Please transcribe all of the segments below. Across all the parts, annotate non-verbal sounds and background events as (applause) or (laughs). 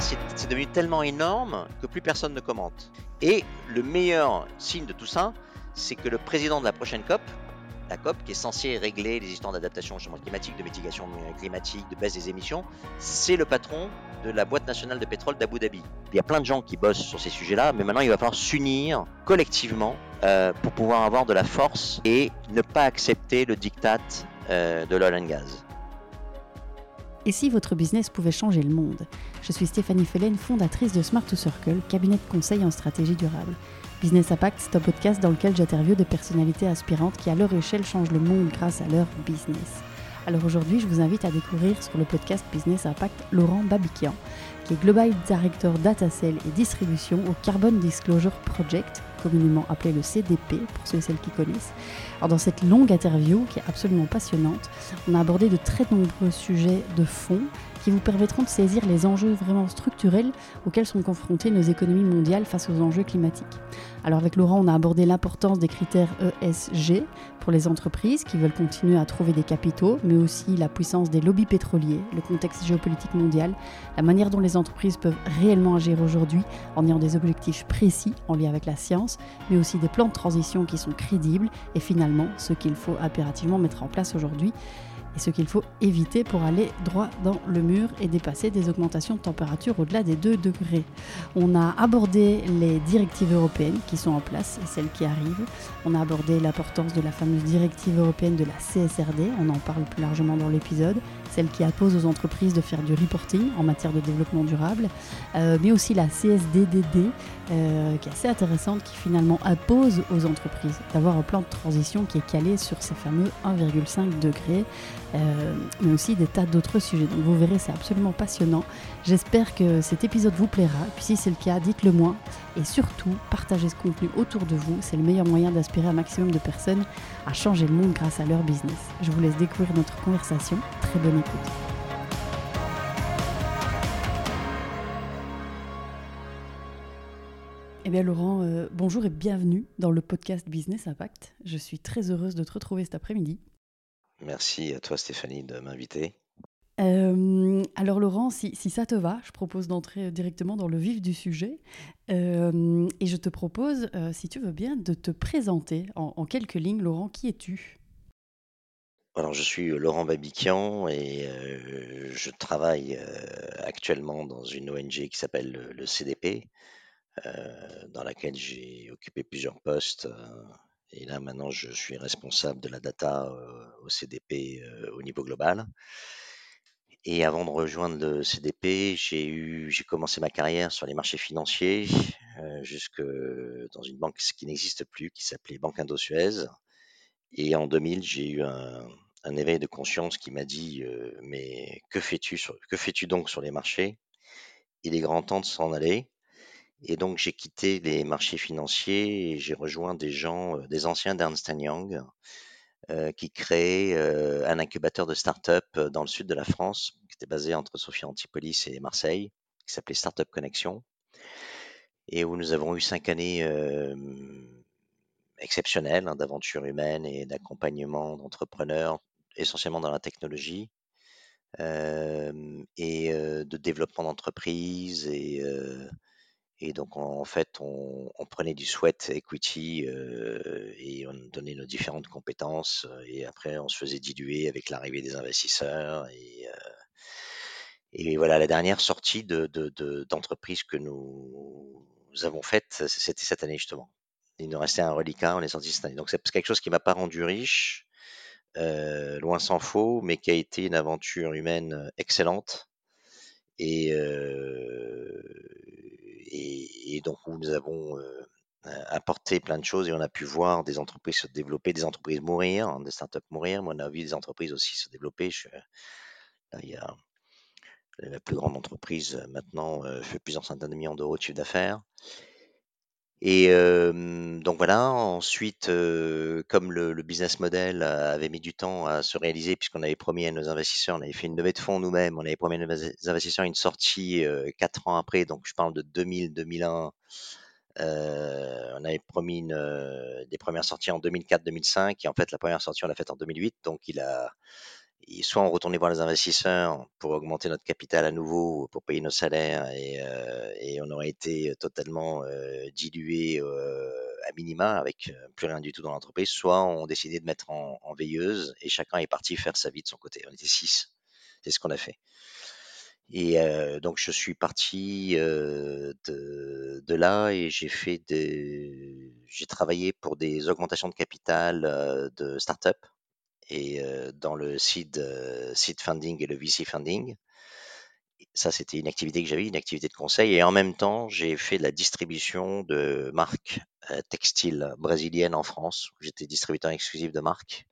c'est devenu tellement énorme que plus personne ne commente. Et le meilleur signe de tout ça, c'est que le président de la prochaine COP, la COP, qui est censée régler les histoires d'adaptation au changement climatique, de mitigation climatique, de baisse des émissions, c'est le patron de la boîte nationale de pétrole d'Abu Dhabi. Il y a plein de gens qui bossent sur ces sujets-là, mais maintenant il va falloir s'unir collectivement euh, pour pouvoir avoir de la force et ne pas accepter le diktat euh, de l'oil. Et si votre business pouvait changer le monde? Je suis Stéphanie Fellen, fondatrice de Smart to Circle, cabinet de conseil en stratégie durable. Business Impact, c'est un podcast dans lequel j'interviewe des personnalités aspirantes qui, à leur échelle, changent le monde grâce à leur business. Alors aujourd'hui, je vous invite à découvrir sur le podcast Business Impact Laurent Babikian, qui est Global Director Data Cell et Distribution au Carbon Disclosure Project, communément appelé le CDP pour ceux et celles qui connaissent. Alors dans cette longue interview qui est absolument passionnante, on a abordé de très nombreux sujets de fond qui vous permettront de saisir les enjeux vraiment structurels auxquels sont confrontées nos économies mondiales face aux enjeux climatiques. Alors avec Laurent, on a abordé l'importance des critères ESG pour les entreprises qui veulent continuer à trouver des capitaux, mais aussi la puissance des lobbies pétroliers, le contexte géopolitique mondial, la manière dont les entreprises peuvent réellement agir aujourd'hui en ayant des objectifs précis en lien avec la science, mais aussi des plans de transition qui sont crédibles et finalement ce qu'il faut impérativement mettre en place aujourd'hui et ce qu'il faut éviter pour aller droit dans le mur et dépasser des augmentations de température au-delà des 2 degrés. On a abordé les directives européennes qui sont en place et celles qui arrivent. On a abordé l'importance de la fameuse directive européenne de la CSRD, on en parle plus largement dans l'épisode, celle qui impose aux entreprises de faire du reporting en matière de développement durable, euh, mais aussi la CSDDD, euh, qui est assez intéressante, qui finalement impose aux entreprises d'avoir un plan de transition qui est calé sur ces fameux 1,5 degrés, euh, mais aussi des tas d'autres sujets. Donc vous verrez, c'est absolument passionnant. J'espère que cet épisode vous plaira. Puis si c'est le cas, dites-le moi. Et surtout, partagez ce contenu autour de vous. C'est le meilleur moyen d'inspirer un maximum de personnes à changer le monde grâce à leur business. Je vous laisse découvrir notre conversation. Très bonne écoute. Eh bien Laurent, euh, bonjour et bienvenue dans le podcast Business Impact. Je suis très heureuse de te retrouver cet après-midi. Merci à toi Stéphanie de m'inviter. Euh, alors Laurent, si, ça te va, je propose d'entrer directement dans le vif du sujet. Euh, et je te propose, si tu veux bien, de te présenter en, en quelques lignes. Laurent, qui es-tu? Alors, je suis Laurent Babiquian et je travaille actuellement dans une ONG qui s'appelle le, CDP, dans laquelle j'ai occupé plusieurs postes. et là, maintenant, je suis responsable de la data au CDP au niveau global. Et avant de rejoindre le CDP, j'ai eu, j'ai commencé ma carrière sur les marchés financiers, jusque dans une banque qui n'existe plus, qui s'appelait Banque Indo-Suez. Et en 2000, j'ai eu un, éveil de conscience qui m'a dit mais que fais-tu que fais-tu donc sur les marchés? Il est grand temps de s'en aller. Et donc j'ai quitté les marchés financiers et j'ai rejoint des gens, des anciens d'Ernst Young, qui créaient un incubateur de start-up dans le sud de la France, qui était basé entre Sophia Antipolis et Marseille, qui s'appelait Startup Connection, et où nous avons eu cinq années exceptionnelles hein, d'aventure humaine et d'accompagnement d'entrepreneurs essentiellement dans la technologie et de développement d'entreprise et, et donc en, fait on, prenait du sweat equity et on donnait nos différentes compétences et après on se faisait diluer avec l'arrivée des investisseurs et, et voilà la dernière sortie de, d'entreprise que nous, avons faite c'était cette année justement. Il nous restait un reliquat, on est sorti cette année. Donc c'est quelque chose qui m'a pas rendu riche, euh, loin s'en faut, mais qui a été une aventure humaine euh, excellente. Et, euh, et, donc nous avons apporté plein de choses et on a pu voir des entreprises se développer, des entreprises mourir, hein, des startups mourir. Moi, on a vu des entreprises aussi se développer. là, il y a la plus grande entreprise maintenant fait plusieurs centaines de millions d'euros de chiffre d'affaires. Et donc voilà, ensuite, comme le business model avait mis du temps à se réaliser puisqu'on avait promis à nos investisseurs, on avait fait une levée de fonds nous-mêmes, on avait promis à nos investisseurs une sortie, quatre ans après, donc je parle de 2000-2001. on avait promis une, des premières sorties en 2004-2005 et en fait la première sortie on l'a faite en 2008, donc il a soit on retournait voir les investisseurs pour augmenter notre capital à nouveau, pour payer nos salaires, et, et on aurait été totalement dilué à minima avec plus rien du tout dans l'entreprise, soit on décidait de mettre en, en, veilleuse et chacun est parti faire sa vie de son côté. On était six. C'est ce qu'on a fait. Et donc je suis parti de, de, là et j'ai fait des, j'ai travaillé pour des augmentations de capital de start-up et dans le seed, seed funding et le VC funding. Ça, c'était une activité que j'avais, une activité de conseil. Et en même temps, j'ai fait de la distribution de marques textiles brésiliennes en France. J'étais distributeur exclusif de marques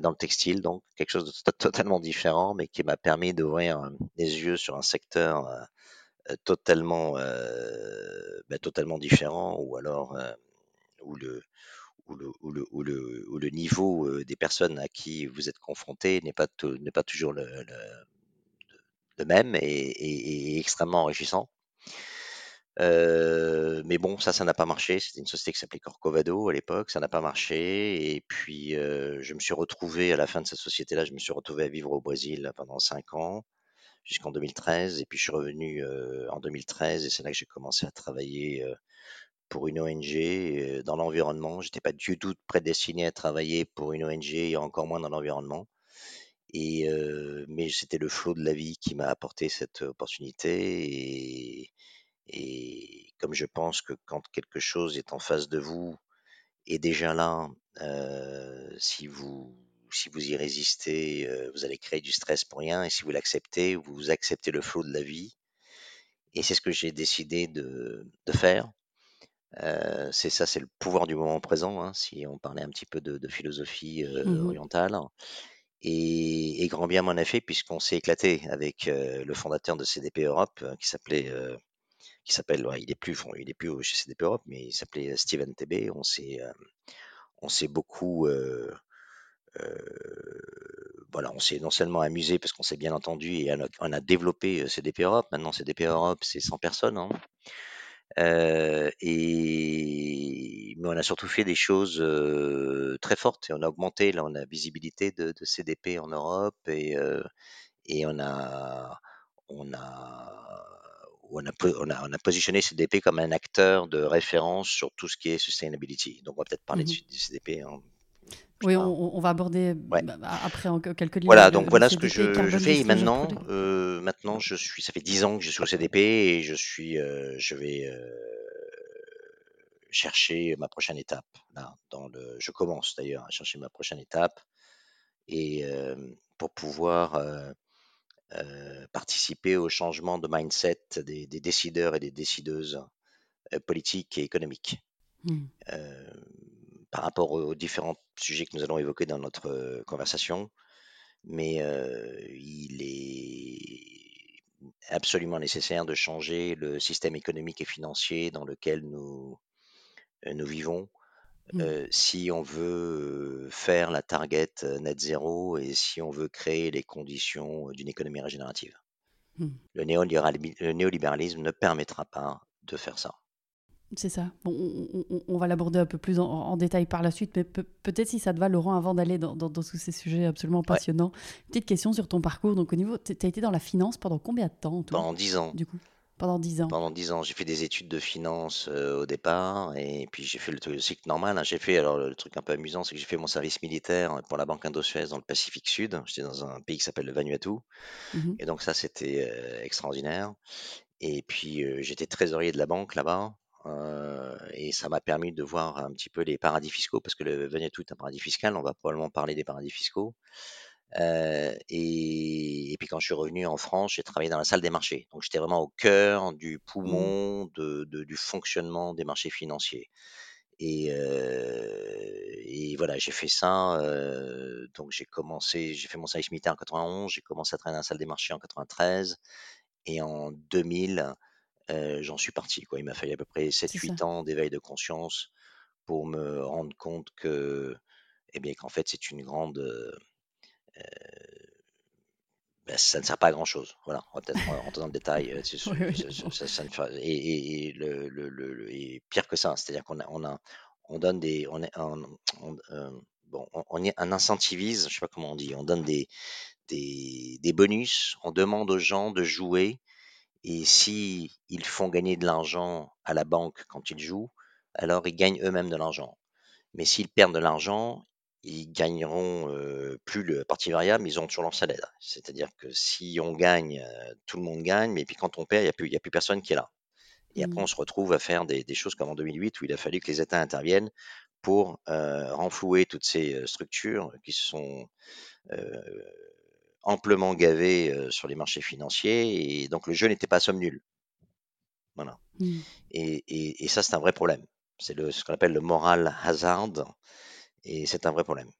dans le textile, donc quelque chose de totalement différent, mais qui m'a permis d'ouvrir les yeux sur un secteur totalement, ben, totalement différent, ou alors où le, où le, niveau des personnes à qui vous êtes confronté n'est pas, toujours le, même et, extrêmement enrichissant. Euh, mais bon, ça, ça n'a pas marché. C'était une société qui s'appelait Corcovado à l'époque. Ça n'a pas marché. Et puis, euh, je me suis retrouvé à la fin de cette société-là. Je me suis retrouvé à vivre au Brésil pendant cinq ans, jusqu'en 2013. Et puis, je suis revenu euh, en 2013. Et c'est là que j'ai commencé à travailler euh, pour une ONG euh, dans l'environnement. J'étais pas du tout prédestiné à travailler pour une ONG et encore moins dans l'environnement. Et euh, mais c'était le flot de la vie qui m'a apporté cette opportunité. Et, et comme je pense que quand quelque chose est en face de vous et déjà là, euh, si vous si vous y résistez, euh, vous allez créer du stress pour rien. Et si vous l'acceptez, vous acceptez le flot de la vie. Et c'est ce que j'ai décidé de, de faire. Euh, c'est ça, c'est le pouvoir du moment présent, hein, si on parlait un petit peu de, de philosophie euh, Mhm. orientale. Et, et grand bien m'en a fait puisqu'on s'est éclaté avec euh, le fondateur de CDP Europe qui s'appelait qui s'appelle ouais, il est plus il est plus chez CDP Europe mais il s'appelait Steven TB on s'est on s'est beaucoup voilà on s'est non seulement amusé parce qu'on s'est bien entendu et on a, on a développé CDP Europe maintenant CDP Europe c'est 100 personnes hein. Euh, et mais on a surtout fait des choses euh, très fortes et on a augmenté là on a visibilité de, de CDP en Europe et euh, et on a on a on a, on a, on a positionné CDP comme un acteur de référence sur tout ce qui est sustainability. Donc on va peut-être parler de, su- du CDP plus Oui, on, on va aborder Ouais. bah, bah, après en quelques lignes Voilà, le, donc le voilà ce que je, fais et maintenant. Euh, maintenant, je suis, ça fait dix ans que je suis au CDP et je suis, euh, je vais euh, chercher ma prochaine étape. Là, dans le, je commence d'ailleurs à chercher ma prochaine étape et pour pouvoir participer au changement de mindset des, des décideurs et des décideuses politiques et économiques euh, par rapport aux différents sujets que nous allons évoquer dans notre euh, conversation. Mais euh, il est absolument nécessaire de changer le système économique et financier dans lequel nous, euh, nous vivons euh, si on veut faire la target net zéro et si on veut créer les conditions d'une économie régénérative. Le, néolibéralisme, le néolibéralisme ne permettra pas de faire ça. C'est ça. Bon, on, on- on va l'aborder un peu plus en, en détail par la suite, mais peut- peut-être si ça te va, Laurent, avant d'aller dans, dans- dans tous ces sujets absolument Ouais, passionnants, petite question sur ton parcours. Donc, au niveau, tu as été dans la finance pendant combien de temps en tout, pendant dix ans. du coup Pendant 10 ans. Pendant dix ans, j'ai fait des études de finance euh, au départ et puis j'ai fait le, cycle normal. hein. J'ai fait, alors le truc un peu amusant, c'est que j'ai fait mon service militaire pour la Banque Indosuez dans le Pacifique Sud. J'étais dans un pays qui s'appelle le Vanuatu Mhm. et donc ça c'était euh, extraordinaire. Et puis euh, j'étais trésorier de la banque là-bas euh, et ça m'a permis de voir un petit peu les paradis fiscaux parce que le Vanuatu est un paradis fiscal. On va probablement parler des paradis fiscaux. Euh, et, et puis quand je suis revenu en France, j'ai travaillé dans la salle des marchés. Donc j'étais vraiment au cœur du Mhm. poumon de, de- du fonctionnement des marchés financiers. Et, euh, et voilà, j'ai fait ça. euh, donc j'ai commencé, j'ai fait mon service militaire en 91, j'ai commencé à travailler dans la salle des marchés en 93. Et en 2000, euh, j'en suis parti. Quoi. Il m'a fallu à peu près C'est ça. 7-8 ans d'éveil de conscience pour me rendre compte que, eh bien, qu'en fait, c'est une grande, euh, ben, ça ne sert pas à grand chose. Voilà, on va peut-être rentrer dans le détail. euh, (laughs) et, le, pire que ça, c'est-à-dire qu'on a, on a, on donne des, on est, on, on- euh, bon, on, incentivise, je sais pas comment on dit, on donne des, des, des bonus, on demande aux gens de jouer et si ils font gagner de l'argent à la banque quand ils jouent, alors ils gagnent eux-mêmes de l'argent. Mais s'ils perdent de l'argent, ils gagneront euh, plus le parti variable, mais ils auront toujours leur salaire. C'est-à-dire que si on gagne, euh, tout le monde gagne, mais puis quand on perd, il n'y a, plus- y a plus personne qui est là. Et après, Mm. on se retrouve à faire des, des choses comme en 2008 où il a fallu que les États interviennent pour euh, renflouer toutes ces structures qui se sont euh, amplement gavées euh, sur les marchés financiers. Et donc, le jeu n'était pas à somme nulle. Voilà. Mm. Et, et- et ça, c'est un vrai problème. C'est le, ce qu'on appelle le moral hazard. Et c'est un vrai problème.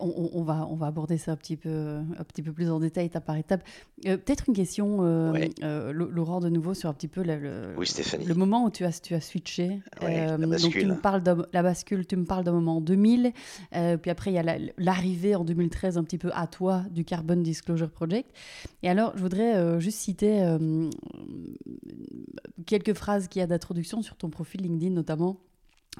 On, va, on va aborder ça un petit peu, un petit peu plus en détail, étape par étape. Euh, Peut-être une question, euh, euh, Laurent, de nouveau, sur un petit peu le, le- Oui, Stéphanie. le moment où tu as, tu as switché. Euh, donc, tu bascule. me parles de la bascule, tu me parles d'un moment en 2000. euh, puis après, il y a la- l'arrivée en 2013, un petit peu à toi, du Carbon Disclosure Project. Et alors, je voudrais juste citer quelques phrases qu'il y a d'introduction sur ton profil LinkedIn, notamment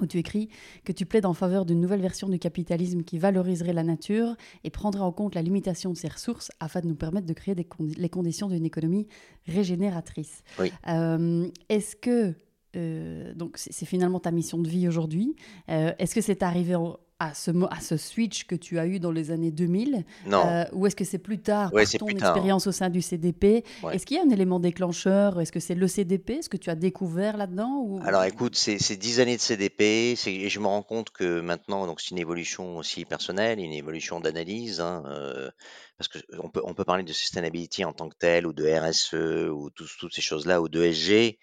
où tu écris que tu plaides en faveur d'une nouvelle version du capitalisme qui valoriserait la nature et prendrait en compte la limitation de ses ressources afin de nous permettre de créer des condi- les conditions d'une économie régénératrice. Oui. Euh, Est-ce que, euh, donc c'est finalement ta mission de vie aujourd'hui, euh, est-ce que c'est arrivé à ce, mo- à ce switch que tu as eu dans les années 2000 Non, euh, ou est-ce que c'est plus tard, Ouais, par c'est ton plus tard. expérience au sein du CDP Ouais. Est-ce qu'il y a un élément déclencheur? Est-ce que c'est le CDP Est-ce que tu as découvert là-dedans ou... Alors écoute, c'est c'est 10 années de CDP, et je me rends compte que maintenant, donc c'est une évolution aussi personnelle, une évolution d'analyse, hein, euh, parce que on peut, on peut parler de sustainability en tant que tel, ou de RSE, ou toutes ces choses-là, ou de SG,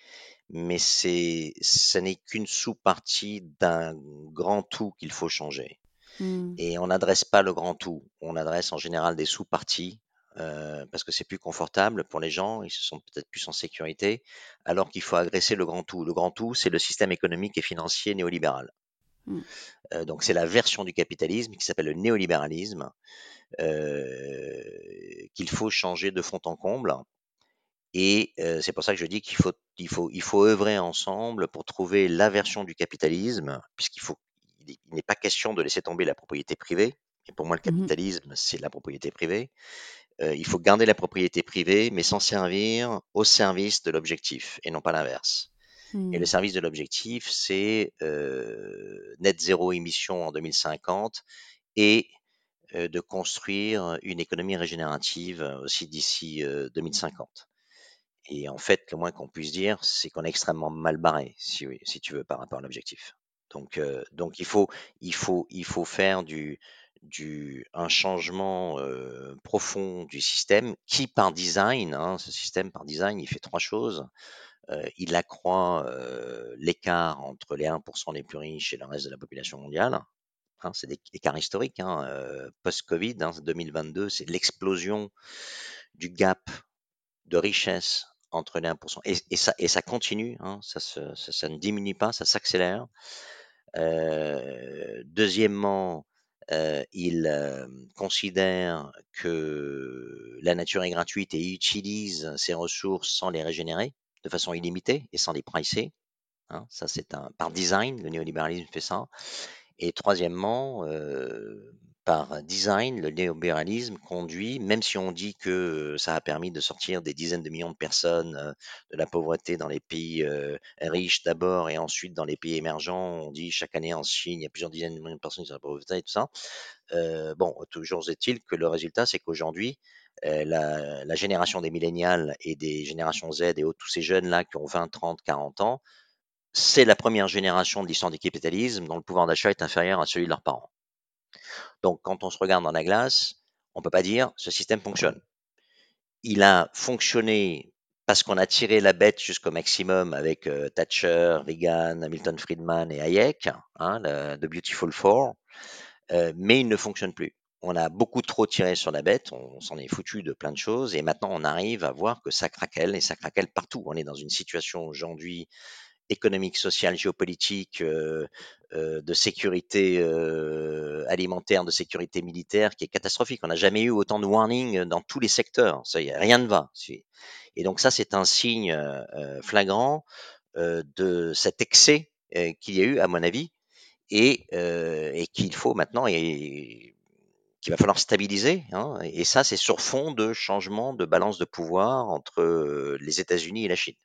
mais c'est, ça n'est qu'une sous-partie d'un grand tout qu'il faut changer. Hmm. Et on n'adresse pas le grand tout, on adresse en général des sous-parties, euh, parce que c'est plus confortable pour les gens, ils se sentent peut-être plus en sécurité, alors qu'il faut agresser le grand tout. Le grand tout, c'est le système économique et financier néolibéral. Mm. Euh, donc c'est la version du capitalisme qui s'appelle le néolibéralisme, euh, qu'il faut changer de fond en comble. Et euh, c'est pour ça que je dis qu'il faut, il faut, il faut œuvrer ensemble pour trouver la version du capitalisme, puisqu'il faut, il est- il n'est pas question de laisser tomber la propriété privée. Et pour moi, le Mhm. capitalisme, c'est la propriété privée. Euh, il faut garder la propriété privée, mais s'en servir au service de l'objectif et non pas l'inverse. Et le service de l'objectif, c'est euh, net zéro émission en 2050 et de construire une économie régénérative aussi d'ici euh, 2050. Et en fait, le moins qu'on puisse dire, c'est qu'on est extrêmement mal barré, si, si tu veux, par rapport à l'objectif. Donc, euh, donc il faut, il faut, il faut faire du, du, un changement euh, profond du système qui, par design, hein, ce système par design, il fait trois choses. Euh, il accroît euh, l'écart entre les 1% les plus riches et le reste de la population mondiale. Hein, c'est des écarts historiques. Hein, euh, Post-Covid, hein, 2022, c'est l'explosion du gap de richesse entre les 1%. Et, ça, continue, hein, ça, ne diminue pas, ça s'accélère. Euh, deuxièmement, euh, il euh, considère que la nature est gratuite et utilise ses ressources sans les régénérer de façon illimitée et sans les pricer. Hein, ça, c'est par design, le néolibéralisme fait ça. Et troisièmement, euh, par design, le néolibéralisme conduit, même si on dit que ça a permis de sortir des dizaines de millions de personnes euh, de la pauvreté dans les pays euh, riches d'abord et ensuite dans les pays émergents, on dit chaque année en Chine, il y a plusieurs dizaines de millions de personnes qui sont dans la pauvreté et tout ça. Euh, bon, toujours est-il que le résultat, c'est qu'aujourd'hui, euh, la, la, génération des millénials et des générations Z et tous ces jeunes-là qui ont 20, 30, 40 ans, c'est la première génération de l'histoire du capitalisme dont le pouvoir d'achat est inférieur à celui de leurs parents. Donc, quand on se regarde dans la glace, on ne peut pas dire ce système fonctionne. Il a fonctionné parce qu'on a tiré la bête jusqu'au maximum avec euh, Thatcher, Reagan, Milton Friedman et Hayek, hein, The Beautiful Four, euh, mais il ne fonctionne plus. On a beaucoup trop tiré sur la bête, on s'en est foutu de plein de choses, et maintenant on arrive à voir que ça craquelle, et ça craquelle partout. On est dans une situation aujourd'hui économique, sociale, géopolitique, euh, euh, de sécurité euh, alimentaire, de sécurité militaire qui est catastrophique. On n'a jamais eu autant de warnings dans tous les secteurs. Ça y rien ne va. Et donc ça, c'est un signe euh, flagrant euh, de cet excès euh, qu'il y a eu, à mon avis. et, et qu'il faut maintenant et qu'il va falloir stabiliser. Hein, et ça, c'est sur fond de changement de balance de pouvoir entre les États-Unis et la Chine.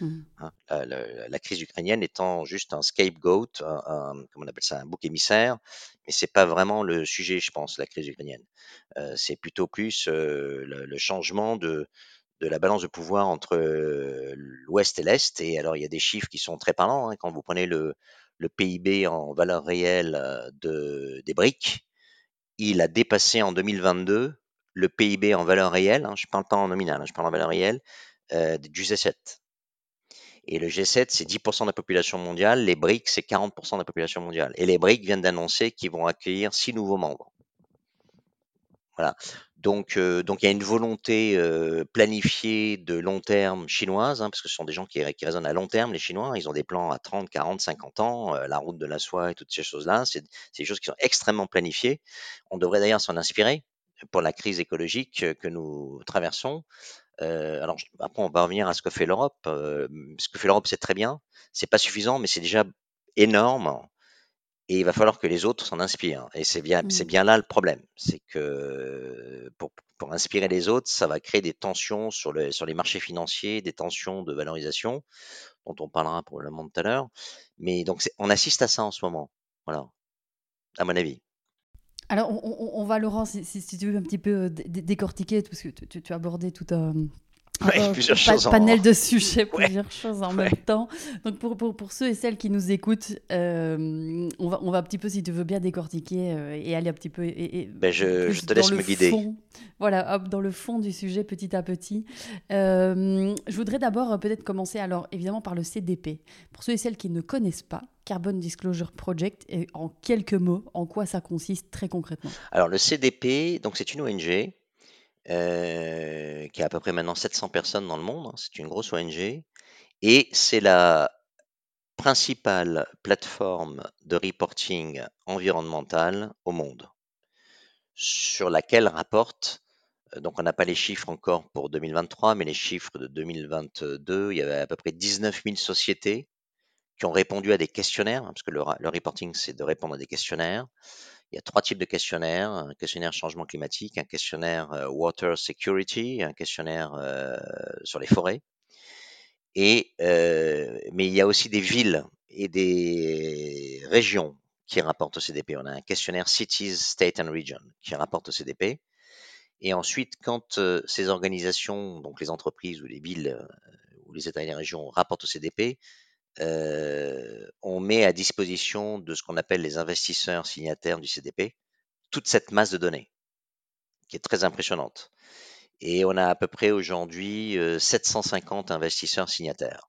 Mmh. Hein, la, crise ukrainienne étant juste un scapegoat, un, comment on appelle ça, un bouc émissaire, mais c'est pas vraiment le sujet, je pense, la crise ukrainienne. Euh, c'est plutôt plus euh, le, changement de, de la balance de pouvoir entre euh, l'Ouest et l'Est. Et alors, il y a des chiffres qui sont très parlants. Hein, quand vous prenez le, le PIB en valeur réelle de, des BRICS, il a dépassé en 2022 le PIB en valeur réelle, hein, je parle pas en nominal, hein, je parle en valeur réelle, du G7. Et le G7, c'est 10% de la population mondiale. Les BRICS, c'est 40% de la population mondiale. Et les BRICS viennent d'annoncer qu'ils vont accueillir six nouveaux membres. Voilà. Donc, euh, donc il y a une volonté euh, planifiée de long terme chinoise, hein, parce que ce sont des gens qui, qui, raisonnent à long terme, les Chinois. Ils ont des plans à 30, 40, 50 ans, euh, la route de la soie et toutes ces choses-là. C'est des choses qui sont extrêmement planifiées. On devrait d'ailleurs s'en inspirer pour la crise écologique que nous traversons. Euh, alors après, on va revenir à ce que fait l'Europe. Euh, ce que fait l'Europe, c'est très bien. C'est pas suffisant, mais c'est déjà énorme. Et il va falloir que les autres s'en inspirent. Et c'est bien, c'est mmh. bien là le problème. C'est que pour, pour, inspirer les autres, ça va créer des tensions sur, le, sur les marchés financiers, des tensions de valorisation, dont on parlera probablement tout à l'heure. Mais donc, on assiste à ça en ce moment. Voilà, à mon avis. Alors, on, va, Laurent, si, tu veux un petit peu euh, décortiquer, parce que tu, as abordé tout un, panel de (laughs) sujets, plusieurs choses en même temps. Donc, pour, pour, pour, ceux et celles qui nous écoutent, euh, on, va, on va un petit peu, si tu veux bien décortiquer euh, et aller un petit peu. Et, ben je, je, te laisse me guider. voilà, hop, dans le fond du sujet, petit à petit. je voudrais d'abord peut-être commencer, alors évidemment, par le CDP. Pour ceux et celles qui ne connaissent pas, Carbon Disclosure Project et en quelques mots, en quoi ça consiste très concrètement? Alors le CDP, donc c'est une ONG euh, qui a à peu près maintenant 700 personnes dans le monde. Hein, c'est une grosse ONG et c'est la principale plateforme de reporting environnemental au monde sur laquelle rapporte euh, donc on n'a pas les chiffres encore pour 2023, mais les chiffres de 2022, il y avait à peu près 19 000 sociétés qui ont répondu à des questionnaires, hein, parce que le, reporting, c'est de répondre à des questionnaires. Il y a trois types de questionnaires, un questionnaire changement climatique, un questionnaire euh, water security, un questionnaire euh, sur les forêts. Euh, mais il y a aussi des villes et des régions qui rapportent au CDP. On a un questionnaire Cities, State and Region qui rapporte au CDP. Et ensuite, quand ces organisations, donc les entreprises ou les villes ou les États et les régions rapportent au CDP, euh, on met à disposition de ce qu'on appelle les investisseurs signataires du CDP toute cette masse de données, qui est très impressionnante. Et on a à peu près aujourd'hui 750 euh, investisseurs signataires.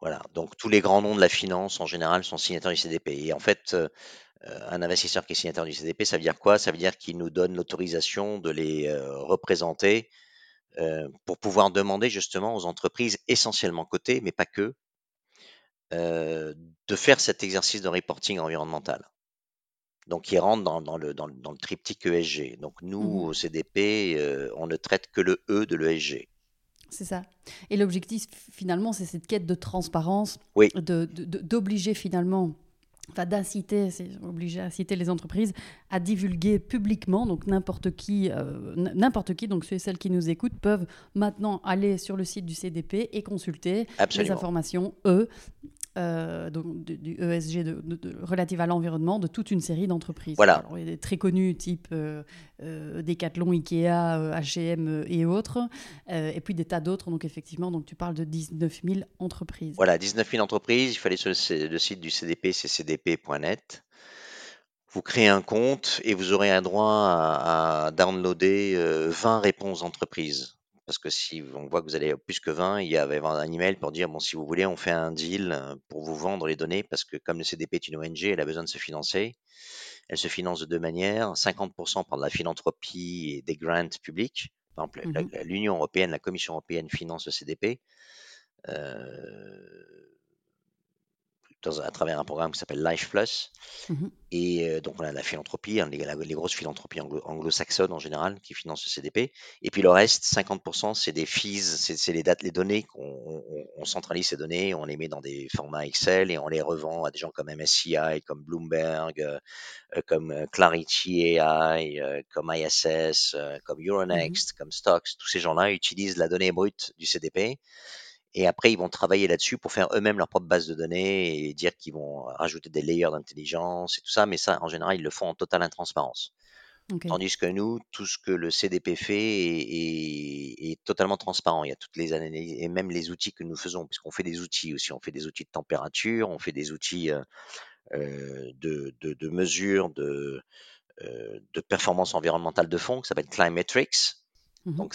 Voilà, donc tous les grands noms de la finance en général sont signataires du CDP. Et en fait, euh, un investisseur qui est signataire du CDP, ça veut dire quoi? Ça veut dire qu'il nous donne l'autorisation de les représenter pour pouvoir demander justement aux entreprises essentiellement cotées, mais pas que, euh, de faire cet exercice de reporting environnemental. Donc, il rentre dans, le, dans, le, triptyque ESG. Donc, nous, mmh au CDP, euh, on ne traite que le E de l'ESG. C'est ça. Et l'objectif, finalement, c'est cette quête de transparence, d'obliger finalement enfin d'inciter, c'est obligé à inciter les entreprises à divulguer publiquement. Donc n'importe qui, euh, n'importe qui, donc ceux et celles qui nous écoutent peuvent maintenant aller sur le site du CDP et consulter les informations, eux, euh, donc, du, ESG de, relative à l'environnement de toute une série d'entreprises. Voilà. il y a des très connus, type euh, euh Decathlon, Ikea, H&M et autres, et puis des tas d'autres. Donc effectivement, donc tu parles de 19 000 entreprises. Voilà, 19 000 entreprises. Il fallait sur le, site du CDP, c'est cdp.net. Vous créez un compte et vous aurez un droit à, à downloader 20 réponses entreprises. Parce que si on voit que vous allez plus que 20, il y avait un email pour dire bon, si vous voulez, on fait un deal euh, pour vous vendre les données parce que comme le CDP est une ONG, elle a besoin de se financer. Elle se finance de deux manières 50% par de la philanthropie et des grants publics. Par exemple, mmh l'Union européenne, la Commission européenne finance le CDP. Euh, dans, à travers un programme qui s'appelle Life Plus. Mhm. Et euh, donc, on a la philanthropie, hein, les, la- les grosses philanthropies anglo- anglo-saxonnes en général qui financent le CDP. Et puis le reste, 50%, c'est des fees, c'est les dates, les données qu'on on, on centralise ces données, on les met dans des formats Excel et on les revend à des gens comme MSCI, comme Bloomberg, euh, euh, comme Clarity AI, euh, comme ISS, comme Euronext, comme Stocks. Tous ces gens-là utilisent la donnée brute du CDP et après, ils vont travailler là-dessus pour faire eux-mêmes leur propre base de données et dire qu'ils vont rajouter des layers d'intelligence et tout ça. Mais ça, en général, ils le font en totale intransparence. Tandis que nous, tout ce que le CDP fait est, est- est totalement transparent. Il y a toutes les analyses et même les outils que nous faisons, puisqu'on fait des outils aussi. On fait des outils de température, on fait des outils euh, euh, de, de, de mesure de, euh, de performance environnementale de fond qui s'appelle Climatrix. Mhm. Donc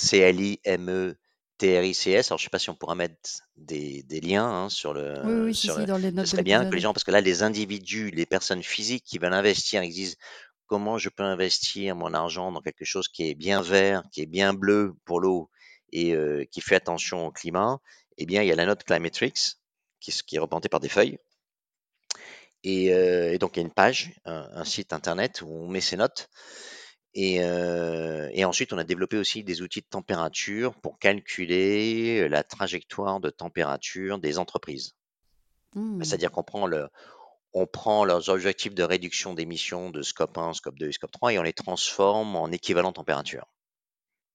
C-L-I-M-E-T-R-I-C-S. Alors je sais pas si on pourra mettre des, des liens hein, sur le Oui, oui, si, sur si, le, dans les ce notes de serait bien que les gens, parce que là, les individus, les personnes physiques qui veulent investir, ils disent comment je peux investir mon argent dans quelque chose qui est bien vert, qui est bien bleu pour l'eau et euh, qui fait attention au climat? Eh bien, il y a la note Climatrix qui, est représentée par des feuilles. Et, euh, et donc, il y a une page, un, un site internet où on met ces notes. Et, euh, et ensuite, on a développé aussi des outils de température pour calculer la trajectoire de température des entreprises. Hmm. C'est-à-dire qu'on prend le, on prend leurs objectifs de réduction d'émissions de scope 1, scope 2 et scope 3 et on les transforme en équivalent température.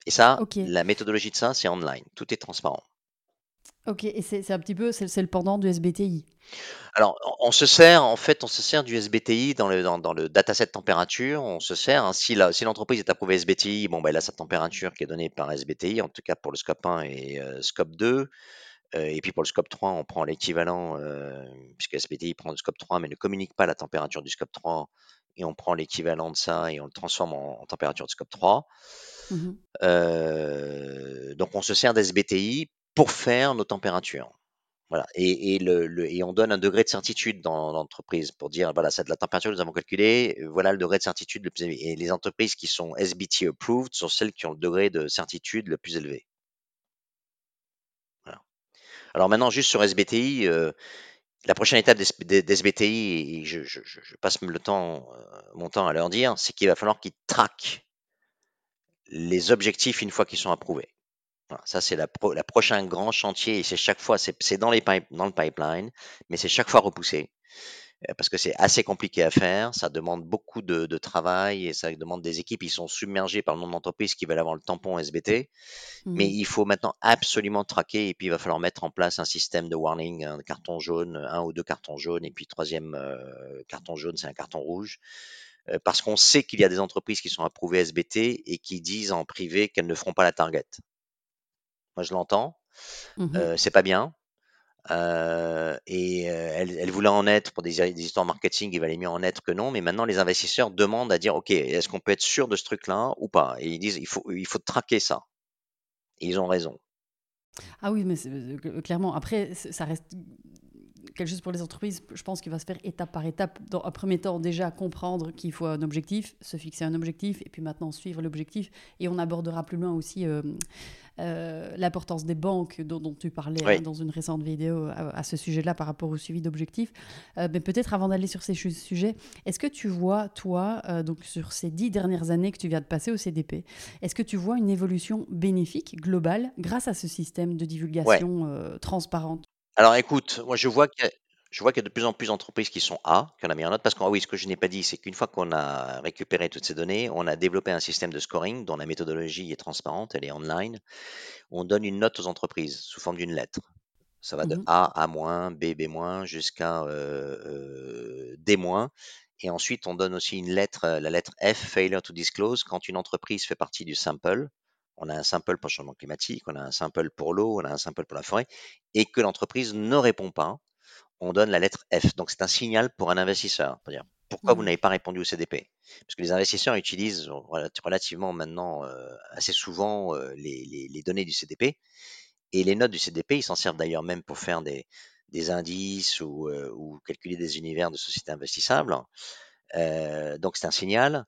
Et ça, la méthodologie de ça, c'est online. Tout est transparent. Ok, et c'est c'est un petit peu, c'est c'est le pendant du SBTI. Alors, on on se sert, en fait, on se sert du SBTI dans le, dans, dans le dataset température. On se sert, hein, si la- si l'entreprise est approuvée SBTI, bon, ben, elle a sa température qui est donnée par SBTI, en tout cas pour le scope 1 et euh, scope 2. Euh, et puis pour le scope 3, on prend l'équivalent, euh, puisque SBTI prend le scope 3, mais ne communique pas la température du scope 3. Et on prend l'équivalent de ça et on le transforme en, en température de scope 3. Mhm. Euh, donc on se sert d'SBTI pour faire nos températures. Voilà. Et, et, le, le- et on donne un degré de certitude dans l'entreprise pour dire voilà, c'est de la température que nous avons calculée, voilà le degré de certitude le plus élevé. Et les entreprises qui sont SBT approved sont celles qui ont le degré de certitude le plus élevé. Voilà. Alors maintenant, juste sur SBTI, euh, la prochaine étape d'S- d'SBTI, et je, je- je- je passe le temps, euh, mon temps à leur dire, c'est qu'il va falloir qu'ils traquent les objectifs une fois qu'ils sont approuvés. Voilà, ça, c'est la, pro- la prochain grand chantier et c'est chaque fois, c'est c'est dans, les pipe- dans le pipeline, mais c'est chaque fois repoussé euh, parce que c'est assez compliqué à faire. Ça demande beaucoup de, de travail et ça demande des équipes. Ils sont submergés par le nombre d'entreprises qui veulent avoir le tampon SBT. Mais Mhm. il faut maintenant absolument traquer et puis il va falloir mettre en place un système de warning, un carton jaune, un ou deux cartons jaunes et puis troisième euh, carton jaune, c'est un carton rouge. Euh, parce qu'on sait qu'il y a des entreprises qui sont approuvées SBT et qui disent en privé qu'elles ne feront pas la target. Moi, je l'entends. Mhm. Euh, c'est pas bien. Euh, et euh, elle, elle voulait en être pour des, des histoires marketing, il valait mieux en être que non. Mais maintenant, les investisseurs demandent à dire, ok, est-ce qu'on peut être sûr de ce truc-là ou pas? Et ils disent, il faut, il faut traquer ça. Et ils ont raison. Ah oui, mais clairement, après, ça reste quelque chose pour les entreprises, je pense qu'il va se faire étape par étape. Dans un premier temps, déjà comprendre qu'il faut un objectif, se fixer un objectif, et puis maintenant suivre l'objectif. Et on abordera plus loin aussi euh, euh, l'importance des banques dont, dont tu parlais Oui. hein, dans une récente vidéo à, à ce sujet-là par rapport au suivi d'objectifs. Euh, mais peut-être avant d'aller sur ces sujets, est-ce que tu vois, toi, donc sur ces dix dernières années que tu viens de passer au CDP, est-ce que tu vois une évolution bénéfique, globale, grâce à ce système de divulgation transparente? Alors écoute, moi je vois qu'il y a, je vois qu'il y a de plus en plus d'entreprises qui sont A, qui ont la meilleure note, parce que ah oui, ce que je n'ai pas dit, c'est qu'une fois qu'on a récupéré toutes ces données, on a développé un système de scoring dont la méthodologie est transparente, elle est online. On donne une note aux entreprises sous forme d'une lettre. Ça va de Mhm. A à moins, B, B jusqu'à euh, euh, D. Et ensuite, on donne aussi une lettre, euh, la lettre F, failure to disclose, quand une entreprise fait partie du sample. On a un sample pour le changement climatique, on a un sample pour l'eau, on a un sample pour la forêt, et que l'entreprise ne répond pas, on donne la lettre F. Donc, c'est un signal pour un investisseur. Pourquoi vous Mhm. n'avez pas répondu au CDP Parce que les investisseurs utilisent rela- relativement maintenant, euh, assez souvent, euh, les, les- les données du CDP. Et les notes du CDP, ils s'en servent d'ailleurs même pour faire des, des indices ou, euh, ou calculer des univers de sociétés investissables. Donc c'est un signal.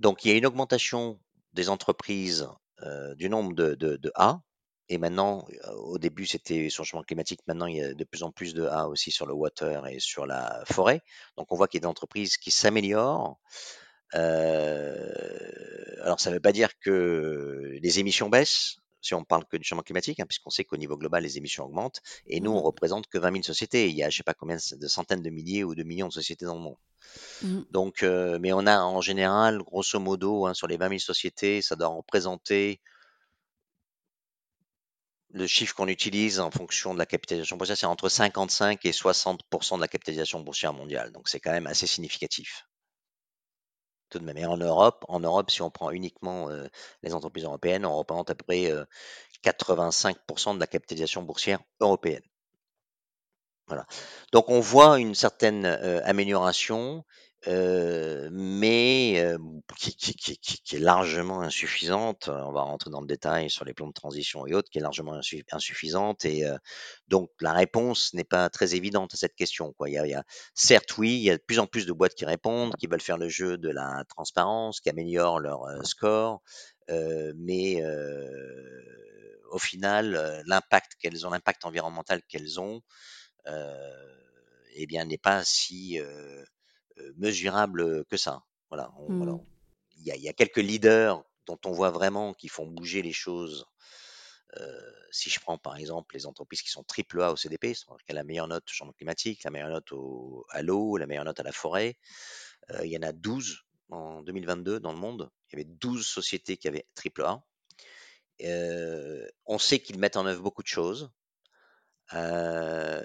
Donc il y a une augmentation des entreprises euh, du nombre de, de, de A. et maintenant, au début, c'était sur le changement climatique. Maintenant, il y a de plus en plus de A aussi sur le water et sur la forêt. Donc, on voit qu'il y a des entreprises qui s'améliorent. alors, ça ne veut pas dire que les émissions baissent, si on parle que du changement climatique, hein, puisqu'on sait qu'au niveau global, les émissions augmentent. Et nous, on Mhm. représente que 20 000 sociétés. Il y a, je sais pas combien de centaines de milliers ou de millions de sociétés dans le monde. Donc, euh, mais on a en général, grosso modo, hein, sur les 20 000 sociétés, ça doit représenter le chiffre qu'on utilise en fonction de la capitalisation boursière, c'est entre 55 et 60% de la capitalisation boursière mondiale. Donc, c'est quand même assez significatif. De même. Et en Europe, en Europe, si on prend uniquement euh, les entreprises européennes, on représente à peu près euh, 85% de la capitalisation boursière européenne. Voilà. Donc on voit une certaine euh, amélioration, euh, mais euh, qui, qui- qui- qui- est largement insuffisante. On va rentrer dans le détail sur les plans de transition et autres, qui est largement insu- insuffisante. Et euh, donc la réponse n'est pas très évidente à cette question. Quoi. Il y a, il y a- certes, oui, il y a de plus en plus de boîtes qui répondent, qui veulent faire le jeu de la transparence, qui améliorent leur score, euh, mais euh, au final, l'impact qu'elles ont, l'impact environnemental qu'elles ont, euh, eh bien, n'est pas si euh, mesurable que ça. Voilà. On, voilà. Mhm. Il y, a, il y a quelques leaders dont on voit vraiment qui font bouger les choses. Euh, si je prends par exemple les entreprises qui sont triple A au CDP, qui a la meilleure note au changement climatique, la meilleure note au, à l'eau, la meilleure note à la forêt, euh, il y en a 12 en 2022 dans le monde. Il y avait 12 sociétés qui avaient triple A. Euh, on sait qu'ils mettent en œuvre beaucoup de choses. Euh,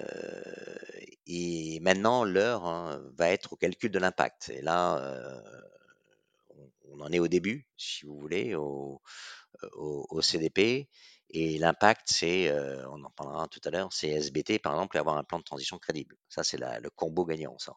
et maintenant, l'heure hein, va être au calcul de l'impact. Et là, euh, on, en est au début, si vous voulez, au CDP. Et l'impact, c'est, euh, on en parlera tout à l'heure, c'est SBT, par exemple, et avoir un plan de transition crédible. Ça, c'est le combo gagnant, ça.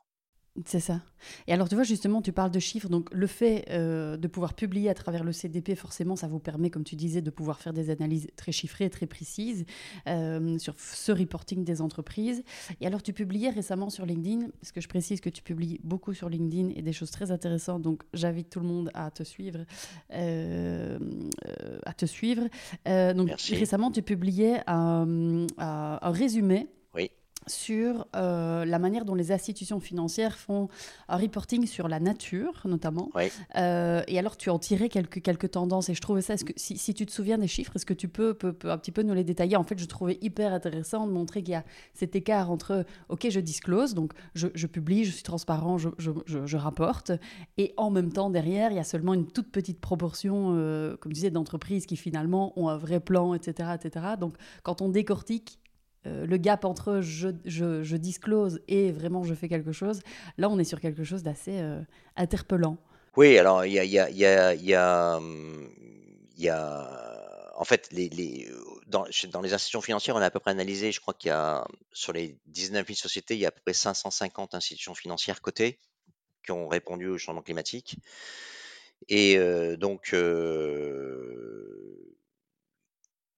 C'est ça. Et alors, tu vois, justement, tu parles de chiffres. Donc, le fait euh, de pouvoir publier à travers le CDP, forcément, ça vous permet, comme tu disais, de pouvoir faire des analyses très chiffrées, très précises euh, sur ce reporting des entreprises. Et alors, tu publiais récemment sur LinkedIn, parce que je précise que tu publies beaucoup sur LinkedIn et des choses très intéressantes. Donc, j'invite tout le monde à te suivre. Euh, à te suivre. Donc, Merci. récemment, tu publiais un, un, un résumé oui sur euh, la manière dont les institutions financières font un reporting sur la nature, notamment. Oui. Euh, et alors, tu en tirais quelques, quelques tendances. Et je trouvais ça, que, si, si, tu te souviens des chiffres, est-ce que tu peux, peux, peux, un petit peu nous les détailler? En fait, je trouvais hyper intéressant de montrer qu'il y a cet écart entre, OK, je disclose, donc je, je publie, je suis transparent, je, je, rapporte. Et en même temps, derrière, il y a seulement une toute petite proportion, euh, comme tu disais, d'entreprises qui finalement ont un vrai plan, etc. etc. Donc, quand on décortique, euh, le gap entre je, je, disclose et vraiment je fais quelque chose, là on est sur quelque chose d'assez euh, interpellant. Oui, alors il y a, y, y, a, y, y a, en fait, dans, les institutions financières, on a à peu près analysé, je crois qu'il y a, sur les 19 000 sociétés, il y a à peu près 550 institutions financières cotées qui ont répondu au changement climatique. Et euh, donc,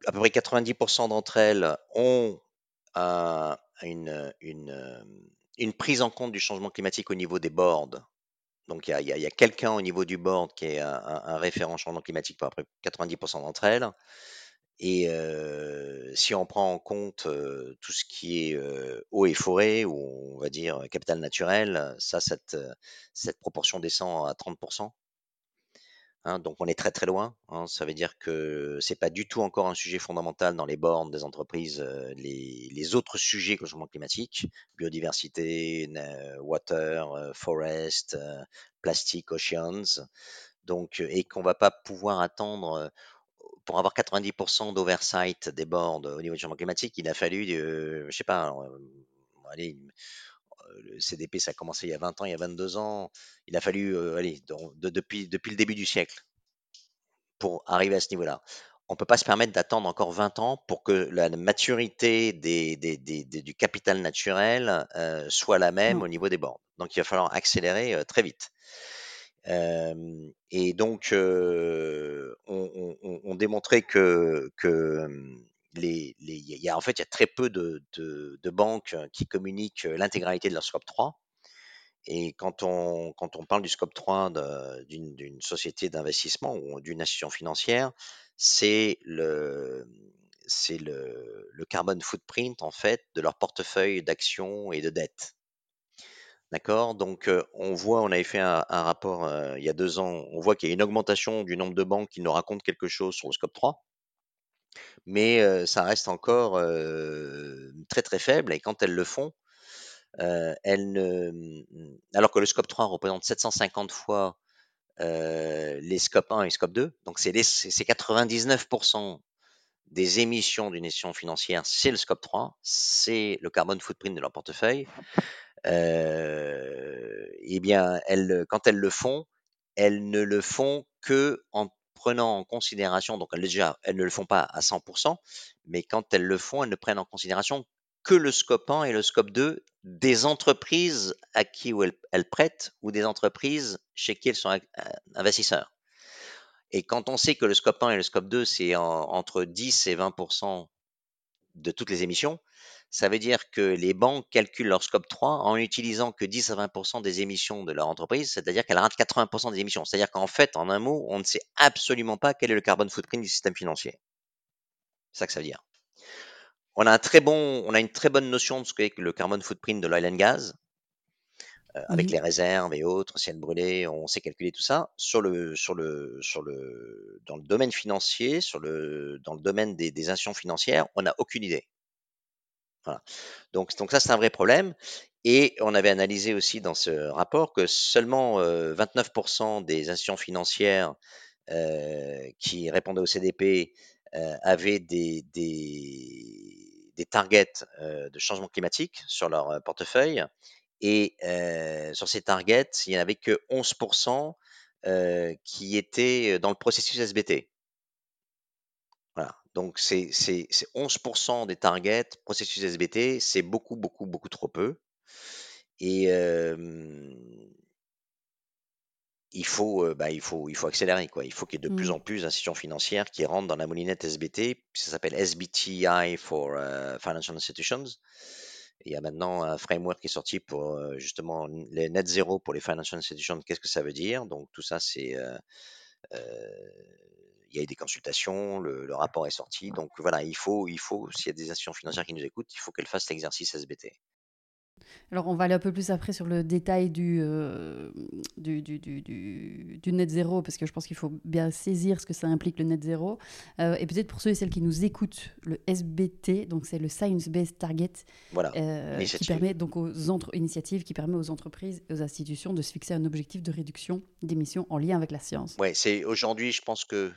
à peu près 90% d'entre elles ont euh, une, une, prise en compte du changement climatique au niveau des boards. Donc, il y a, quelqu'un au niveau du board qui est un, référent changement climatique pour à peu près 90% d'entre elles. Et euh, si on prend en compte euh, tout ce qui est euh, eau et forêt, ou on va dire capital naturel, ça, cette proportion descend à 30%. Hein, donc on est très très loin. Hein, ça veut dire que c'est pas du tout encore un sujet fondamental dans les bornes des entreprises. Euh, les, autres sujets que le changement climatique, biodiversité, euh, water, euh, forest, plastique, oceans. Donc et qu'on va pas pouvoir attendre pour avoir 90% d'oversight des boards au niveau du changement climatique. Il a fallu, je sais pas, allez, le CDP, ça a commencé il y a 20 ans, il y a 22 ans. Il a fallu, euh, allez, de, de, depuis, depuis le début du siècle pour arriver à ce niveau-là. On ne peut pas se permettre d'attendre encore 20 ans pour que la maturité des, des, des, du capital naturel euh, soit la même au niveau des bornes. Donc, il va falloir accélérer euh, très vite. Euh, et donc, euh, on, on, on, démontrait que, que les, y a, en fait, il y a très peu de, banques qui communiquent l'intégralité de leur scope 3. Et quand on, parle du scope 3 d'une société d'investissement ou d'une institution financière, c'est le carbon footprint en fait de leur portefeuille d'actions et de dettes. D'accord? Donc, on voit, on avait fait un, rapport il y a deux ans, on voit qu'il y a une augmentation du nombre de banques qui nous racontent quelque chose sur le scope 3, mais ça reste encore très très faible et quand elles le font, elles ne, alors que le scope 3 représente 750 fois les scope 1 et scope 2, donc c'est les- c'est c'est 99% des émissions d'une émission financière, c'est le scope 3, c'est le carbone footprint de leur portefeuille. Eh bien, elles, quand elles le font, elles ne le font que prenant en considération, donc elles, déjà, elles ne le font pas à 100%, mais quand elles le font, elles ne prennent en considération que le scope 1 et le scope 2 des entreprises à qui elles, elles prêtent ou des entreprises chez qui elles sont euh, investisseurs. Et quand on sait que le scope 1 et le scope 2, c'est en- entre 10 et 20% de toutes les émissions, ça veut dire que les banques calculent leur scope 3 en utilisant que 10 à 20% des émissions de leur entreprise, c'est-à-dire qu'elle rate 80% des émissions. C'est-à-dire qu'en fait, en un mot, on ne sait absolument pas quel est le carbone footprint du système financier. C'est ça que ça veut dire. On a un très bon, on a une très bonne notion de ce qu'est le carbone footprint de l'oil and gas, euh, avec les réserves et autres, ciel brûlé, on sait calculer tout ça. Sur le, sur le, sur le, dans le domaine financier, sur le, dans le domaine des, des institutions financières, on n'a aucune idée. Donc, ça, c'est un vrai problème. Et on avait analysé aussi dans ce rapport que seulement euh, 29% des institutions financières euh, qui répondaient au CDP euh, avaient des, des, des targets euh, de changement climatique sur leur euh, portefeuille. Et euh, sur ces targets, il n'y en avait que 11% euh, qui étaient dans le processus SBT. Donc, c'est c'est- c'est 11% des targets processus SBT, c'est beaucoup, beaucoup, beaucoup trop peu. Et euh, il faut, bah, il faut, il faut accélérer, quoi. Il faut qu'il y ait de plus Mm. en plus d'institutions financières qui rentrent dans la moulinette SBT. Ça s'appelle SBTI for Financial Institutions. Il y a maintenant un framework qui est sorti pour euh, justement les net zéro pour les financial institutions. Qu'est-ce que ça veut dire? Donc tout ça, c'est euh, euh, il y a eu des consultations, le, le rapport est sorti. Donc voilà, il faut, il faut, s'il y a des institutions financières qui nous écoutent, il faut qu'elles fassent l'exercice SBT. Alors, on va aller un peu plus après sur le détail du, euh, du, du, du, du- net zéro, parce que je pense qu'il faut bien saisir ce que ça implique le net zéro. Euh, et peut-être pour ceux et celles qui nous écoutent, le SBT, donc c'est le Science Based Target, Voilà. euh, qui permet donc aux entre initiatives qui permet aux entreprises et aux institutions de se fixer un objectif de réduction d'émissions en lien avec la science. Ouais, c'est aujourd'hui, je pense que,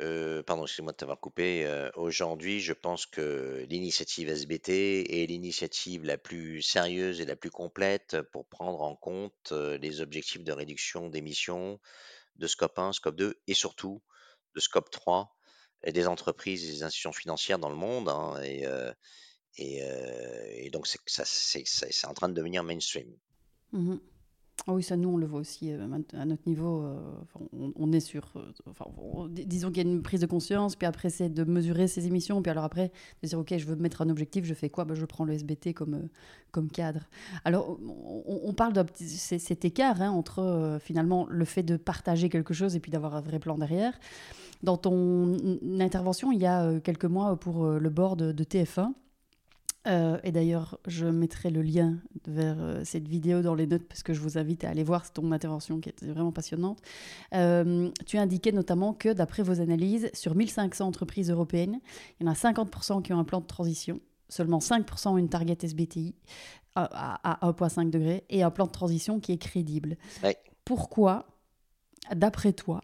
euh, pardon, excuse-moi de t'avoir coupé. euh, aujourd'hui, je pense que l'initiative SBT est l'initiative la plus sérieuse et la plus complète pour prendre en compte euh, les objectifs de réduction d'émissions de scope 1, scope 2 et surtout de scope 3 et des entreprises et des institutions financières dans le monde. hein, et, donc, c'est en train de devenir mainstream. Mhm. Ah oui, ça, nous, on le voit aussi euh, à notre niveau. euh, on, est sur. euh, disons qu'il y a une prise de conscience, puis après, c'est de mesurer ses émissions, puis alors après, de dire, OK, je veux mettre un objectif, je fais quoi? Ben, Je prends le SBT comme, comme cadre. Alors, on, parle c'est- cet écart hein, entre finalement le fait de partager quelque chose et puis d'avoir un vrai plan derrière. Dans ton intervention, il y a quelques mois pour le board de, de TF1, euh, et d'ailleurs, je mettrai le lien vers euh, cette vidéo dans les notes parce que je vous invite à aller voir ton intervention qui était vraiment passionnante. Euh, tu indiquais notamment que d'après vos analyses, sur 1500 entreprises européennes, il y en a 50% qui ont un plan de transition, seulement 5% ont une target SBTI à, à 1,5 degré et un plan de transition qui est crédible. Ouais. Pourquoi, d'après toi,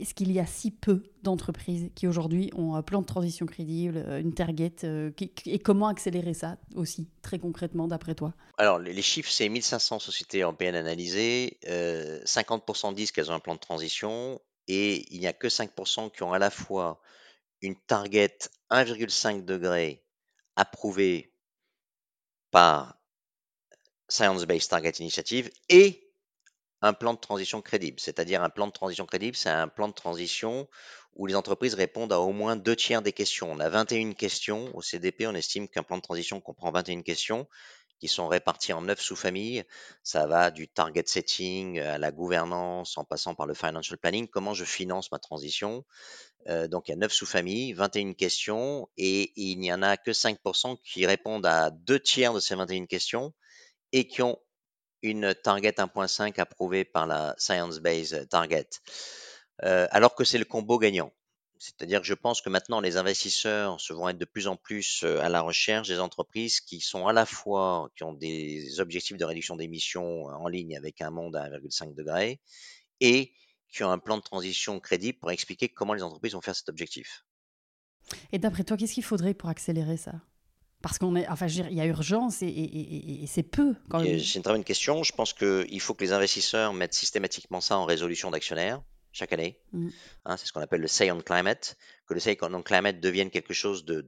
est-ce qu'il y a si peu d'entreprises qui aujourd'hui ont un plan de transition crédible, euh, une target euh, Et comment accélérer ça aussi, très concrètement, d'après toi? Alors, les chiffres, c'est 1500 sociétés européennes analysées. euh, 50% disent qu'elles ont un plan de transition et il n'y a que 5% qui ont à la fois une target 1,5 degré approuvée par Science Based Target Initiative et un plan de transition crédible. C'est-à-dire un plan de transition crédible, c'est un plan de transition où les entreprises répondent à au moins deux tiers des questions. On a 21 questions. Au CDP, on estime qu'un plan de transition comprend 21 questions. qui sont répartis en neuf sous-familles. Ça va du target setting à la gouvernance, en passant par le financial planning. Comment je finance ma transition? Euh, Donc, il y a neuf sous-familles, 21 questions, et il n'y en a que 5% qui répondent à deux tiers de ces 21 questions et qui ont une target 1.5 approuvée par la Science Based Target. Euh, alors que c'est le combo gagnant. C'est-à-dire que je pense que maintenant, les investisseurs se vont être de plus en plus euh, à la recherche des entreprises qui sont à la fois, qui ont des objectifs de réduction d'émissions en ligne avec un monde à 1,5 degré et qui ont un plan de transition crédible pour expliquer comment les entreprises vont faire cet objectif. Et d'après toi, qu'est-ce qu'il faudrait pour accélérer ça? Parce qu'on est, enfin, je veux dire, il y a urgence et, c'est peu. C'est une très bonne question. Je pense qu'il faut que les investisseurs mettent systématiquement ça en résolution d'actionnaires chaque année. Mmh. Hein, c'est ce qu'on appelle le Say on Climate, que le Say on Climate devienne quelque chose de,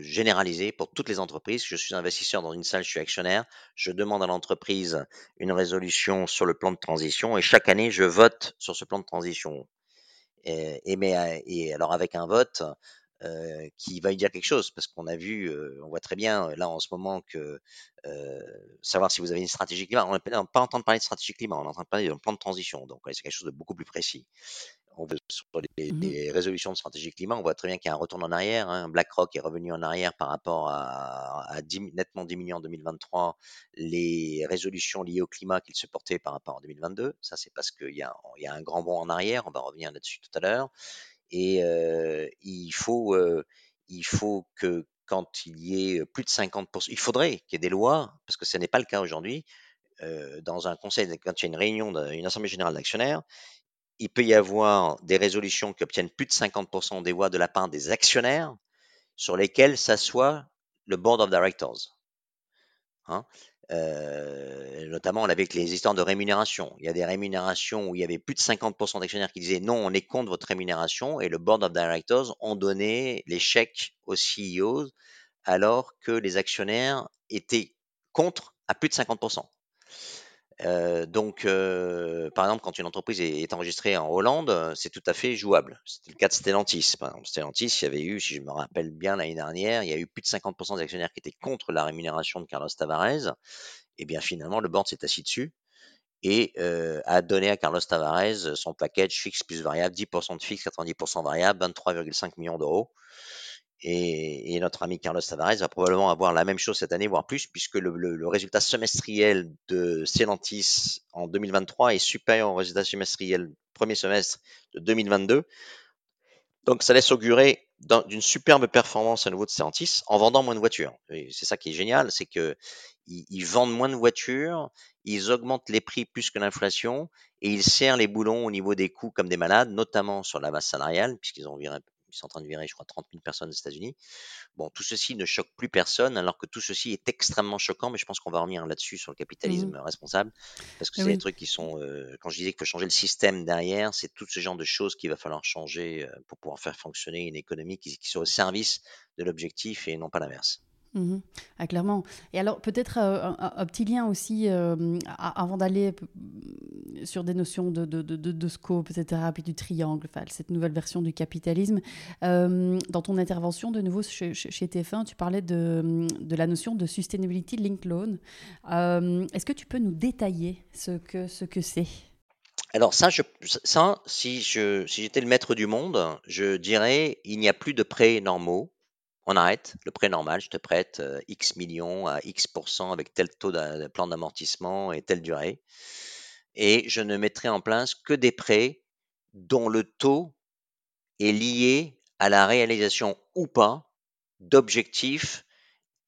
généralisé pour toutes les entreprises. Je suis investisseur dans une salle, je suis actionnaire, je demande à l'entreprise une résolution sur le plan de transition et chaque année, je vote sur ce plan de transition. Et, et alors avec un vote, euh, qui va y dire quelque chose, parce qu'on a vu, euh, on voit très bien là en ce moment que euh, savoir si vous avez une stratégie climat, on n'est pas en train de parler de stratégie climat, on est en train de parler d'un plan de transition, donc c'est quelque chose de beaucoup plus précis. On veut, sur les, mmh résolutions de stratégie climat, on voit très bien qu'il y a un retour en arrière. Hein. BlackRock est revenu en arrière par rapport à, à nettement diminuer en 2023 les résolutions liées au climat qu'il se portait par rapport à 2022. Ça, c'est parce qu'il y, y, a un grand bond en arrière. On va revenir là-dessus tout à l'heure. Et il faut, il que quand il y ait plus de 50%, il faudrait qu'il y ait des lois, parce que ce n'est pas le cas aujourd'hui, dans un conseil, quand il y a une réunion, une assemblée générale d'actionnaires, il peut y avoir des résolutions qui obtiennent plus de 50% des voix de la part des actionnaires sur lesquelles s'assoit le board of directors. Hein euh, notamment avec les histoires de rémunération. Il y a des rémunérations où il y avait plus de 50% d'actionnaires qui disaient non, on est contre votre rémunération et le board of directors ont donné les chèques aux CEOs alors que les actionnaires étaient contre à plus de 50%. Euh, donc, euh, par exemple, quand une entreprise est, enregistrée en Hollande, c'est tout à fait jouable. C'était le cas de Stellantis. Par exemple, Stellantis, il y avait eu, si je me rappelle bien l'année dernière, il y a eu plus de 50% des actionnaires qui étaient contre la rémunération de Carlos Tavares. Et bien finalement, le board s'est assis dessus et a donné à Carlos Tavares son package fixe plus variable, 10% de fixe, 90% variable, 23,5 millions d'euros. Et, notre ami Carlos Tavares va probablement avoir la même chose cette année, voire plus, puisque le, résultat semestriel de Stellantis en 2023 est supérieur au résultat semestriel premier semestre de 2022. Donc ça laisse augurer d'une superbe performance à nouveau de Stellantis en vendant moins de voitures. C'est ça qui est génial, c'est que ils, vendent moins de voitures, ils augmentent les prix plus que l'inflation et ils serrent les boulons au niveau des coûts comme des malades, notamment sur la masse salariale, puisqu'ils ont viré ils sont en train de virer, je crois, 30 000 personnes aux États-Unis. Bon, tout ceci ne choque plus personne, alors que tout ceci est extrêmement choquant, mais je pense qu'on va revenir là-dessus sur le capitalisme mmh responsable, parce que c'est des trucs qui sont, euh, quand je disais qu'il faut changer le système derrière, c'est tout ce genre de choses qu'il va falloir changer euh, pour pouvoir faire fonctionner une économie qui, qui soit au service de l'objectif et non pas l'inverse. Mmh ah, clairement. Et alors, peut-être euh, un, petit lien aussi, euh, avant d'aller sur des notions de, scope, etc., puis du triangle, cette nouvelle version du capitalisme. Euh, dans ton intervention, de nouveau chez, TF1, tu parlais de, la notion de Sustainability Linked Loan. Est-ce que tu peux nous détailler ce que ce que c'est? Alors ça, si j'étais le maître du monde, je dirais il n'y a plus de prêts normaux on arrête le prêt normal, je te prête euh, X millions à X avec tel taux de plan d'amortissement et telle durée. Et je ne mettrai en place que des prêts dont le taux est lié à la réalisation ou pas d'objectifs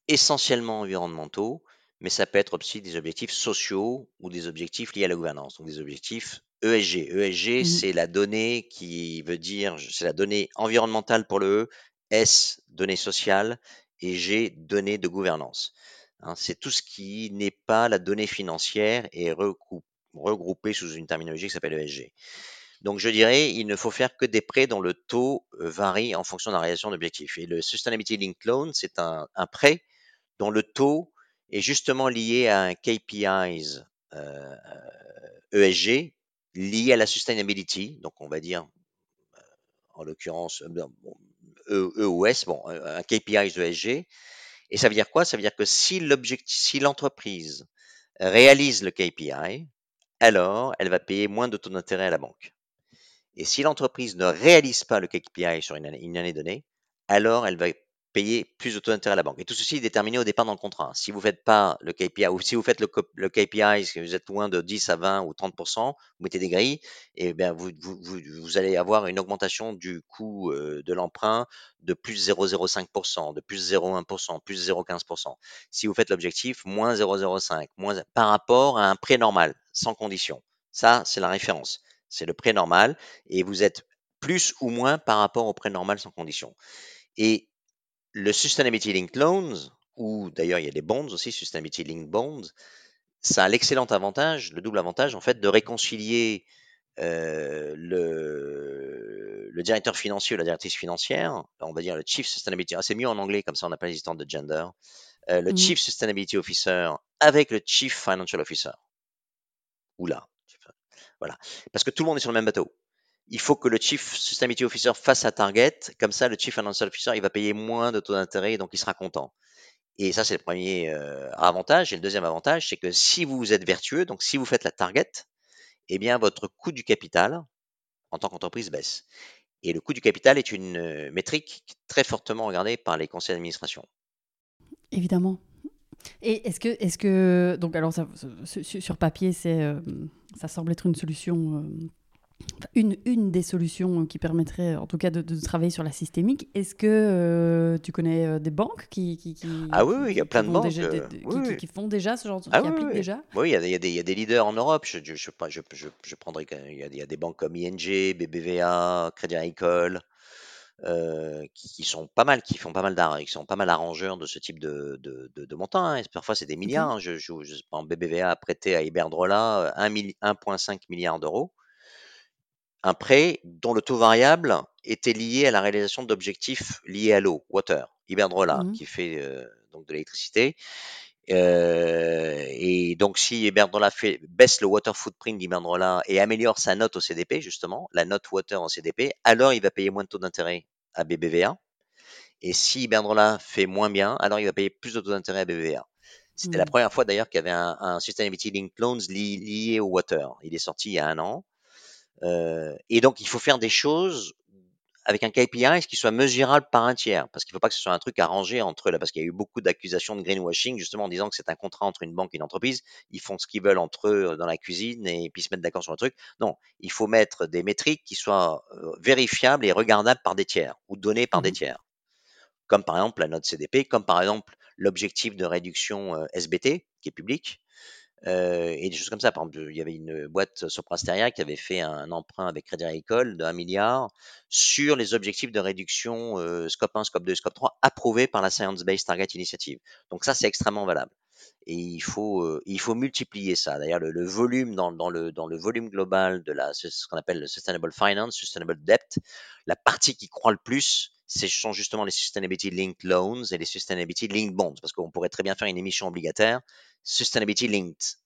essentiellement environnementaux, mais ça peut être aussi des objectifs sociaux ou des objectifs liés à la gouvernance, donc des objectifs ESG. ESG, mmh c'est la donnée qui veut dire, c'est la donnée environnementale pour le E, S, données sociales, et G, données de gouvernance. Hein, c'est tout ce qui n'est pas la donnée financière et regroupé sous une terminologie qui s'appelle ESG. Donc je dirais, il ne faut faire que des prêts dont le taux euh, varie en fonction de la réalisation d'objectifs. Et le Sustainability Linked Loan, c'est un, prêt dont le taux est justement lié à un KPIs euh, ESG euh, lié à la sustainability. Donc on va dire, euh, en l'occurrence, EOS, bon, un KPI ESG, Et ça veut dire quoi? Ça veut dire que si si l'entreprise réalise le KPI, alors elle va payer moins de taux d'intérêt à la banque. Et si l'entreprise ne réalise pas le KPI sur une année, donnée, alors elle va payer plus de taux d'intérêt à la banque. Et tout ceci est déterminé au départ dans le contrat. Si vous ne faites pas le KPI, ou si vous faites le, le KPI, vous êtes loin de 10 à 20 ou 30%, vous mettez des grilles, et bien vous, vous, allez avoir une augmentation du coût euh, de l'emprunt de plus 0,05%, de plus 0,1%, plus 0,15%. Si vous faites l'objectif, moins 0,05, moins par rapport à un prêt normal, sans condition. Ça, c'est la référence c'est le prêt normal, et vous êtes plus ou moins par rapport au prêt normal sans condition. Et le Sustainability Linked Loans, ou d'ailleurs il y a des bonds aussi, Sustainability Linked Bonds, ça a l'excellent avantage, le double avantage en fait, de réconcilier euh, le, le, directeur financier ou la directrice financière, on va dire le Chief Sustainability, ah, c'est mieux en anglais, comme ça on n'a pas les de gender, euh, le mmh. Chief Sustainability Officer avec le Chief Financial Officer. Oula, voilà. Parce que tout le monde est sur le même bateau. Il faut que le Chief Sustainability Officer fasse sa target. Comme ça, le Chief Financial Officer, il va payer moins de taux d'intérêt, donc il sera content. Et ça, c'est le premier euh, avantage. Et le deuxième avantage, c'est que si vous êtes vertueux, donc si vous faites la target, eh bien, votre coût du capital en tant qu'entreprise baisse. Et le coût du capital est une euh, métrique très fortement regardée par les conseils d'administration. Évidemment. Et est-ce que, est-ce que, donc alors sur papier, euh, ça semble être une solution, une, une des solutions qui permettrait, en tout cas, de, travailler sur la systémique. Est-ce que euh, tu connais des banques qui, qui, ah oui, oui, il y a plein de banques qui, font déjà ce genre de ah, qui appliquent déjà? Oui, il y, a, il, y a des, il y, a des, leaders en Europe. Je, je, je, je, je prendrai, il y, a, il y a des banques comme ING, BBVA, Crédit Agricole. Euh, qui, sont pas mal, qui font pas mal d'art, qui sont pas mal arrangeurs de ce type de, de, de, montants. Hein. Parfois, c'est des milliards. Hein. Je, je, je, BBVA a prêté à Iberdrola 1,5 milliard d'euros. Un prêt dont le taux variable était lié à la réalisation d'objectifs liés à l'eau, water. Iberdrola, mmh qui fait euh, donc de l'électricité. Euh, et donc, si Iberdrola fait, baisse le water footprint d'Iberdrola et améliore sa note au CDP, justement, la note water au CDP, alors il va payer moins de taux d'intérêt à BBVA. Et si Iberdrola fait moins bien, alors il va payer plus de taux d'intérêt à BBVA. C'était la mmh. première fois d'ailleurs qu'il y avait un, un Sustainability Linked Loans lié au water. Il est sorti il y a un an. Euh, et donc, il faut faire des choses avec un KPI qui soit mesurable par un tiers, parce qu'il ne faut pas que ce soit un truc arrangé entre eux, parce qu'il y a eu beaucoup d'accusations de greenwashing, justement en disant que c'est un contrat entre une banque et une entreprise, ils font ce qu'ils veulent entre eux dans la cuisine et puis se mettent d'accord sur le truc. Non, il faut mettre des métriques qui soient euh, vérifiables et regardables par des tiers, ou données par des mmh tiers, comme par exemple la note CDP, comme par exemple l'objectif de réduction euh, SBT, qui est public, euh, et des choses comme ça. Par exemple, il y avait une boîte Soprasteria qui avait fait un emprunt avec Crédit Agricole de 1 milliard sur les objectifs de réduction euh, scope 1, scope 2, scope 3 approuvés par la Science Based Target Initiative. Donc ça, c'est extrêmement valable. Et il faut, euh, il faut multiplier ça. D'ailleurs, le, volume dans, dans le volume global de la, ce qu'on appelle le Sustainable Finance, Sustainable Debt, la partie qui croît le plus, ce sont justement les Sustainability Linked Loans et les Sustainability Linked Bonds, parce qu'on pourrait très bien faire une émission obligataire Sustainability Linked.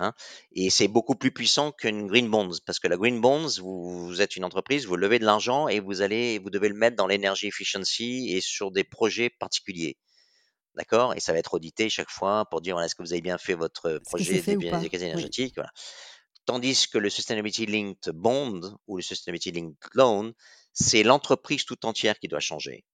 Hein, et c'est beaucoup plus puissant qu'une Green Bonds, parce que la Green Bonds, vous, êtes une entreprise, vous levez de l'argent et vous allez, vous devez le mettre dans l'énergie efficiency et sur des projets particuliers. D'accord? Et ça va être audité chaque fois pour dire est-ce que vous avez bien fait votre projet d'efficacité énergétique voilà. Tandis que le Sustainability Linked Bond ou le Sustainability Linked Loan, c'est l'entreprise tout entière qui doit changer.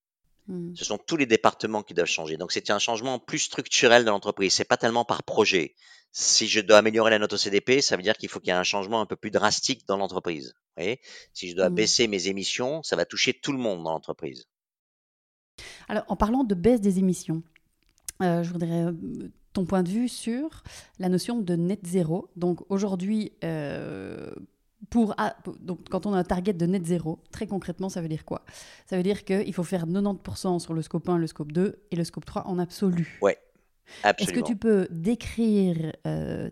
Mmh. Ce sont tous les départements qui doivent changer. Donc c'est un changement plus structurel de l'entreprise. C'est pas tellement par projet. Si je dois améliorer la note au CDP, ça veut dire qu'il faut qu'il y ait un changement un peu plus drastique dans l'entreprise. Si je dois mmh. baisser mes émissions, ça va toucher tout le monde dans l'entreprise. Alors en parlant de baisse des émissions, euh, je voudrais euh, ton point de vue sur la notion de net zéro. Donc aujourd'hui, euh, pour, donc, quand on a un target de net zéro, très concrètement, ça veut dire quoi? Ça veut dire qu'il faut faire 90% sur le scope 1, le scope 2 et le scope 3 en absolu. Ouais. Est-ce que tu peux décrire, euh,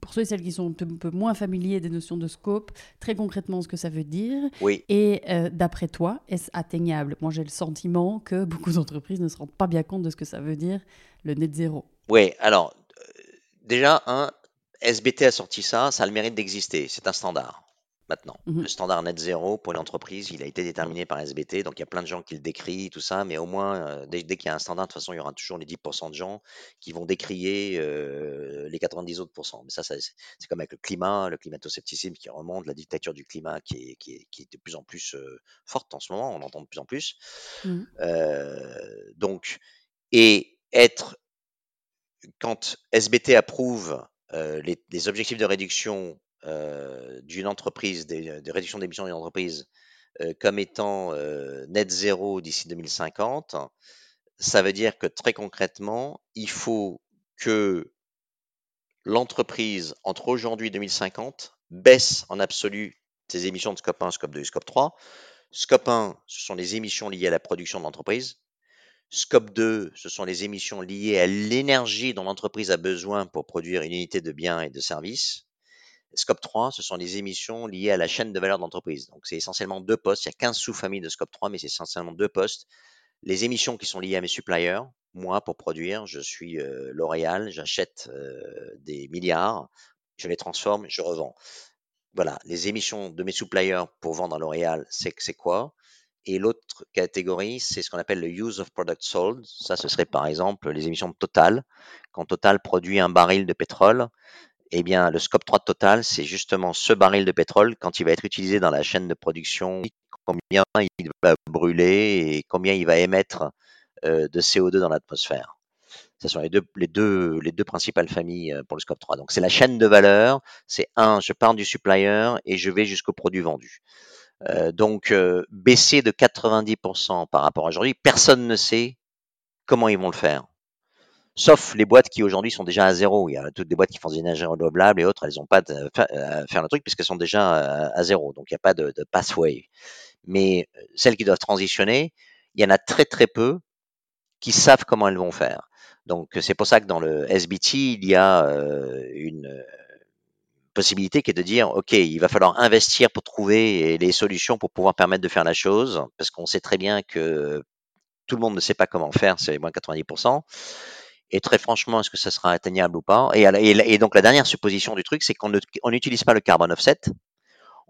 pour ceux et celles qui sont un peu moins familiers des notions de scope, très concrètement ce que ça veut dire? Oui. Et euh, d'après toi, est-ce atteignable? Moi, j'ai le sentiment que beaucoup d'entreprises ne se rendent pas bien compte de ce que ça veut dire, le net zéro. Oui, alors, euh, déjà, un, SBT a sorti ça, ça a le mérite d'exister, c'est un standard. maintenant. Mhm. Le standard net zéro pour l'entreprise, il a été déterminé par SBT, donc il y a plein de gens qui le décrient, tout ça, mais au moins, euh, dès, dès qu'il y a un standard, de toute façon, il y aura toujours les 10% de gens qui vont décrier euh, les 90 autres pourcents. Mais ça, ça, c'est comme avec le climat, le climato-scepticisme qui remonte, la dictature du climat qui est, qui est, qui est de plus en plus euh, forte en ce moment, on l'entend de plus en plus. Mhm. Donc, et être, quand SBT approuve les, les objectifs de réduction euh, d'une entreprise, des réductions d'émissions d'une entreprise, euh, comme étant euh, net zéro d'ici 2050, ça veut dire que très concrètement, il faut que l'entreprise, entre aujourd'hui et 2050, baisse en absolu ses émissions de scope 1, scope 2 et scope 3. Scope 1, ce sont les émissions liées à la production de l'entreprise. Scope 2, ce sont les émissions liées à l'énergie dont l'entreprise a besoin pour produire une unité de biens et de services. Scope 3, ce sont les émissions liées à la chaîne de valeur de l'entreprise. Donc, c'est essentiellement deux postes. Il y a 15 sous-familles de Scope 3, mais c'est essentiellement deux postes. Les émissions qui sont liées à mes suppliers, moi, pour produire, je suis euh, L'Oréal, j'achète euh, des milliards, je les transforme, je revends. Voilà, les émissions de mes suppliers pour vendre à L'Oréal, c'est quoi? Et l'autre catégorie, c'est ce qu'on appelle le use of product sold. Ça, ce serait par exemple les émissions de Total. Quand Total produit un baril de pétrole, eh bien, le scope 3 de Total, c'est justement ce baril de pétrole, quand il va être utilisé dans la chaîne de production, combien il va brûler et combien il va émettre euh, de CO2 dans l'atmosphère. Ce sont les deux, les, deux, les deux principales familles euh, pour le scope 3. Donc, c'est la chaîne de valeur. C'est un, je pars du supplier et je vais jusqu'au produit vendu. Euh, donc, euh, baisser de 90% par rapport à aujourd'hui, personne ne sait comment ils vont le faire sauf les boîtes qui aujourd'hui sont déjà à zéro. Il y a toutes des boîtes qui font des énergies renouvelables et autres, elles n'ont pas de, à faire le truc puisqu'elles sont déjà à, zéro. Donc il n'y a pas de, de, pathway. Mais celles qui doivent transitionner, il y en a très très peu qui savent comment elles vont faire. Donc c'est pour ça que dans le SBT, il y a euh, une possibilité qui est de dire, OK, il va falloir investir pour trouver les solutions pour pouvoir permettre de faire la chose, parce qu'on sait très bien que tout le monde ne sait pas comment faire, c'est moins 90%. Et très franchement, est-ce que ça sera atteignable ou pas? Et, donc la dernière supposition du truc, c'est qu'on n'utilise pas le carbon offset.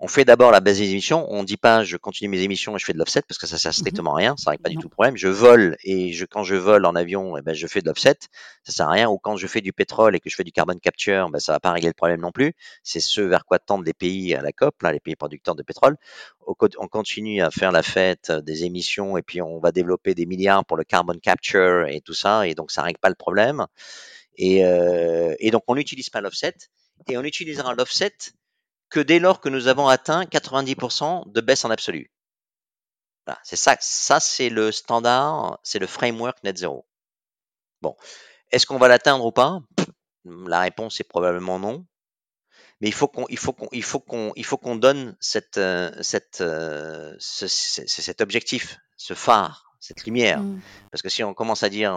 On fait d'abord la base des émissions. On ne dit pas je continue mes émissions et je fais de l'offset parce que ça sert strictement à rien. Ça règle pas du tout le problème. Je vole et je, quand je vole en avion, eh ben, je fais de l'offset. Ça sert à rien. Ou quand je fais du pétrole et que je fais du carbon capture, ben, ça va pas régler le problème non plus. C'est ce vers quoi tendent les pays à la COP, là, les pays producteurs de pétrole. On continue à faire la fête des émissions et puis on va développer des milliards pour le carbon capture et tout ça. Et donc ça règle pas le problème. Et, euh, et donc on n'utilise pas l'offset et on utilisera l'offset que dès lors que nous avons atteint 90% de baisse en absolu. Voilà, c'est ça, ça c'est le standard, c'est le framework net zéro. Bon, est-ce qu'on va l'atteindre ou pas? La réponse est probablement non. Mais il faut qu'on, il faut qu'on, il faut qu'on, il faut qu'on donne cette, euh, cette, euh, ce, cet objectif, ce phare, cette lumière. Mmh. Parce que si on commence à dire,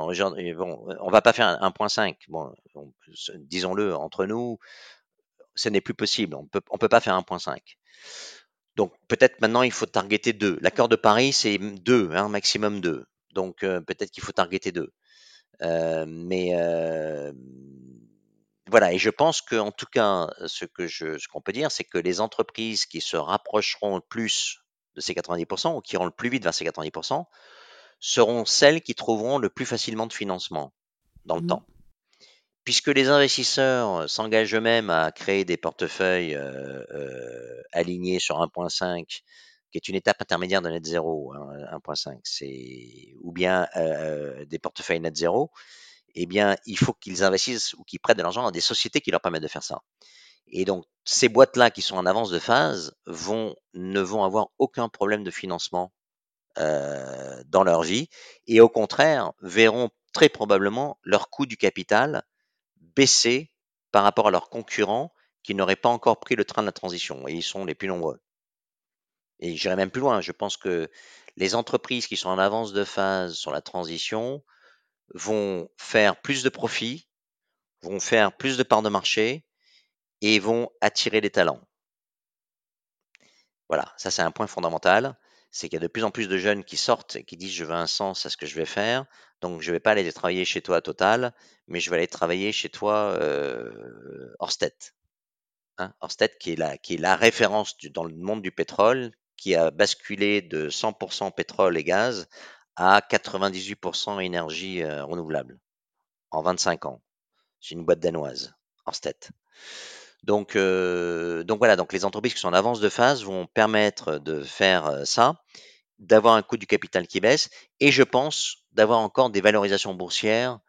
bon, on va pas faire 1.5, bon, disons-le entre nous, ce n'est plus possible. On peut, on peut pas faire 1.5. Donc peut-être maintenant il faut targeter 2. L'accord de Paris c'est 2, hein, maximum 2. Donc euh, peut-être qu'il faut targeter 2. Euh, mais euh, voilà, et je pense qu'en tout cas, ce que je, ce qu'on peut dire, c'est que les entreprises qui se rapprocheront le plus de ces 90% ou qui iront le plus vite vers ces 90% seront celles qui trouveront le plus facilement de financement dans le mmh. temps puisque les investisseurs s'engagent eux-mêmes à créer des portefeuilles euh, euh, alignés sur 1.5, qui est une étape intermédiaire de net zéro, hein, 1.5, c'est ou bien euh, des portefeuilles net zéro, eh bien, il faut qu'ils investissent ou qu'ils prêtent de l'argent dans des sociétés qui leur permettent de faire ça. Et donc, ces boîtes-là qui sont en avance de phase vont, ne vont avoir aucun problème de financement euh, dans leur vie et au contraire verront très probablement leur coût du capital baisser par rapport à leurs concurrents qui n'auraient pas encore pris le train de la transition, et ils sont les plus nombreux. Et j'irai même plus loin, je pense que les entreprises qui sont en avance de phase sur la transition vont faire plus de profits, vont faire plus de parts de marché et vont attirer des talents. Voilà, ça c'est un point fondamental. C'est qu'il y a de plus en plus de jeunes qui sortent et qui disent je veux un sens à ce que je vais faire, donc je ne vais pas aller travailler chez toi Total, mais je vais aller travailler chez toi euh, Orsted. Hein, Orsted, qui est la, référence dans le monde du pétrole, qui a basculé de 100% pétrole et gaz à 98% énergie euh, renouvelable en 25 ans. C'est une boîte danoise, Orsted. Donc, euh, donc voilà, donc les entreprises qui sont en avance de phase vont permettre de faire euh, ça, d'avoir un coût du capital qui baisse, et je pense d'avoir encore des valorisations boursières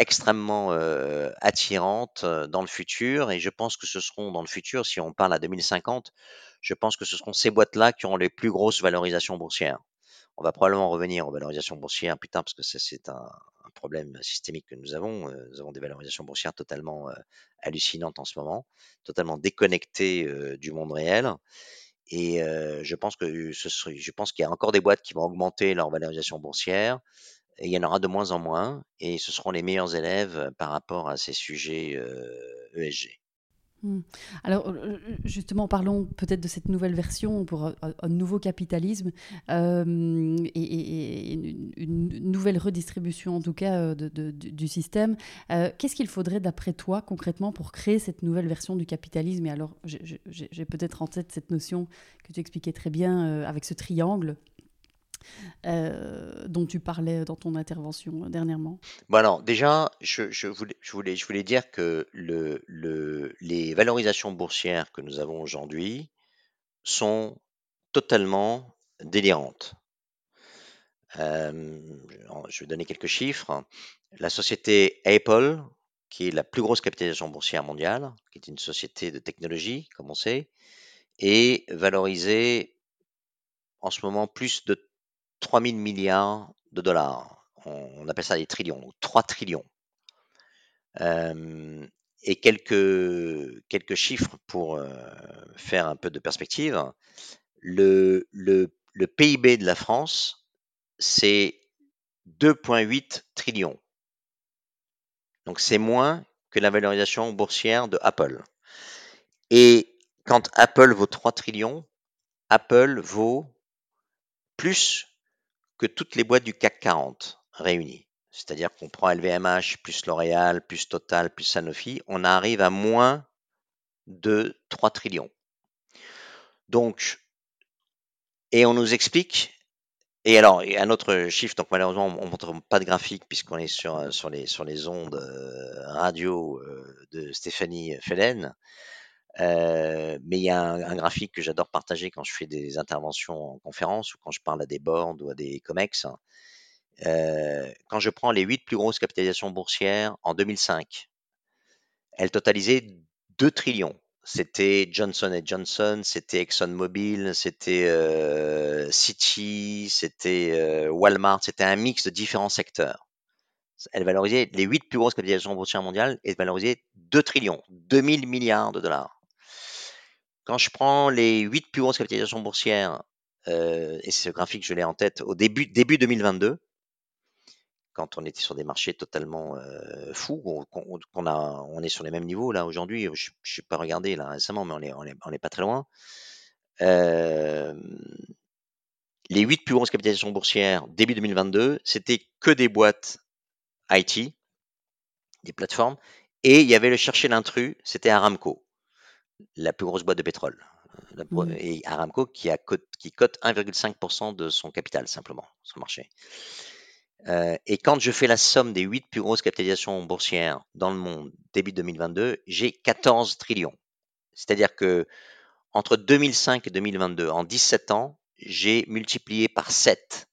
extrêmement euh, attirantes euh, dans le futur. Et je pense que ce seront dans le futur, si on parle à 2050, je pense que ce seront ces boîtes-là qui auront les plus grosses valorisations boursières. On va probablement revenir aux valorisations boursières plus tard parce que c'est un, problème systémique que nous avons. Euh, Nous avons des valorisations boursières totalement hallucinantes en ce moment, totalement déconnectées du monde réel. Et je pense que je pense qu'il y a encore des boîtes qui vont augmenter leur valorisation boursière. Il y en aura de moins en moins, et ce seront les meilleurs élèves par rapport à ces sujets ESG. Hmm. Alors euh, justement, parlons peut-être de cette nouvelle version pour un, nouveau capitalisme et, une, nouvelle redistribution en tout cas du système. Qu'est-ce qu'il faudrait d'après toi concrètement pour créer cette nouvelle version du capitalisme? Et alors, j'ai- peut-être en tête cette notion que tu expliquais très bien avec ce triangle euh, dont tu parlais dans ton intervention dernièrement. Bon alors déjà, je, je voulais, je voulais dire que le, le, les valorisations boursières que nous avons aujourd'hui sont totalement délirantes. Euh, je vais donner quelques chiffres. La société Apple, qui est la plus grosse capitalisation boursière mondiale, qui est une société de technologie, comme on sait, est valorisée en ce moment plus de 3000 milliards de dollars. On, appelle ça des trillions, donc 3 trillions. Euh, et quelques, chiffres pour euh, faire un peu de perspective. Le, le, le PIB de la France, c'est 2,8 trillions. Donc c'est moins que la valorisation boursière de Apple. Et quand Apple vaut 3 trillions, Apple vaut plus que toutes les boîtes du CAC 40 réunies. C'est-à-dire qu'on prend LVMH, plus L'Oréal, plus Total, plus Sanofi, on arrive à moins de 3 trillions. Donc, et on nous explique, et alors, un autre chiffre, donc malheureusement, on ne montre pas de graphique puisqu'on est sur, sur, les, sur les ondes euh, radio euh, de Stéphanie Fellen, euh, mais il y a un, graphique que j'adore partager quand je fais des interventions en conférence ou quand je parle à des boards ou à des COMEX. Euh, quand je prends les huit plus grosses capitalisations boursières en 2005, elles totalisaient 2 trillions. C'était Johnson Johnson, c'était ExxonMobil, c'était euh, Citi, c'était euh, Walmart, c'était un mix de différents secteurs. Elles valorisaient les huit plus grosses capitalisations boursières mondiales et valorisaient 2 trillions, 2000 milliards de dollars. Quand je prends les huit plus grosses capitalisations boursières, euh, et ce graphique je l'ai en tête, au début, début 2022, quand on était sur des marchés totalement euh, fous, qu'on a, on est sur les mêmes niveaux là aujourd'hui. Je n'ai pas regardé là récemment, mais on est, on est, on est pas très loin. Euh, les huit plus grosses capitalisations boursières début 2022, c'était que des boîtes IT, des plateformes, et il y avait le chercher l'intrus, c'était Aramco, la plus grosse boîte de pétrole. La, Mm. Et Aramco qui, a cote, qui cote 1,5% de son capital simplement sur le marché. Euh, et quand je fais la somme des huit plus grosses capitalisations boursières dans le monde début 2022, j'ai 14 trillions. C'est-à-dire que entre 2005 et 2022, en 17 ans, j'ai multiplié par 7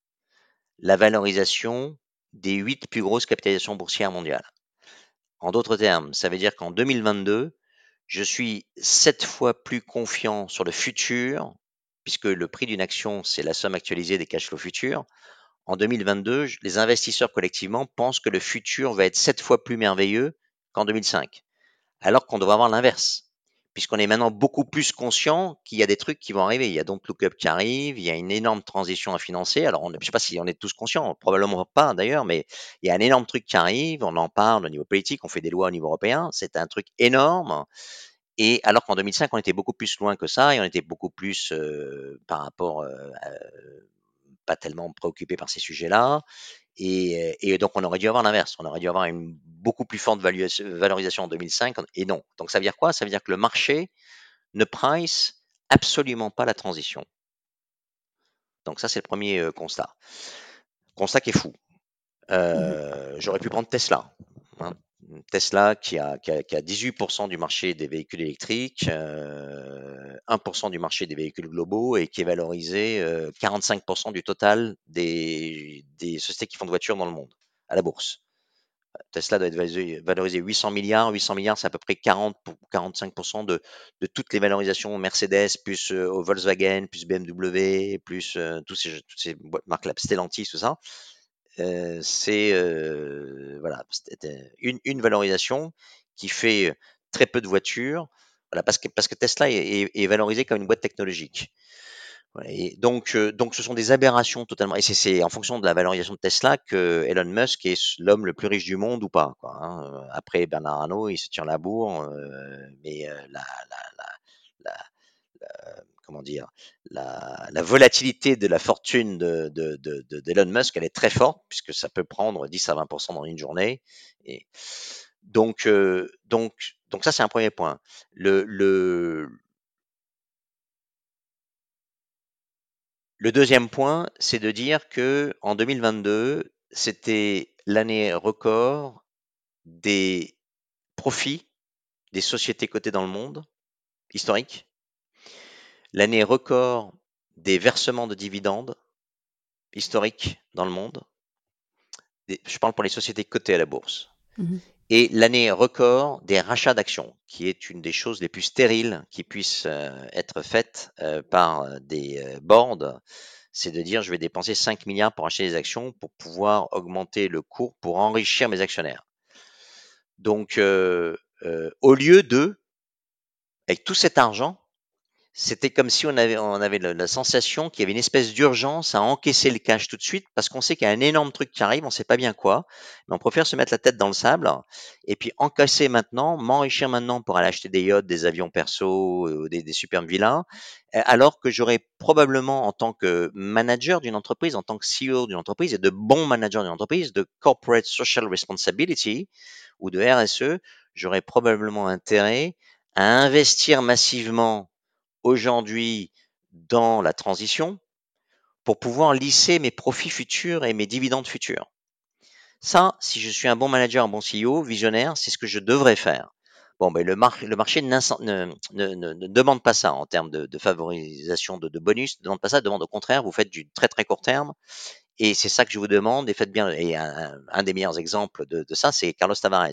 la valorisation des huit plus grosses capitalisations boursières mondiales. En d'autres termes, ça veut dire qu'en 2022, je suis 7 fois plus confiant sur le futur, puisque le prix d'une action, c'est la somme actualisée des cash flows futurs, en 2022, les investisseurs collectivement pensent que le futur va être sept fois plus merveilleux qu'en 2005, alors qu'on devrait avoir l'inverse, puisqu'on est maintenant beaucoup plus conscient qu'il y a des trucs qui vont arriver. Il y a donc Lookup qui arrive, il y a une énorme transition à financer. Alors, je ne sais pas si on est tous conscients, probablement pas d'ailleurs, mais il y a un énorme truc qui arrive, on en parle au niveau politique, on fait des lois au niveau européen, c'est un truc énorme. Et alors qu'en 2005, on était beaucoup plus loin que ça et on était beaucoup plus euh, par rapport euh, pas tellement préoccupé par ces sujets-là. Et, donc, on aurait dû avoir l'inverse. On aurait dû avoir une beaucoup plus forte valorisation en 2005. Et non. Donc, ça veut dire quoi? Ça veut dire que le marché ne price absolument pas la transition. Donc, ça, c'est le premier constat. Constat qui est fou. Euh, j'aurais pu prendre Tesla. Hein. Tesla qui a, qui, a, 18% du marché des véhicules électriques, 1% euh, du marché des véhicules globaux et qui est valorisé 45% euh, du total des, sociétés qui font de voitures dans le monde à la bourse. Tesla doit être valorisé, 800 milliards. 800 milliards, c'est à peu près 40 45% de, de, toutes les valorisations Mercedes, plus Volkswagen, plus BMW, plus tous ces, toutes ces marques-là, Stellantis, tout ça c'est voilà, une, une, valorisation qui fait très peu de voitures, voilà, parce, que, parce que Tesla est, est, valorisé comme une boîte technologique. et donc, donc, ce sont des aberrations totalement. Et c'est en fonction de la valorisation de Tesla que Elon Musk est l'homme le plus riche du monde ou pas. Quoi, hein. Après Bernard Arnault, il se tire la bourre, mais la, comment dire, la, volatilité de la fortune de, d'Elon Musk, elle est très forte, puisque ça peut prendre 10 à 20% dans une journée. Euh, donc, ça, c'est un premier point. Le, deuxième point, c'est de dire que en 2022, c'était l'année record des profits des sociétés cotées dans le monde, historiques, l'année record des versements de dividendes historiques dans le monde. Je parle pour les sociétés cotées à la bourse. Mmh Et l'année record des rachats d'actions, qui est une des choses les plus stériles qui puissent euh, être faites euh, par des euh, boards, c'est de dire je vais dépenser 5 milliards pour acheter des actions pour pouvoir augmenter le cours pour enrichir mes actionnaires. Donc, au lieu de, avec tout cet argent, c'était comme si on avait, on avait la, sensation qu'il y avait une espèce d'urgence à encaisser le cash tout de suite parce qu'on sait qu'il y a un énorme truc qui arrive, on sait pas bien quoi, mais on préfère se mettre la tête dans le sable et puis encaisser maintenant, m'enrichir maintenant pour aller acheter des yachts, des avions perso, euh, des, des superbes villas, euh, alors que j'aurais probablement en tant que manager d'une entreprise, en tant que CEO d'une entreprise et de bons managers d'une entreprise, de corporate social responsibility ou de RSE, j'aurais probablement intérêt à investir massivement aujourd'hui dans la transition pour pouvoir lisser mes profits futurs et mes dividendes futurs. Ça, si je suis un bon manager, un bon CEO, visionnaire, c'est ce que je devrais faire. Bon, ben le, le marché ne, demande pas ça en termes de, favorisation de, bonus, ne demande pas ça, demande au contraire, vous faites du très très court terme. Et c'est ça que je vous demande, et faites bien. Et un, des meilleurs exemples de ça, c'est Carlos Tavares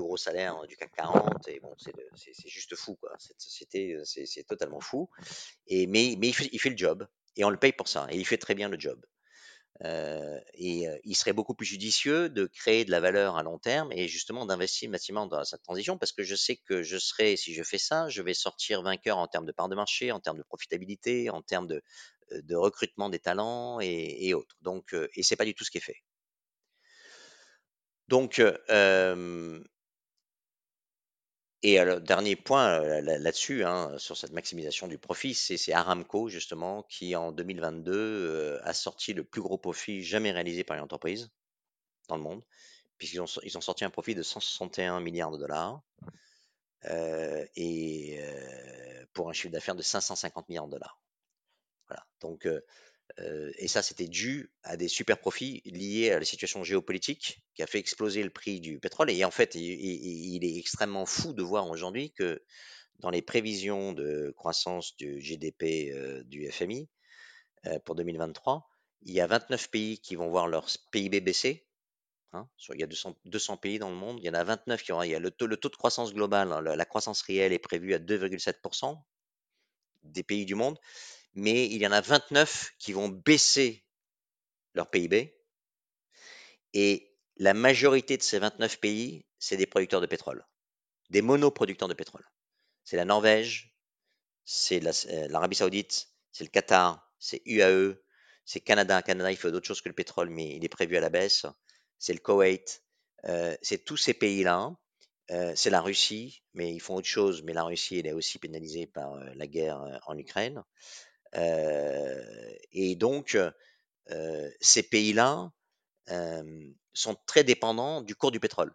gros salaire du CAC 40 et bon c'est juste fou quoi. Cette société c'est totalement fou. Et mais mais il fait, le job et on le paye pour ça et il fait très bien le job. Euh, et il serait beaucoup plus judicieux de créer de la valeur à long terme et justement d'investir massivement dans cette transition parce que je sais que je serai si je fais ça je vais sortir vainqueur en termes de part de marché en termes de profitabilité en termes de, recrutement des talents et, autres. Donc et c'est pas du tout ce qui est fait. Donc, euh, et le dernier point là-dessus, hein, sur cette maximisation du profit, c'est Aramco, justement, qui en 2022 a sorti le plus gros profit jamais réalisé par une entreprise dans le monde, puisqu'ils ont, ils ont sorti un profit de 161 milliards de dollars et pour un chiffre d'affaires de 550 milliards de dollars. Voilà. Donc, et ça, c'était dû à des super profits liés à la situation géopolitique qui a fait exploser le prix du pétrole. Et en fait, il, est extrêmement fou de voir aujourd'hui que dans les prévisions de croissance du GDP du FMI pour 2023, il y a 29 pays qui vont voir leur PIB baisser. Hein, il y a 200, pays dans le monde, il y en a 29 qui. Il y a le taux, le taux de croissance globale, hein, la croissance réelle est prévue à 2,7% des pays du monde mais il y en a 29 qui vont baisser leur PIB. Et la majorité de ces 29 pays, c'est des producteurs de pétrole, des monoproducteurs de pétrole. C'est la Norvège, c'est euh, l'Arabie Saoudite, c'est le Qatar, c'est UAE, c'est Canada. Canada, il fait d'autres choses que le pétrole, mais il est prévu à la baisse. C'est le Koweït, euh, c'est tous ces pays-là. Euh, c'est la Russie, mais ils font autre chose. Mais la Russie, elle est aussi pénalisée par la guerre en Ukraine. Euh, et donc, euh, ces pays-là sont très dépendants du cours du pétrole.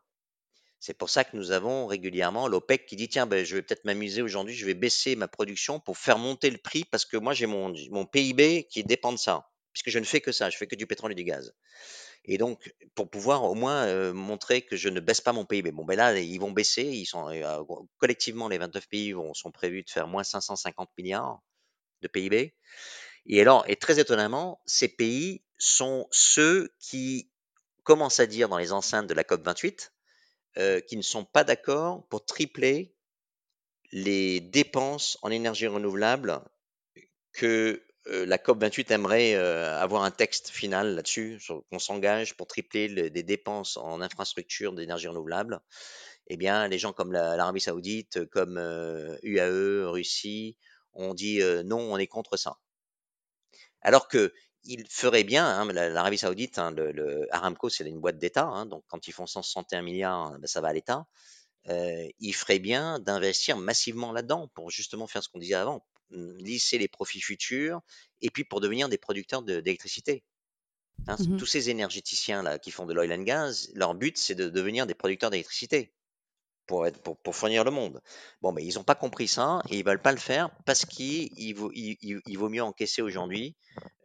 C'est pour ça que nous avons régulièrement l'OPEC qui dit tiens, ben, je vais peut-être m'amuser aujourd'hui, je vais baisser ma production pour faire monter le prix parce que moi j'ai mon, mon PIB qui dépend de ça, puisque je ne fais que ça, je fais que du pétrole et du gaz. Et donc, pour pouvoir au moins montrer que je ne baisse pas mon PIB. Bon, ben là, ils vont baisser. Ils sont collectivement, les 29 pays vont, sont prévus de faire moins 550 milliards de PIB. Et alors, et très étonnamment, ces pays sont ceux qui commencent à dire dans les enceintes de la COP 28 euh, qui ne sont pas d'accord pour tripler les dépenses en énergie renouvelable que euh, la COP28 aimerait euh, avoir un texte final là-dessus, qu'on s'engage pour tripler les des dépenses en infrastructure d'énergie renouvelable. Eh bien, les gens comme l'Arabie Saoudite, comme UAE, Russie, ont dit non, on est contre ça. Alors que il ferait bien, hein, l'Arabie Saoudite, hein, le, Aramco, c'est une boîte d'État, hein, donc quand ils font 161 milliards, ben, ça va à l'État. Euh, il ferait bien d'investir massivement là-dedans pour justement faire ce qu'on disait avant, lisser les profits futurs et puis pour devenir des producteurs d'électricité. Mmh tous ces énergéticiens là qui font de l'oil and gas, leur but c'est de devenir des producteurs d'électricité pour, fournir le monde. Bon, mais ils n'ont pas compris ça et ils veulent pas le faire parce qu'il vaut, mieux encaisser aujourd'hui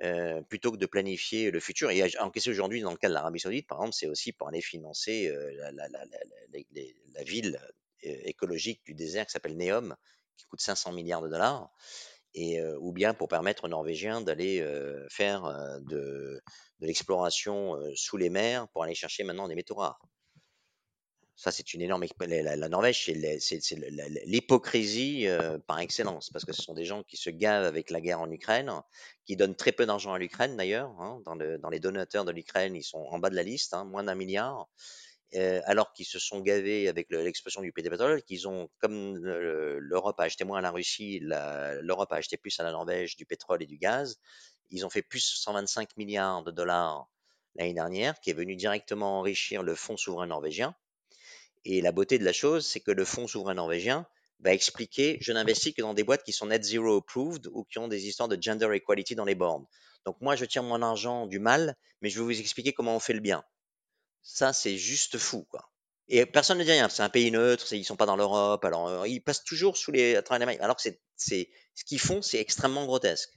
euh, plutôt que de planifier le futur. Et encaisser aujourd'hui, dans le cas de l'Arabie Saoudite, par exemple, c'est aussi pour aller financer euh, la, ville euh, écologique du désert qui s'appelle Neom, qui coûte 500 milliards de dollars. Ou bien pour permettre aux Norvégiens d'aller faire de l'exploration sous les mers pour aller chercher maintenant des métaux rares. Ça, c'est une énorme. La, la Norvège, c'est l'hypocrisie euh, par excellence, parce que ce sont des gens qui se gavent avec la guerre en Ukraine, qui donnent très peu d'argent à l'Ukraine d'ailleurs. Hein, dans, le, les donateurs de l'Ukraine, ils sont en bas de la liste, hein, moins d'un milliard, euh, alors qu'ils se sont gavés avec l'explosion du pétrole, qu'ils ont, comme l'Europe a acheté moins à la Russie, l'Europe a acheté plus à la Norvège du pétrole et du gaz. Ils ont fait plus 125 milliards de dollars l'année dernière, qui est venu directement enrichir le fonds souverain norvégien et la beauté de la chose, c'est que le fonds souverain norvégien va expliquer je n'investis que dans des boîtes qui sont net zero approved ou qui ont des histoires de gender equality dans les bornes. Donc moi, je tire mon argent du mal, mais je vais vous expliquer comment on fait le bien. Ça, c'est juste fou, quoi. Et personne ne dit rien. C'est un pays neutre, ils sont pas dans l'Europe, alors euh, ils passent toujours sous les, à travers les Alors que c'est, ce qu'ils font, c'est extrêmement grotesque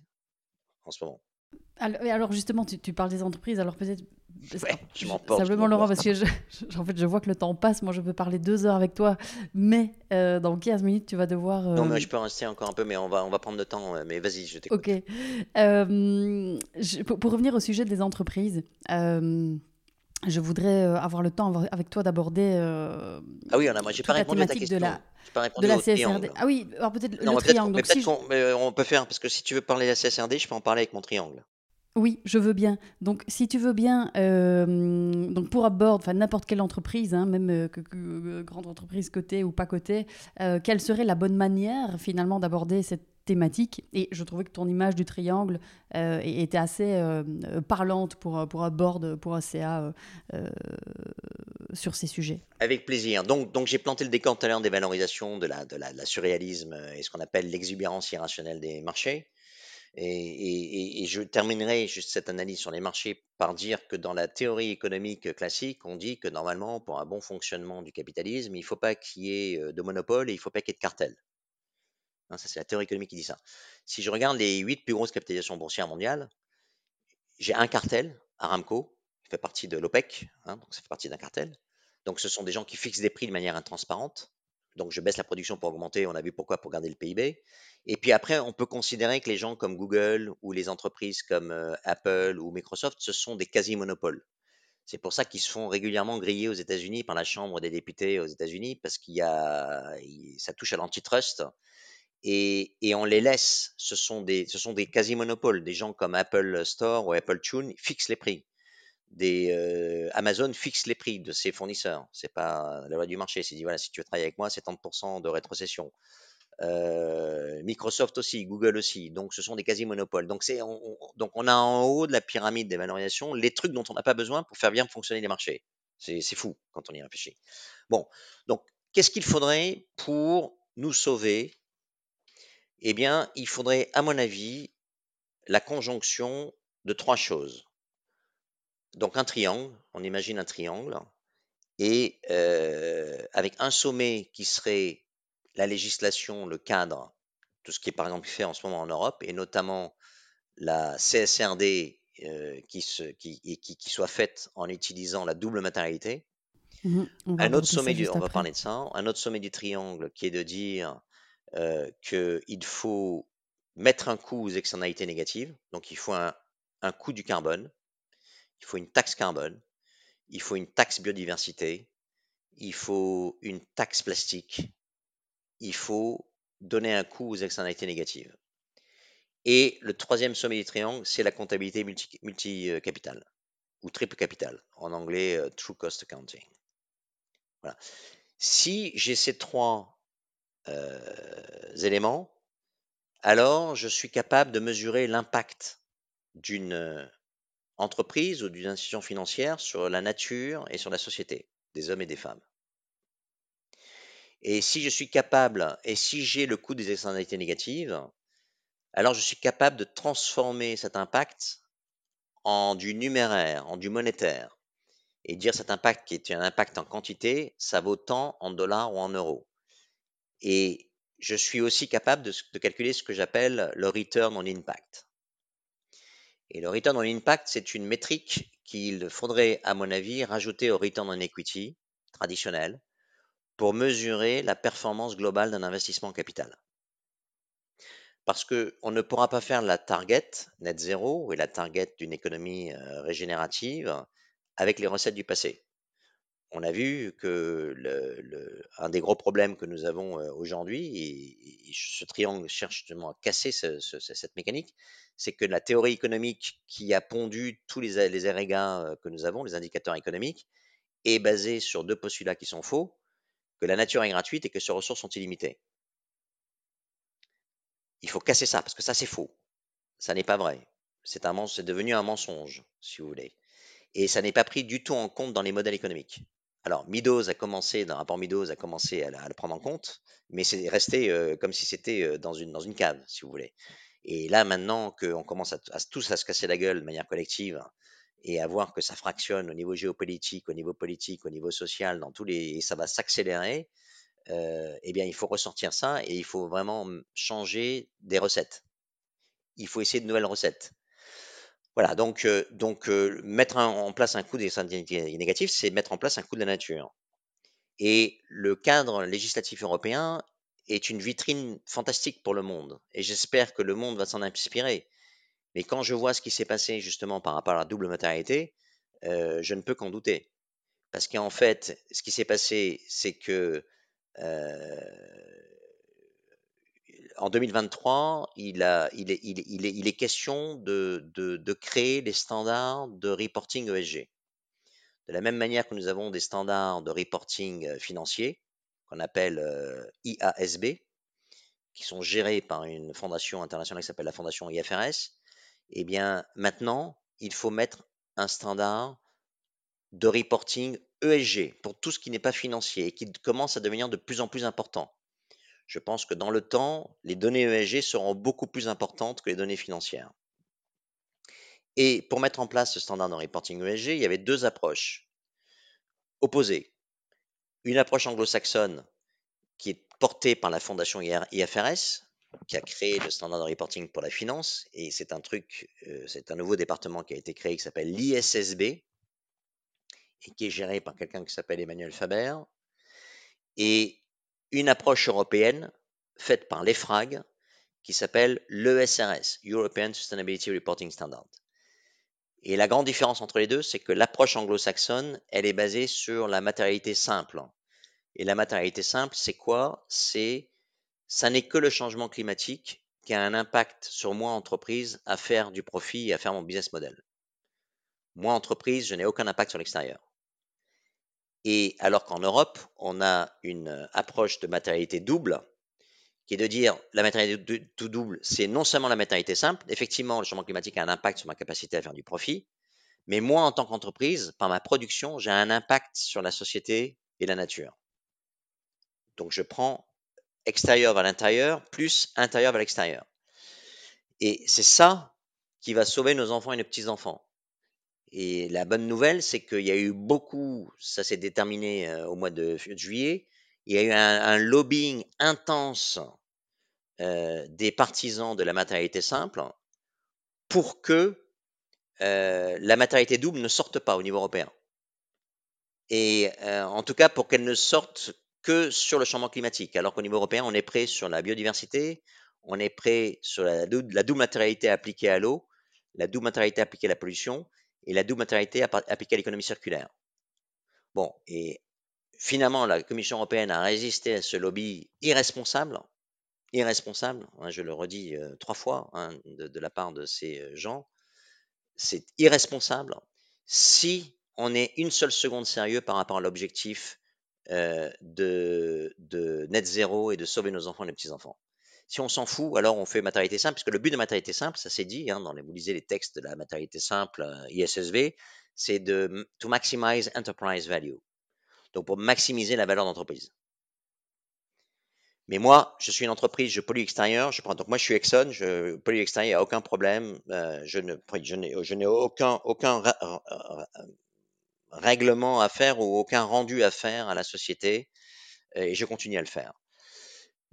en ce moment. Alors, justement, tu, tu, parles des entreprises, alors peut-être je m'emporte. Simplement, Laurent, parce que je, en fait, je vois que le temps passe. Moi, je peux parler deux heures avec toi, mais euh, dans 15 minutes, tu vas devoir. Non, mais euh, je peux rester encore un peu, mais on va, on va prendre le temps. Mais vas-y, je t'écoute. Ok. Euh, pour, revenir au sujet des entreprises, je voudrais avoir le temps avec toi d'aborder. ah oui, moi, j'ai pas répondu à ta question. De la, de la CSRD. Ah oui, alors peut-être le triangle. Mais peut-être on peut faire, parce que si tu veux parler de la CSRD, je peux en parler avec mon triangle. Oui, je veux bien. Donc, si tu veux bien, euh, donc pour Upboard, n'importe quelle entreprise, hein, même euh, euh, grande entreprise cotée ou pas cotée, quelle serait la bonne manière finalement d'aborder cette thématique? Et je trouvais que ton image du triangle était assez parlante pour pour Upboard, pour ACA sur ces sujets. Avec plaisir. Donc, donc j'ai planté le décor tout à l'heure des valorisations, de la, de la surréalisme et ce qu'on appelle l'exubérance irrationnelle des marchés. Et, je terminerai juste cette analyse sur les marchés par dire que dans la théorie économique classique, on dit que normalement, pour un bon fonctionnement du capitalisme, il ne faut pas qu'il y ait euh, de monopole et il ne faut pas qu'il y ait de cartel. Hein, ça, c'est la théorie économique qui dit ça. Si je regarde les huit plus grosses capitalisations boursières mondiales, j'ai un cartel, Aramco, qui fait partie de l'OPEC, hein, donc ça fait partie d'un cartel. Donc ce sont des gens qui fixent des prix de manière intransparente. Donc je baisse la production pour augmenter, on a vu pourquoi, pour garder le PIB. Et puis après, on peut considérer que les gens comme Google ou les entreprises comme euh, Apple ou Microsoft, ce sont des quasi-monopoles. C'est pour ça qu'ils se font régulièrement griller aux États-Unis par la Chambre des députés aux États-Unis, parce qu'il y a, ça touche à l'antitrust. Et, et, on les laisse, ce sont des, ce sont des quasi-monopoles. Des gens comme Apple Store ou Apple Tune fixent les prix des euh, Amazon fixe les prix de ses fournisseurs. C'est pas la loi du marché. C'est dit voilà, si tu veux travailler avec moi, c'est 30% de rétrocession. Euh, Microsoft aussi, Google aussi. Donc ce sont des quasi-monopoles. Donc c'est on, donc on a en haut de la pyramide des valorisations les trucs dont on n'a pas besoin pour faire bien fonctionner les marchés. C'est fou quand on y réfléchit. Bon, donc qu'est-ce qu'il faudrait pour nous sauver? Eh bien, il faudrait, à mon avis, la conjonction de trois choses donc un triangle, on imagine un triangle, et euh, avec un sommet qui serait la législation, le cadre, tout ce qui est par exemple fait en ce moment en Europe, et notamment la CSRD euh, qui, se, qui, qui, qui, soit faite en utilisant la double matérialité. Mmh un autre sommet du, on va parler de ça, un autre sommet du triangle qui est de dire euh, qu'il faut mettre un coût aux externalités négatives, donc il faut un, un coût du carbone, il faut une taxe carbone, il faut une taxe biodiversité, il faut une taxe plastique, il faut donner un coût aux externalités négatives. Et le troisième sommet du triangle, c'est la comptabilité multi-capital ou triple capital, en anglais euh, True Cost Accounting. Si j'ai ces trois euh, éléments, alors je suis capable de mesurer l'impact d'une entreprise ou d'une institution financière sur la nature et sur la société des hommes et des femmes. Et si je suis capable, et si j'ai le coût des externalités négatives, alors je suis capable de transformer cet impact en du numéraire, en du monétaire, et dire cet impact qui est un impact en quantité, ça vaut tant en dollars ou en euros. Et je suis aussi capable de, de calculer ce que j'appelle le return on impact. Et le return on impact, c'est une métrique qu'il faudrait, à mon avis, rajouter au return on equity traditionnel pour mesurer la performance globale d'un investissement en capital. Parce qu'on ne pourra pas faire la target net zéro et la target d'une économie euh, régénérative avec les recettes du passé on a vu que un des gros problèmes que nous avons aujourd'hui, et, ce triangle cherche justement à casser cette mécanique, c'est que la théorie économique qui a pondu tous les, les que nous avons, les indicateurs économiques, est basée sur deux postulats qui sont faux, que la nature est gratuite et que ses ressources sont illimitées. Il faut casser ça, parce que ça c'est faux. Ça n'est pas vrai. C'est devenu un mensonge, si vous voulez. Et ça n'est pas pris du tout en compte dans les modèles économiques. Alors, Meadows a commencé, dans le rapport Meadows a commencé à, le prendre en compte, mais c'est resté euh, comme si c'était euh, dans une, dans une cave, si vous voulez. Et là, maintenant qu'on commence à, tous à se casser la gueule de manière collective et à voir que ça fractionne au niveau géopolitique, au niveau politique, au niveau social, dans tous les, et ça va s'accélérer, euh, eh bien, il faut ressortir ça et il faut vraiment changer des recettes. Il faut essayer de nouvelles recettes. Voilà, donc, euh, donc euh, mettre en place un coût des externalités négatives, c'est mettre en place un coût de la nature. Et le cadre législatif européen est une vitrine fantastique pour le monde. Et j'espère que le monde va s'en inspirer. Mais quand je vois ce qui s'est passé justement par rapport à la double matérialité, euh, je ne peux qu'en douter. Parce qu'en fait, ce qui s'est passé, c'est que en 2023, il, est, question de, créer les standards de reporting ESG. De la même manière que nous avons des standards de reporting euh, financier, qu'on appelle euh, IASB, qui sont gérés par une fondation internationale qui s'appelle la fondation IFRS, eh bien maintenant, il faut mettre un standard de reporting ESG pour tout ce qui n'est pas financier et qui commence à devenir de plus en plus important je pense que dans le temps, les données ESG seront beaucoup plus importantes que les données financières. Et pour mettre en place ce standard de reporting ESG, il y avait deux approches opposées. Une approche anglo-saxonne qui est portée par la fondation IFRS, qui a créé le standard de reporting pour la finance, et c'est un truc, euh, c'est un nouveau département qui a été créé qui s'appelle l'ISSB, et qui est géré par quelqu'un qui s'appelle Emmanuel Faber. Et une approche européenne faite par l'EFRAG qui s'appelle l'ESRS, European Sustainability Reporting Standard. Et la grande différence entre les deux, c'est que l'approche anglo-saxonne, elle est basée sur la matérialité simple. Et la matérialité simple, c'est quoi? C'est ça n'est que le changement climatique qui a un impact sur moi, entreprise, à faire du profit et à faire mon business model. Moi, entreprise, je n'ai aucun impact sur l'extérieur. Et alors qu'en Europe, on a une approche de matérialité double, qui est de dire la matérialité tout double, c'est non seulement la matérialité simple, effectivement, le changement climatique a un impact sur ma capacité à faire du profit, mais moi, en tant qu'entreprise, par ma production, j'ai un impact sur la société et la nature. Donc, je prends extérieur vers l'intérieur, plus intérieur vers l'extérieur. Et c'est ça qui va sauver nos enfants et nos petits-enfants. Et la bonne nouvelle, c'est qu'il y a eu beaucoup, ça s'est déterminé au mois de juillet, il y a eu un, lobbying intense des partisans de la matérialité simple pour que la matérialité double ne sorte pas au niveau européen. Et en tout cas, pour qu'elle ne sorte que sur le changement climatique, alors qu'au niveau européen, on est prêt sur la biodiversité, on est prêt sur la, la double matérialité appliquée à l'eau, la double matérialité appliquée à la pollution et la double matérialité appliquée à l'économie circulaire. Bon, et finalement, la Commission européenne a résisté à ce lobby irresponsable, irresponsable, hein, je le redis euh, trois fois hein, de, la part de ces euh, gens, c'est irresponsable si on est une seule seconde sérieux par rapport à l'objectif euh, de, de net zéro et de sauver nos enfants et nos petits-enfants. Si on s'en fout, alors on fait matérialité simple, puisque le but de matérialité simple, ça s'est dit, hein, dans les, vous lisez les textes de la matérialité simple ISSV, c'est de to maximize enterprise value. Donc pour maximiser la valeur d'entreprise. Mais moi, je suis une entreprise, je pollue l'extérieur. Je prends, donc moi, je suis Exxon, je pollue l'extérieur, il n'y a aucun problème. Euh, je ne, je n'ai aucun, aucun règlement à faire ou aucun rendu à faire à la société, et je continue à le faire.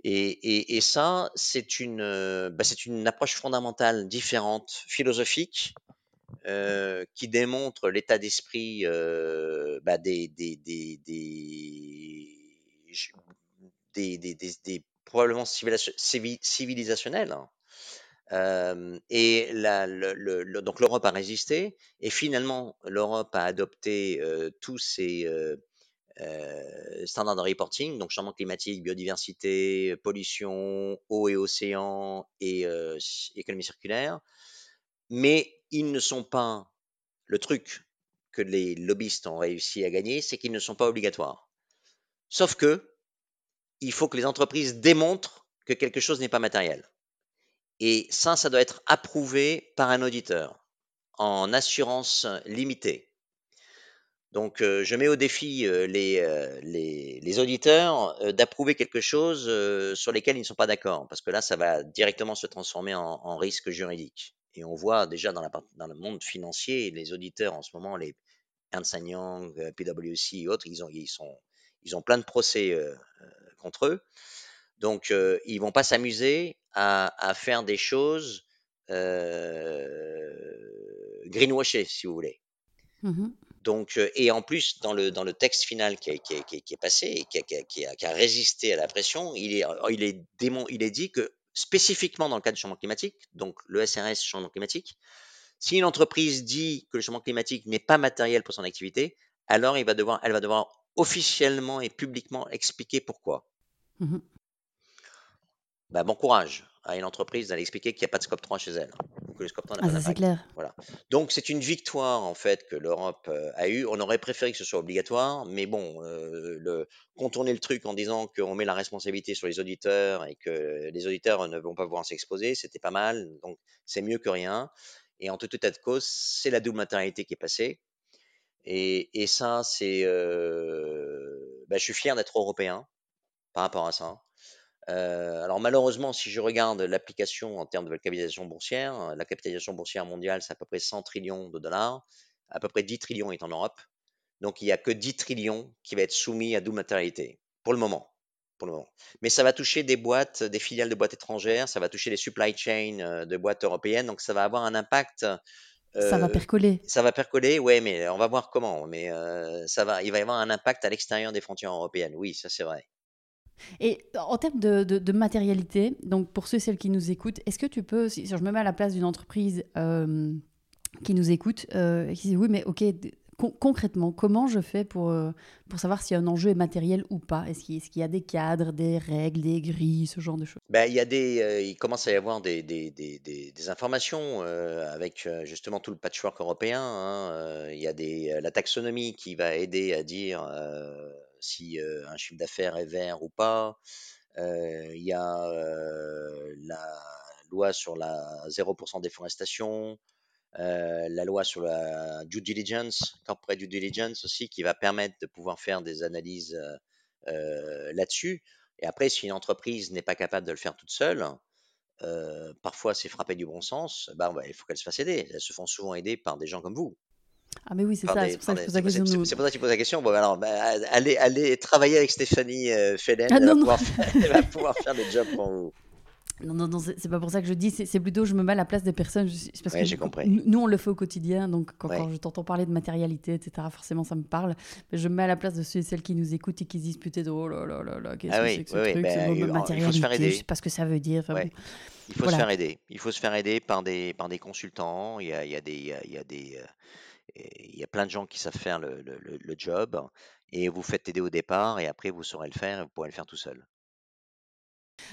Et, ça, c'est une, euh, bah, c'est une approche fondamentale différente, philosophique, euh, qui démontre l'état d'esprit euh, des, probablement civilisationnels. Hein. et donc l'Europe a résisté, et finalement l'Europe a adopté tous ces euh, standards de reporting, donc changement climatique, biodiversité, pollution, eau et océan et euh, économie circulaire. Mais ils ne sont pas le truc que les lobbyistes ont réussi à gagner, c'est qu'ils ne sont pas obligatoires. Sauf que il faut que les entreprises démontrent que quelque chose n'est pas matériel. Et ça, ça doit être approuvé par un auditeur en assurance limitée. Donc, je mets au défi les, les, auditeurs d'approuver quelque chose sur lesquels ils ne sont pas d'accord, parce que là, ça va directement se transformer en, risque juridique. Et on voit déjà dans, le monde financier, les auditeurs en ce moment, les Ernst Young, PwC et autres, ils ont, ils, sont, ils ont plein de procès contre eux. Donc, ils vont pas s'amuser à, faire des choses greenwashées, si vous voulez. Mmh donc, et en plus, dans le, dans le texte final qui, qui, qui, est passé et qui a, résisté à la pression, il est, il, est démon, il est dit que spécifiquement dans le cas du changement climatique, donc le SRS changement climatique, si une entreprise dit que le changement climatique n'est pas matériel pour son activité, alors il va devoir, elle va devoir officiellement et publiquement expliquer pourquoi. Mmh bah, bon courage à une entreprise d'aller expliquer qu'il n'y a pas de scope 3 chez elle. que le scope 3 n'a ah, c'est clair. Voilà. Donc c'est une victoire en fait que l'Europe euh, a eue. On aurait préféré que ce soit obligatoire, mais bon, euh, le, contourner le truc en disant qu'on met la responsabilité sur les auditeurs et que les auditeurs ne vont pas pouvoir s'exposer, c'était pas mal. Donc c'est mieux que rien. Et en tout état de cause, c'est la double matérialité qui est passée. Et, et ça, c'est. Euh, ben, je suis fier d'être européen par rapport à ça. Euh, alors malheureusement, si je regarde l'application en termes de capitalisation boursière, la capitalisation boursière mondiale, c'est à peu près 100 trillions de dollars. À peu près 10 trillions est en Europe. Donc il n'y a que 10 trillions qui va être soumis à double matérialité, pour le moment. Pour le moment. Mais ça va toucher des boîtes, des filiales de boîtes étrangères, ça va toucher les supply chains de boîtes européennes, donc ça va avoir un impact. ça va percoler. Ça va percoler, ouais, mais on va voir comment. Mais ça va, il va y avoir un impact à l'extérieur des frontières européennes. Oui, ça c'est vrai. Et en termes de, matérialité, donc pour ceux et celles qui nous écoutent, est-ce que tu peux, si, je me mets à la place d'une entreprise euh, qui nous écoute, euh, qui dit oui, mais ok, concrètement, comment je fais pour, euh, pour savoir si un enjeu est matériel ou pas? Est-ce qu'il y a des cadres, des règles, des grilles, ce genre de choses? Ben, il, y a des, il commence à y avoir des, des, des, des informations avec justement tout le patchwork européen. Hein, il y a des, la taxonomie qui va aider à dire si un chiffre d'affaires est vert ou pas. Il y a la loi sur la 0% déforestation, la loi sur la due diligence, corporate due diligence aussi, qui va permettre de pouvoir faire des analyses là-dessus. Et après, si une entreprise n'est pas capable de le faire toute seule, parfois c'est frapper du bon sens, bah, il faut qu'elle se fasse aider. Elles se font souvent aider par des gens comme vous. Ah, mais oui, c'est ça, c'est pour ça que je pose la question. c'est- nous- pour ça que tu poses la question. Bon, alors, bah, allez, allez travailler avec Stéphanie euh, Fellen. Ah, elle, va pouvoir (laughs) faire, elle va pouvoir faire le job pour vous. Non, non, non, c'est pas pour ça que je dis, c'est plutôt je me mets à la place des personnes. parce Ouais, que j'ai compris. nous, nous, on le fait au quotidien, donc quand, Ouais. quand je t'entends parler de matérialité, etc., forcément, ça me parle. Mais je me mets à la place de ceux et celles qui nous écoutent et qui se disent peut-être oh là là là là, qu'est-ce Ah que oui, c'est que ce oui, truc, ben, ce mot il- il faut se faire matérialité, aider. je sais pas ce que ça veut dire. Enfin, Ouais. bon. Il faut Voilà. se faire aider. Il faut se faire aider par des, par des consultants. Il y a, il y a des, il y a, il y a des, euh, il y a plein de gens qui savent faire le, le- job et vous faites aider au départ et après vous saurez le faire et vous pourrez le faire tout seul.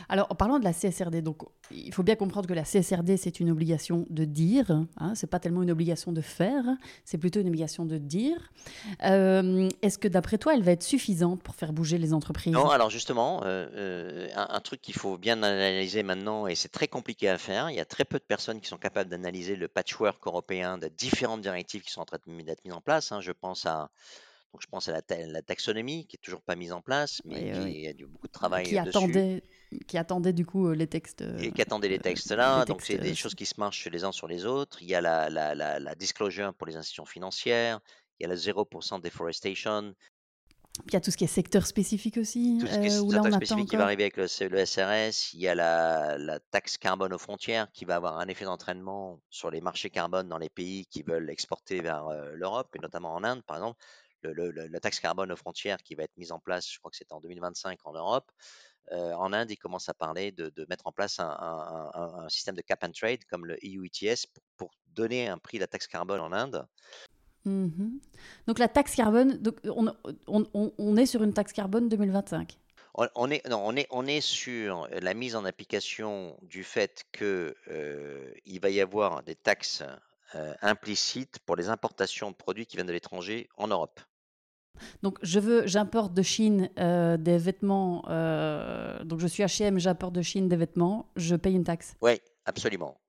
Alors, en parlant de la CSRD, donc il faut bien comprendre que la CSRD, c'est une obligation de dire, hein, c'est pas tellement une obligation de faire, c'est plutôt une obligation de dire. Euh, Est-ce que d'après toi, elle va être suffisante pour faire bouger les entreprises? Non, alors justement, euh, euh, un, truc qu'il faut bien analyser maintenant, et c'est très compliqué à faire, il y a très peu de personnes qui sont capables d'analyser le patchwork européen de différentes directives qui sont en train d'être mises en place. hein. Je pense à, donc je pense à la, ta- la taxonomie qui est toujours pas mise en place, mais Oui, qui oui. il y a du- beaucoup de travail qui dessus. attendait, qui attendait du coup euh, les textes. euh, et qui attendaient les euh, textes là. les Donc, c'est des choses qui se marchent les uns sur les autres. Il y a la, la, la, la disclosure pour les institutions financières. Il y a le 0% deforestation. Puis il y a tout ce qui est secteur spécifique aussi, Tout ce qui est euh, secteur spécifique qui va arriver avec le, SRS. Il y a la, la taxe carbone aux frontières qui va avoir un effet d'entraînement sur les marchés carbone dans les pays qui veulent exporter vers euh, l'Europe, et notamment en Inde, par exemple. Le, le- le- la taxe carbone aux frontières qui va être mise en place, je crois que c'est en 2025 en Europe. Euh, en Inde, ils commencent à parler de, de mettre en place un, un- un- un système de cap and trade comme le EU ETS pour, pour donner un prix de la taxe carbone en Inde. Mhm. Donc la taxe carbone, donc on, on- est sur une taxe carbone 2025. On, est, non, on, est, on est sur la mise en application du fait que euh, va y avoir des taxes euh, implicites pour les importations de produits qui viennent de l'étranger en Europe. Donc je veux, j'importe de Chine euh, des vêtements. euh, donc je suis H&M, j'importe de Chine des vêtements, je paye une taxe Oui, absolument.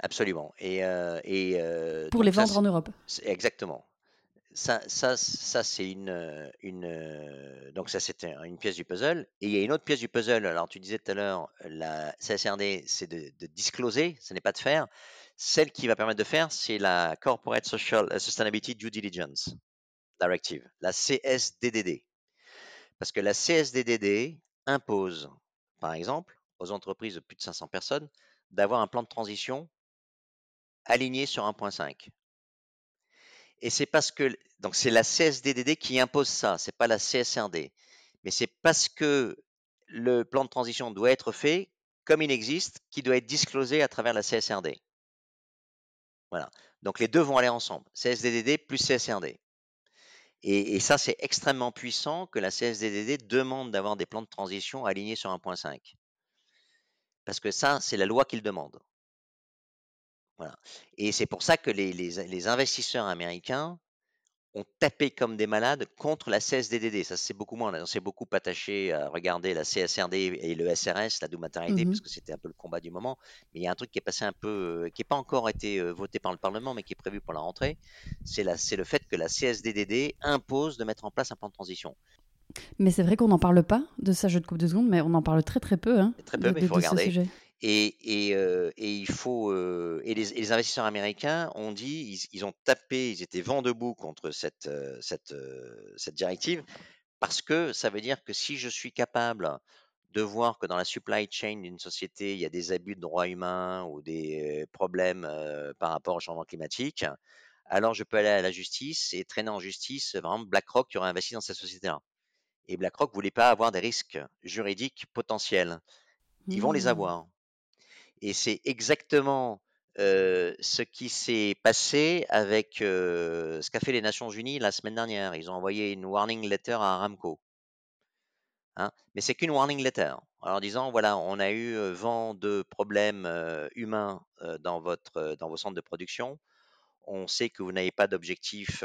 Absolument. Et, euh, et, pour les ça, vendre en Europe. Exactement. Ça, ça, ça c'est une, une, donc ça c'était une pièce du puzzle. Et il y a une autre pièce du puzzle. Alors tu disais tout à l'heure, la CSRD, c'est de, de discloser, ce n'est pas de faire. Celle qui va permettre de faire, c'est la Corporate Social Sustainability Due Diligence Directive, la CSDDD. Parce que la CSDDD impose, par exemple, aux entreprises de plus de 500 personnes, d'avoir un plan de transition aligné sur 1.5. Et c'est parce que donc c'est la CSDDD qui impose ça, c'est pas la CSRD. Mais c'est parce que le plan de transition doit être fait comme il existe, qui doit être disclosé à travers la CSRD. Voilà. Donc les deux vont aller ensemble, CSDDD plus CSRD. Et, ça, c'est extrêmement puissant que la CSDDD demande d'avoir des plans de transition alignés sur 1.5. Parce que ça, c'est la loi qu'il demande. Voilà. Et c'est pour ça que les investisseurs américains ont tapé comme des malades contre la CSDDD. Ça, c'est beaucoup moins. On s'est beaucoup attaché à regarder la CSRD et le SRS, la double maternité, Mhm. parce que c'était un peu le combat du moment. Mais il y a un truc qui est passé un peu, euh, qui n'est pas encore été euh, voté par le Parlement, mais qui est prévu pour la rentrée. C'est le fait que la CSDDD impose de mettre en place un plan de transition. Mais c'est vrai qu'on n'en parle pas de ça, je te coupe deux secondes, mais on en parle très très peu. Hein, Très peu, de, mais il faut regarder. Et, et, euh, et il faut euh, et les, et les investisseurs américains ont dit ils, ils ont tapé, ils étaient vent debout contre cette euh, cette euh, cette directive parce que ça veut dire que si je suis capable de voir que dans la supply chain d'une société il y a des abus de droits humains ou des euh, problèmes euh, par rapport au changement climatique, alors je peux aller à la justice et traîner en justice par exemple BlackRock qui aurait investi dans cette société-là. Et BlackRock voulait pas avoir des risques juridiques potentiels. Ils vont les Hmm. avoir. Et c'est exactement ce qui s'est passé avec ce qu'a fait les Nations Unies la semaine dernière. Ils ont envoyé une warning letter à Aramco. Hein, mais c'est qu'une warning letter. En disant, voilà, on a eu vent de problèmes humains dans, votre, dans vos centres de production. On sait que vous n'avez pas d'objectif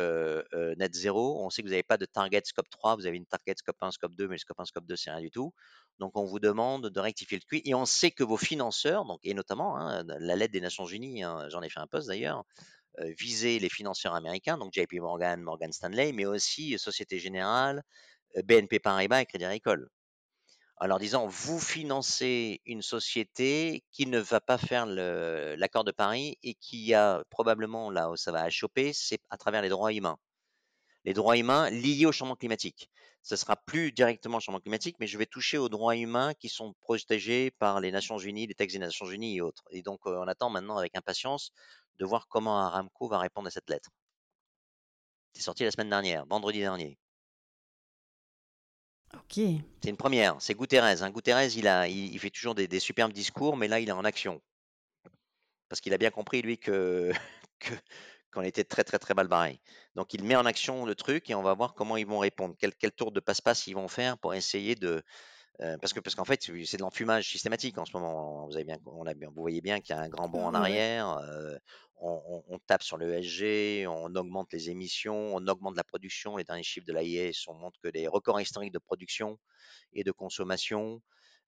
net zéro. On sait que vous n'avez pas de target scope 3. Vous avez une target scope 1, scope 2, mais le scope 1, scope 2, c'est rien du tout. Donc, on vous demande de rectifier le QI. Et on sait que vos financeurs, et notamment hein, la lettre des Nations Unies, hein, j'en ai fait un post d'ailleurs, euh, visaient les financeurs américains, donc JP Morgan, Morgan Stanley, mais aussi Société Générale, euh, BNP Paribas et Crédit Agricole. en leur disant vous financez une société qui ne va pas faire l'accord de Paris et qui a probablement là où ça va choper, c'est à travers les droits humains. Les droits humains liés au changement climatique. Ce sera plus directement le changement climatique, mais je vais toucher aux droits humains qui sont protégés par les Nations Unies, les textes des Nations Unies et autres. Et donc, on attend maintenant avec impatience de voir comment Aramco va répondre à cette lettre. C'est sorti la semaine dernière, vendredi dernier. Ok. C'est une première. C'est Guterres. Hein. Guterres, il, a, il, fait toujours des, superbes discours, mais là, il est en action. Parce qu'il a bien compris, lui, que, (laughs) qu'on était très, très, très mal barré. Donc, il met en action le truc et on va voir comment ils vont répondre. Quel, quel tour de passe-passe ils vont faire pour essayer de, euh, parce que parce qu'en fait c'est de l'enfumage systématique en ce moment. Vous avez bien, on a bien, vous voyez bien qu'il y a un grand bond en arrière. Euh, on, tape sur le SG, on augmente les émissions, on augmente la production. Les derniers chiffres de l'AIS montrent que les records historiques de production et de consommation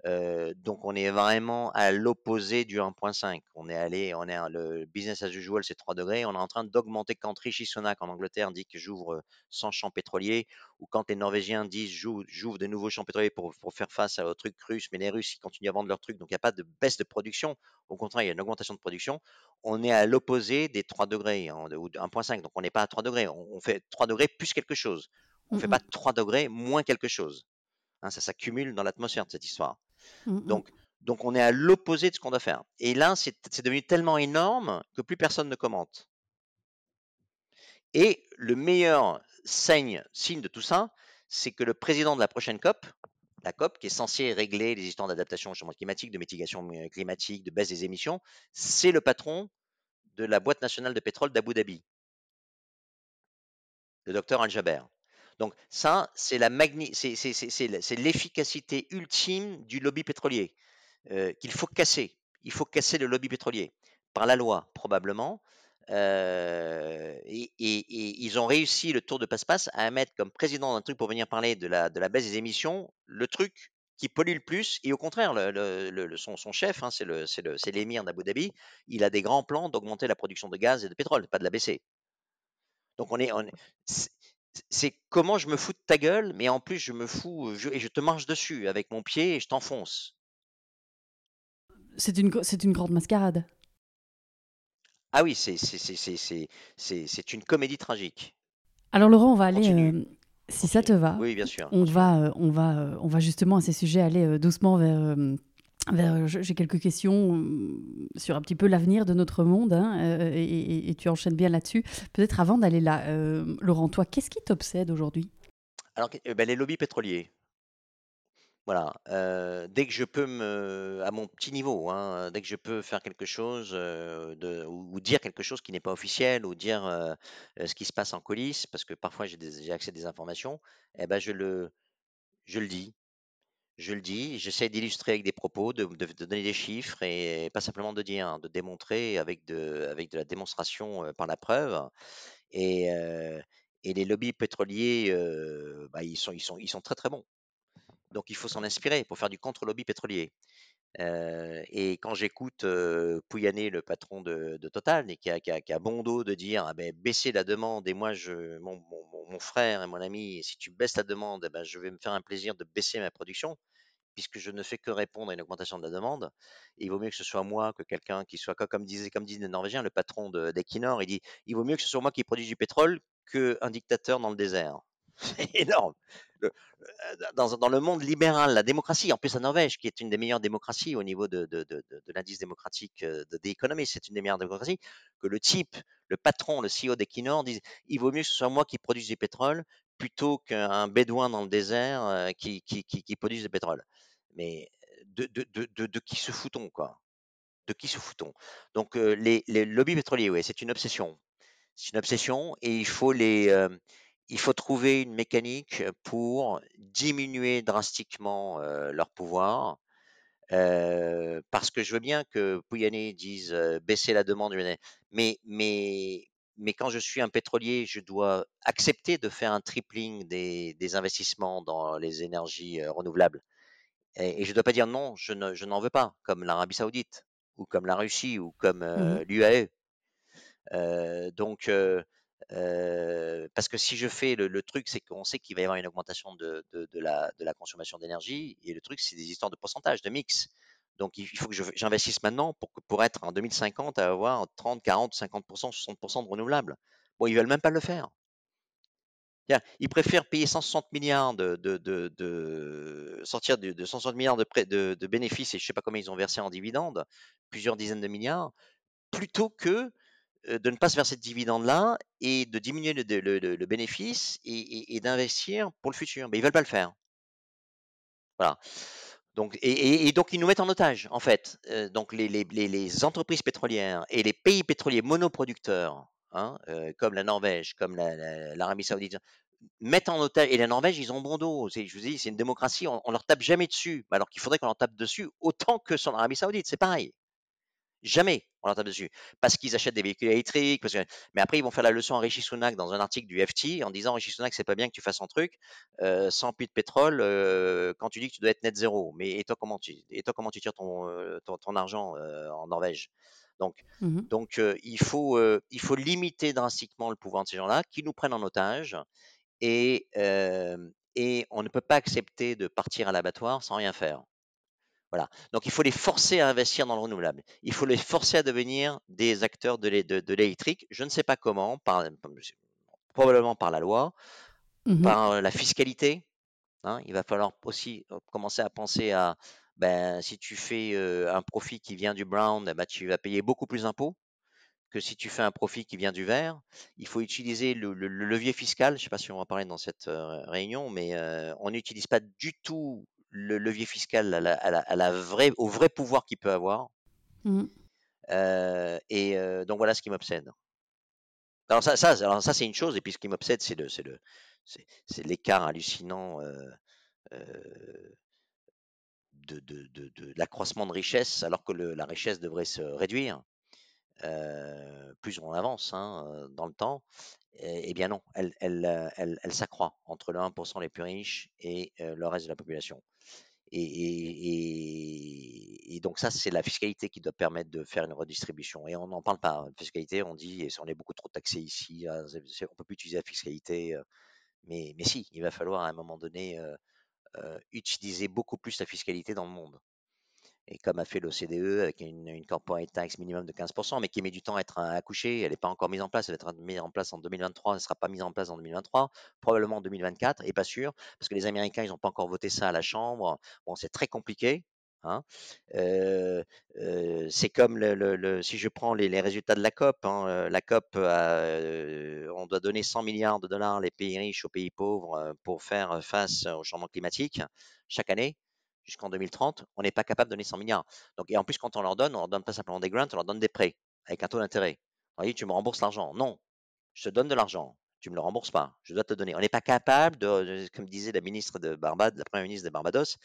euh, donc on est vraiment à l'opposé du 1.5. On est allé, on est le business as usual, c'est 3 degrés. On est en train d'augmenter quand Rishi Sunak en Angleterre dit que j'ouvre 100 champs pétroliers, ou quand les Norvégiens disent j'ouvre de nouveaux champs pétroliers pour, faire face aux trucs russes, mais les Russes ils continuent à vendre leurs trucs, donc il n'y a pas de baisse de production. Au contraire, il y a une augmentation de production. On est à l'opposé des 3 degrés hein, ou 1.5. Donc on n'est pas à 3 degrés. On, fait 3 degrés plus quelque chose. On ne fait pas 3 degrés moins quelque chose. Hein, ça s'accumule dans l'atmosphère de cette histoire. Mmh, mmh. Donc, on est à l'opposé de ce qu'on doit faire. Et là, c'est devenu tellement énorme que plus personne ne commente. Et le meilleur signe, signe de tout ça, c'est que le président de la prochaine COP, la COP, qui est censée régler les histoires d'adaptation au changement climatique, de mitigation euh, climatique, de baisse des émissions, c'est le patron de la boîte nationale de pétrole d'Abu Dhabi, le docteur Al-Jaber. Donc ça, c'est la c'est l'efficacité ultime du lobby pétrolier euh, qu'il faut casser. Il faut casser le lobby pétrolier par la loi probablement. Euh, et, ils ont réussi le tour de passe-passe à mettre comme président d'un truc pour venir parler de la, de la baisse des émissions le truc qui pollue le plus. Et au contraire, le, son, son, chef, hein, c'est l'émir d'Abu Dhabi, il a des grands plans d'augmenter la production de gaz et de pétrole, pas de la baisser. Donc on est, c'est comment je me fous de ta gueule, mais en plus je me fous et je te marche dessus avec mon pied et je t'enfonce. C'est une, c'est une grande mascarade. Ah oui, c'est, c'est, une comédie tragique. Alors Laurent, on va aller, euh, si ça te va, oui, bien sûr, on, va, euh, on, va, euh, on va justement à ces sujets aller doucement vers j'ai quelques questions euh, sur un petit peu l'avenir de notre monde hein, euh, et, tu enchaînes bien là-dessus. Peut-être avant d'aller là, euh, Laurent, toi, qu'est-ce qui t'obsède aujourd'hui? Alors, ben, les lobbies pétroliers. Voilà, dès que je peux me, à mon petit niveau, hein, dès que je peux faire quelque chose de, ou, dire quelque chose qui n'est pas officiel, ou dire ce qui se passe en coulisses, parce que parfois j'ai accès à des informations, eh ben je le, je le dis je le dis, j'essaie d'illustrer avec des propos, de, donner des chiffres et pas simplement de dire, hein, de démontrer avec de, la démonstration par la preuve. Et, et les lobbies pétroliers, bah, ils, sont, ils sont très très bons. Donc il faut s'en inspirer pour faire du contre-lobby pétrolier. Et quand j'écoute euh, Pouyanné, le patron de, Total, et qui a, bon dos de dire ah ben, baisser la demande, et moi, je, mon, frère et mon ami, si tu baisses la demande, eh ben, je vais me faire un plaisir de baisser ma production, puisque je ne fais que répondre à une augmentation de la demande. il vaut mieux que ce soit moi que quelqu'un qui soit, comme disait, comme disait les Norvégiens, le patron d'Equinor, il dit il vaut mieux que ce soit moi qui produise du pétrole qu'un dictateur dans le désert. C'est (laughs) énorme. Euh, dans, le monde libéral, la démocratie, en plus la Norvège, qui est une des meilleures démocraties au niveau de, l'indice démocratique euh, de l'économie, c'est une des meilleures démocraties, que le type, le patron, le CEO d'Equinor dise il vaut mieux que ce soit moi qui produise du pétrole plutôt qu'un bédouin dans le désert euh, qui, qui, produise du pétrole. Mais de, de, qui se foutons, quoi? De qui se foutons Donc, les, les lobbies pétroliers, oui, c'est une obsession. C'est une obsession et il faut les il faut trouver une mécanique pour diminuer drastiquement leur pouvoir. parce que je veux bien que Pouyanné dise baisser la demande, mais, mais, mais quand je suis un pétrolier, je dois accepter de faire un tripling des, investissements dans les énergies renouvelables. Et, je ne dois pas dire non, je, n'en veux pas, comme l'Arabie saoudite, ou comme la Russie, ou comme mmh l'UAE. donc, Parce que si je fais le, truc, c'est qu'on sait qu'il va y avoir une augmentation de, la, consommation d'énergie. Et le truc, c'est des histoires de pourcentage, de mix. Donc il faut que j'investisse maintenant pour, être en 2050 à avoir 30, 40, 50%, 60% de renouvelables. Bon, ils veulent même pas le faire. Ils préfèrent payer 160 milliards de, sortir de, de, 160 milliards de bénéfices et je sais pas combien ils ont versé en dividendes, plusieurs dizaines de milliards, plutôt que de ne pas se verser de dividendes-là et de diminuer le, bénéfice et, d'investir pour le futur. Mais ils veulent pas le faire. Voilà. Donc, et, donc ils nous mettent en otage, en fait. Euh, donc les, les, entreprises pétrolières et les pays pétroliers monoproducteurs, hein, euh, comme la Norvège, comme l'Arabie la, la, Saoudite, mettent en otage. Et la Norvège, ils ont bon dos. Je vous dis, c'est une démocratie. On, on, leur tape jamais dessus, alors qu'il faudrait qu'on leur tape dessus autant que sur l'Arabie Saoudite. C'est pareil. Jamais on leur tape dessus. Parce qu'ils achètent des véhicules électriques. Parce que... Mais après, ils vont faire la leçon à Rishi Sunak dans un article du FT en disant Rishi Sunak, c'est pas bien que tu fasses un truc euh, sans puits de pétrole euh, quand tu dis que tu dois être net zéro. Mais et toi, comment tu, et toi, comment tu tires ton, euh, ton, ton argent euh, en Norvège? Donc, mmh donc euh, il, faut, euh, il faut limiter drastiquement le pouvoir de ces gens-là qui nous prennent en otage et, et on ne peut pas accepter de partir à l'abattoir sans rien faire. Voilà. Donc il faut les forcer à investir dans le renouvelable. Il faut les forcer à devenir des acteurs de l'électrique. Je ne sais pas comment, par, probablement par la loi, mmh par la fiscalité. Hein. il va falloir aussi commencer à penser à ben, si tu fais un profit qui vient du brown, ben, tu vas payer beaucoup plus d'impôts que si tu fais un profit qui vient du vert. Il faut utiliser le, le, le levier fiscal. Je ne sais pas si on va parler dans cette réunion, mais on n'utilise pas du tout le levier fiscal à la, à la, à la vraie, au vrai pouvoir qu'il peut avoir. Mmh. Euh, et euh, donc voilà ce qui m'obsède. Alors ça, ça, alors ça c'est une chose, et puis ce qui m'obsède, c'est le, c'est le, c'est l'écart hallucinant euh, de, de, de, de l'accroissement de richesse, alors que le, la richesse devrait se réduire. plus on avance hein, dans le temps, eh bien non, elle, elle, elle, elle s'accroît entre le 1% les plus riches et le reste de la population. Et, donc ça, c'est la fiscalité qui doit permettre de faire une redistribution. Et on n'en parle pas. La fiscalité, on dit, on est beaucoup trop taxé ici, hein, on peut plus utiliser la fiscalité. Mais, mais si, il va falloir à un moment donné euh, euh, utiliser beaucoup plus la fiscalité dans le monde et comme a fait l'OCDE avec une, une corporate tax minimum de 15%, mais qui met du temps à être accouchée, elle n'est pas encore mise en place, elle va être mise en place en 2023, elle ne sera pas mise en place en 2023, probablement en 2024, et pas sûr, parce que les Américains, ils n'ont pas encore voté ça à la Chambre, bon, c'est très compliqué, Hein. Euh, euh, c'est comme le, si je prends les, résultats de la COP, hein, euh, la COP, euh, on doit donner 100 milliards de dollars les pays riches aux pays pauvres pour faire face au changement climatique chaque année jusqu'en 2030, on n'est pas capable de donner 100 milliards. Donc, et en plus, quand on leur donne, on leur donne pas simplement des grants, on leur donne des prêts avec un taux d'intérêt. Vous voyez, tu me rembourses l'argent. Non, je te donne de l'argent. Tu me le rembourses pas. Je dois te donner. On n'est pas capable de, comme disait la ministre de Barbade, la première ministre de Barbados,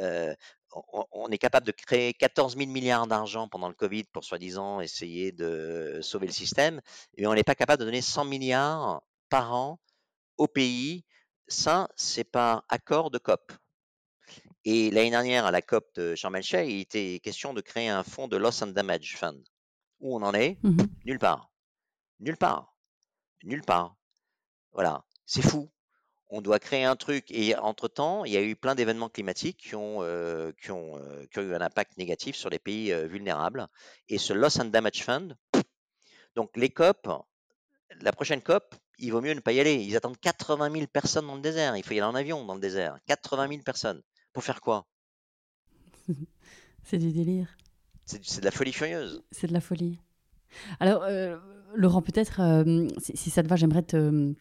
euh, on, on, est capable de créer 14 000 milliards d'argent pendant le Covid pour soi-disant essayer de sauver le système, et on n'est pas capable de donner 100 milliards par an au pays. Ça, c'est par accord de COP. Et l'année dernière, à la COP de Sharm el il était question de créer un fonds de loss and damage fund. Où on en est? Mmh Nulle part. Nulle part. Nulle part. Voilà. C'est fou. On doit créer un truc. Et entre-temps, il y a eu plein d'événements climatiques qui ont, euh, qui, ont, euh, qui ont eu un impact négatif sur les pays euh, vulnérables. Et ce loss and damage fund, donc les COP, la prochaine COP, il vaut mieux ne pas y aller. Ils attendent 80 000 personnes dans le désert. Il faut y aller en avion dans le désert. 80 000 personnes. Pour faire quoi? (laughs) C'est du délire. C'est de la folie furieuse. C'est de la folie. Alors, euh, Laurent, peut-être, euh, si, si, ça te va, j'aimerais te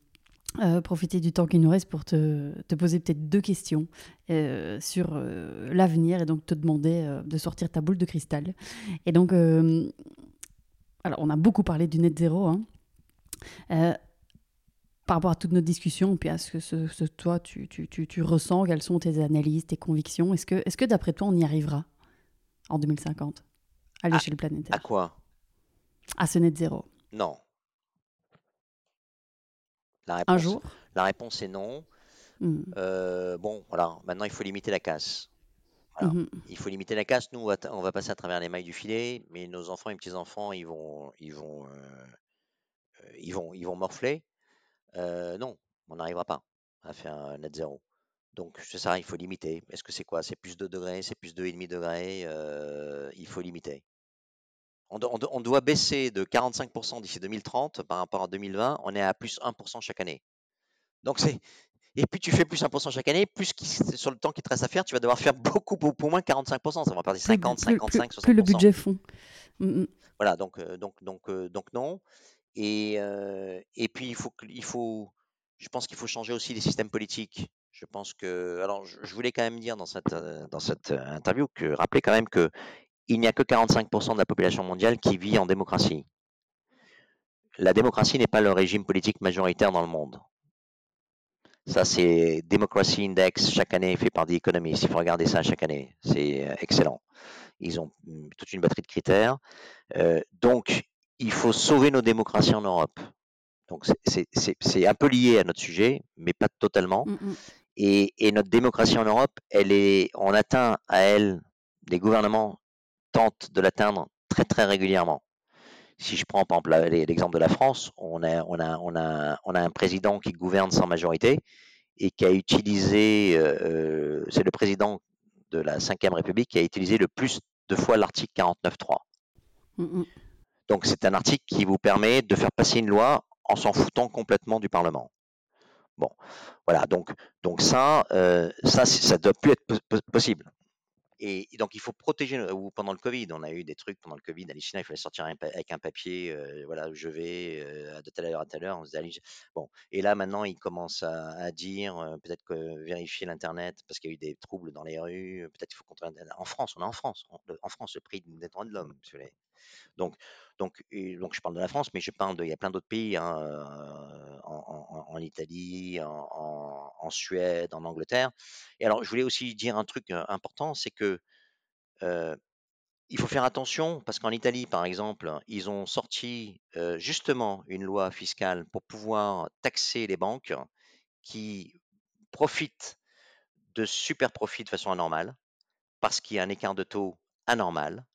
euh, profiter du temps qui nous reste pour te, te poser peut-être deux questions euh, sur euh, l'avenir et donc te demander de sortir ta boule de cristal. Et donc, alors, on a beaucoup parlé du net zéro. Hein par rapport à toute notre discussion, puis à ce que ce, ce, toi, tu, tu, tu, tu, ressens, quelles sont tes analyses, tes convictions, est-ce que, est que d'après toi, on y arrivera en 2050 à l'échelle planétaire? À quoi? À ce net zéro Non. La réponse, Un jour? La réponse est non. Mmh. Euh, bon, voilà, maintenant il faut limiter la casse. Voilà. Mmh. Il faut limiter la casse. Nous, on va, on va, passer à travers les mailles du filet, mais nos enfants et petits-enfants, ils vont, ils vont, euh, ils, vont, ils vont morfler. Non, on n'arrivera pas à faire un net zéro. Donc c'est ça, il faut limiter. Est-ce que c'est quoi? C'est plus 2 degrés, c'est plus 2,5 degrés Il faut limiter. On, on, doit baisser de 45% d'ici 2030 par rapport à 2020. On est à plus 1% chaque année. Donc c'est et puis tu fais plus 1% chaque année, plus sur le temps qui te reste à faire, tu vas devoir faire (laughs) beaucoup, beaucoup moins 45%. Ça va perdre 50, 55, 60%. Plus le budget fond. Mmh, mmh. Voilà, donc, donc, donc, donc non. Et, puis il faut, il faut, je pense qu'il faut changer aussi les systèmes politiques. Je pense que, alors, je, voulais quand même dire dans cette, dans cette interview que, rappeler quand même que il n'y a que 45% de la population mondiale qui vit en démocratie. La démocratie n'est pas le régime politique majoritaire dans le monde. Ça, c'est Democracy Index, chaque année fait par The Economist. Il faut regarder ça chaque année. C'est excellent. Ils ont mm, toute une batterie de critères. Donc, il faut sauver nos démocraties en Europe. Donc, c'est un peu lié à notre sujet, mais pas totalement. Mm, mm. Et, et, notre démocratie en Europe, elle est, on atteint à elle, les gouvernements tentent de l'atteindre très très régulièrement. Si je prends par exemple l'exemple de la France, on a, on, a, on, a, on a un président qui gouverne sans majorité et qui a utilisé, euh, c'est le président de la Ve République qui a utilisé le plus de fois l'article 49.3. Mm, mm. Donc c'est un article qui vous permet de faire passer une loi en s'en foutant complètement du Parlement. Bon, voilà, donc, donc ça, euh, ça, ça doit plus être possible. Et, donc, il faut protéger. Ou pendant le Covid, on a eu des trucs pendant le Covid. Chine, il fallait sortir avec un papier. Euh, voilà, je vais euh, de telle heure à telle heure. Bon. Et là, maintenant, ils commencent à, dire euh, peut-être que vérifier l'internet parce qu'il y a eu des troubles dans les rues. Peut-être qu'il faut contrôler. En France, on est en France. En France, le prix des droits de l'homme. Donc, donc, donc, je parle de la France, mais je parle de, il y a plein d'autres pays, hein, en, en, Italie, en, Suède, en Angleterre. Et alors, je voulais aussi dire un truc important, c'est que il faut faire attention parce qu'en Italie, par exemple, ils ont sorti justement une loi fiscale pour pouvoir taxer les banques qui profitent de super profits de façon anormale parce qu'il y a un écart de taux anormal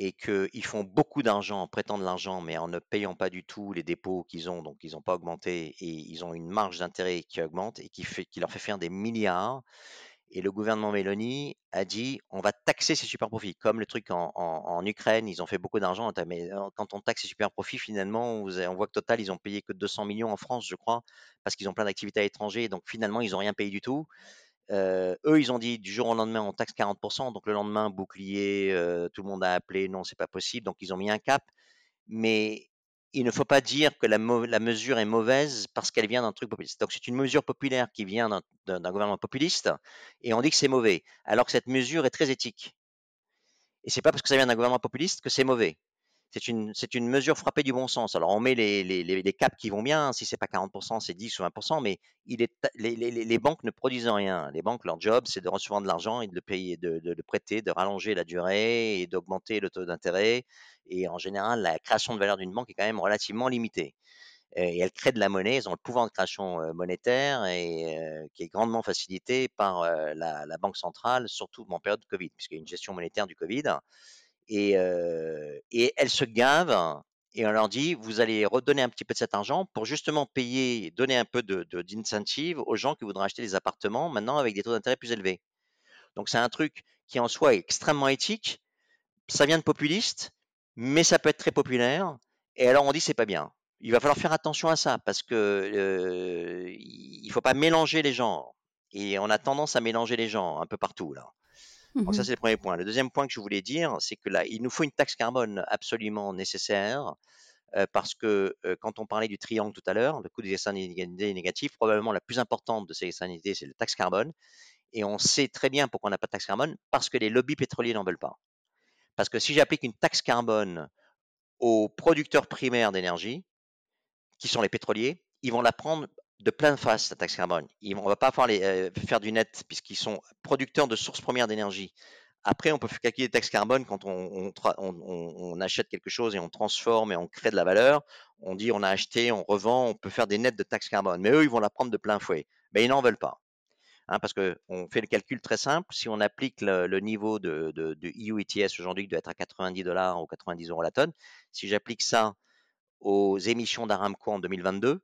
et qu'ils font beaucoup d'argent en prêtant de l'argent, mais en ne payant pas du tout les dépôts qu'ils ont, donc ils n'ont pas augmenté, et ils ont une marge d'intérêt qui augmente et qui, leur fait faire des milliards. Et le gouvernement Mélanie a dit on va taxer ces super profits. Comme le truc en, Ukraine, ils ont fait beaucoup d'argent. Mais euh, quand on taxe ces super profits, finalement, on voit que Total, ils ont payé que 200 millions en France, je crois, parce qu'ils ont plein d'activités à l'étranger. Donc finalement, ils n'ont rien payé du tout. Eux, ils ont dit du jour au lendemain, on taxe 40%. Donc le lendemain, bouclier, tout le monde a appelé, non, c'est pas possible. Donc ils ont mis un cap. Mais il ne faut pas dire que la, mesure est mauvaise parce qu'elle vient d'un truc populiste. Donc c'est une mesure populaire qui vient d'un gouvernement populiste et on dit que c'est mauvais, alors que cette mesure est très éthique. Et c'est pas parce que ça vient d'un gouvernement populiste que c'est mauvais c'est une, mesure frappée du bon sens. Alors, on met les, caps qui vont bien. Si c'est pas 40%, c'est 10 ou 20%, mais les, banques ne produisent rien. Les banques, leur job, c'est de recevoir de l'argent et de le payer, de, de, prêter, de rallonger la durée et d'augmenter le taux d'intérêt. Et en général, la création de valeur d'une banque est quand même relativement limitée. Et elles créent de la monnaie, elles ont le pouvoir de création euh, monétaire et euh, qui est grandement facilité par euh, la, la, banque centrale, surtout en période de Covid, puisqu'il y a une gestion monétaire du Covid et, et elles se gavent et on leur dit vous allez redonner un petit peu de cet argent pour justement payer, donner un peu de, d'incentive aux gens qui voudraient acheter des appartements maintenant avec des taux d'intérêt plus élevés. Donc c'est un truc qui en soi est extrêmement éthique. Ça vient de populistes, mais ça peut être très populaire. Et alors on dit c'est pas bien. Il va falloir faire attention à ça parce que euh, il faut pas mélanger les gens. Et on a tendance à mélanger les gens un peu partout là. Donc ça, mmh c'est le premier point. Le deuxième point que je voulais dire, c'est que là, il nous faut une taxe carbone absolument nécessaire. parce que quand on parlait du triangle tout à l'heure, le coût des externalités négatives, probablement la plus importante de ces externalités, c'est la taxe carbone. Et on sait très bien pourquoi on n'a pas de taxe carbone, parce que les lobbies pétroliers n'en veulent pas. Parce que si j'applique une taxe carbone aux producteurs primaires d'énergie, qui sont les pétroliers, ils vont la prendre de plein face, la taxe carbone. on ne va pas les, euh, faire du net puisqu'ils sont producteurs de sources premières d'énergie. Après, on peut calculer des taxes carbone quand on, on, achète quelque chose et on transforme et on crée de la valeur. On dit on a acheté, on revend, on peut faire des nets de taxes carbone. Mais eux, ils vont la prendre de plein fouet. Mais ils n'en veulent pas. Hein, parce qu'on fait le calcul très simple. Si on applique le, niveau de, de, de EU ETS aujourd'hui qui doit être à 90 dollars ou 90 euros la tonne, si j'applique ça aux émissions d'Aramco en 2022,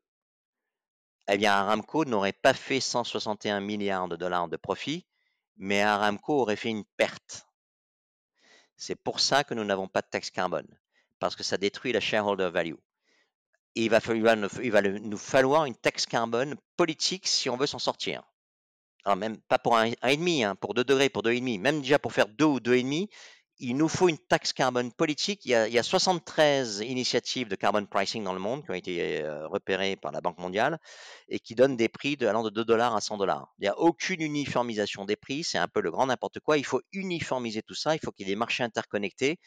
eh bien Aramco n'aurait pas fait 161 milliards de dollars de profit, mais Aramco aurait fait une perte. C'est pour ça que nous n'avons pas de taxe carbone, parce que ça détruit la shareholder value. Il va, nous falloir une taxe carbone politique si on veut s'en sortir. Alors même pas pour un, et demi, hein, pour 2 degrés, pour 2,5, même déjà pour faire 2 ou 2,5, il nous faut une taxe carbone politique. Il y, a, il y, a, 73 initiatives de carbon pricing dans le monde qui ont été euh, repérées par la Banque mondiale et qui donnent des prix allant de 2 dollars à 100 dollars. Il n'y a aucune uniformisation des prix, c'est un peu le grand n'importe quoi. Il faut uniformiser tout ça, il faut qu'il y ait des marchés interconnectés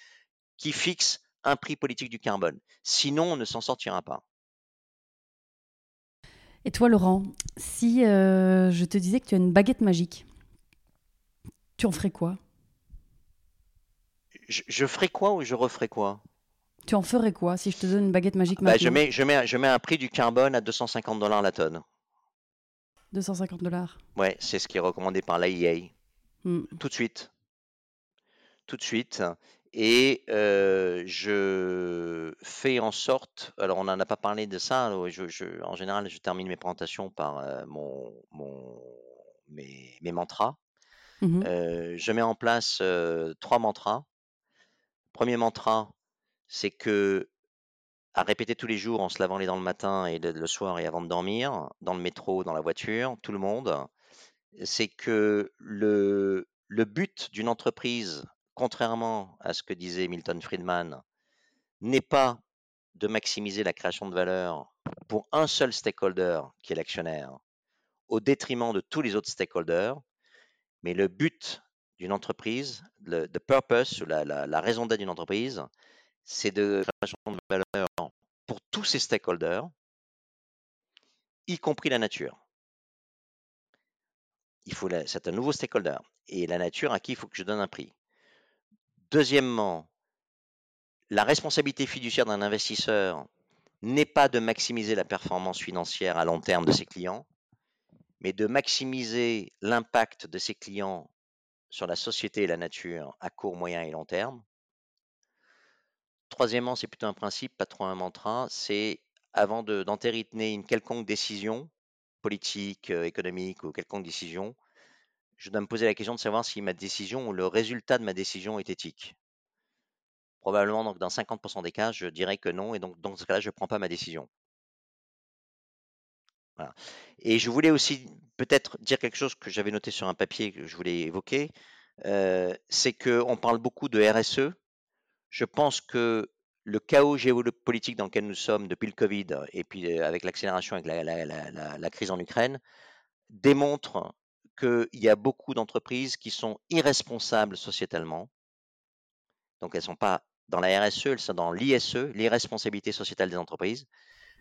qui fixent un prix politique du carbone. Sinon, on ne s'en sortira pas. Et toi, Laurent, si euh, je te disais que tu as une baguette magique, tu en ferais quoi? Je, ferais quoi ou je referais quoi? Tu en ferais quoi si je te donne une baguette magique bah, je, mets, je, mets, je mets un prix du carbone à 250 dollars la tonne. 250 dollars Ouais, c'est ce qui est recommandé par l'AIA. Hmm. Tout de suite. Tout de suite. Et euh, je fais en sorte, alors on n'en a pas parlé de ça, je, en général je termine mes présentations par euh, mon, mon, mes, mes mantras. Mmh euh, je mets en place trois mantras. Premier mantra, c'est que à répéter tous les jours en se lavant les dents le matin et le soir et avant de dormir, dans le métro, dans la voiture, tout le monde, c'est que le, le but d'une entreprise contrairement à ce que disait Milton Friedman, n'est pas de maximiser la création de valeur pour un seul stakeholder qui est l'actionnaire, au détriment de tous les autres stakeholders, mais le but d'une entreprise, le purpose, la, la, raison d'être d'une entreprise, c'est de création de valeur pour tous ces stakeholders, y compris la nature. Il faut c'est un nouveau stakeholder. Et la nature, à qui il faut que je donne un prix. Deuxièmement, la responsabilité fiduciaire d'un investisseur n'est pas de maximiser la performance financière à long terme de ses clients, mais de maximiser l'impact de ses clients sur la société et la nature à court, moyen et long terme. Troisièmement, c'est plutôt un principe, pas trop un mantra, c'est avant d'entériner une quelconque décision politique, euh, économique ou quelconque décision, je dois me poser la question de savoir si ma décision ou le résultat de ma décision est éthique. Probablement, donc, dans 50% des cas, je dirais que non, et donc dans ce cas-là, je ne prends pas ma décision. Et je voulais aussi peut-être dire quelque chose que j'avais noté sur un papier que je voulais évoquer, euh, c'est qu'on parle beaucoup de RSE. Je pense que le chaos géopolitique dans lequel nous sommes depuis le Covid et puis euh, avec l'accélération avec la, crise en Ukraine démontre qu'il y a beaucoup d'entreprises qui sont irresponsables sociétalement. Donc, elles ne sont pas dans la RSE, elles sont dans l'ISE, l'irresponsabilité sociétale des entreprises.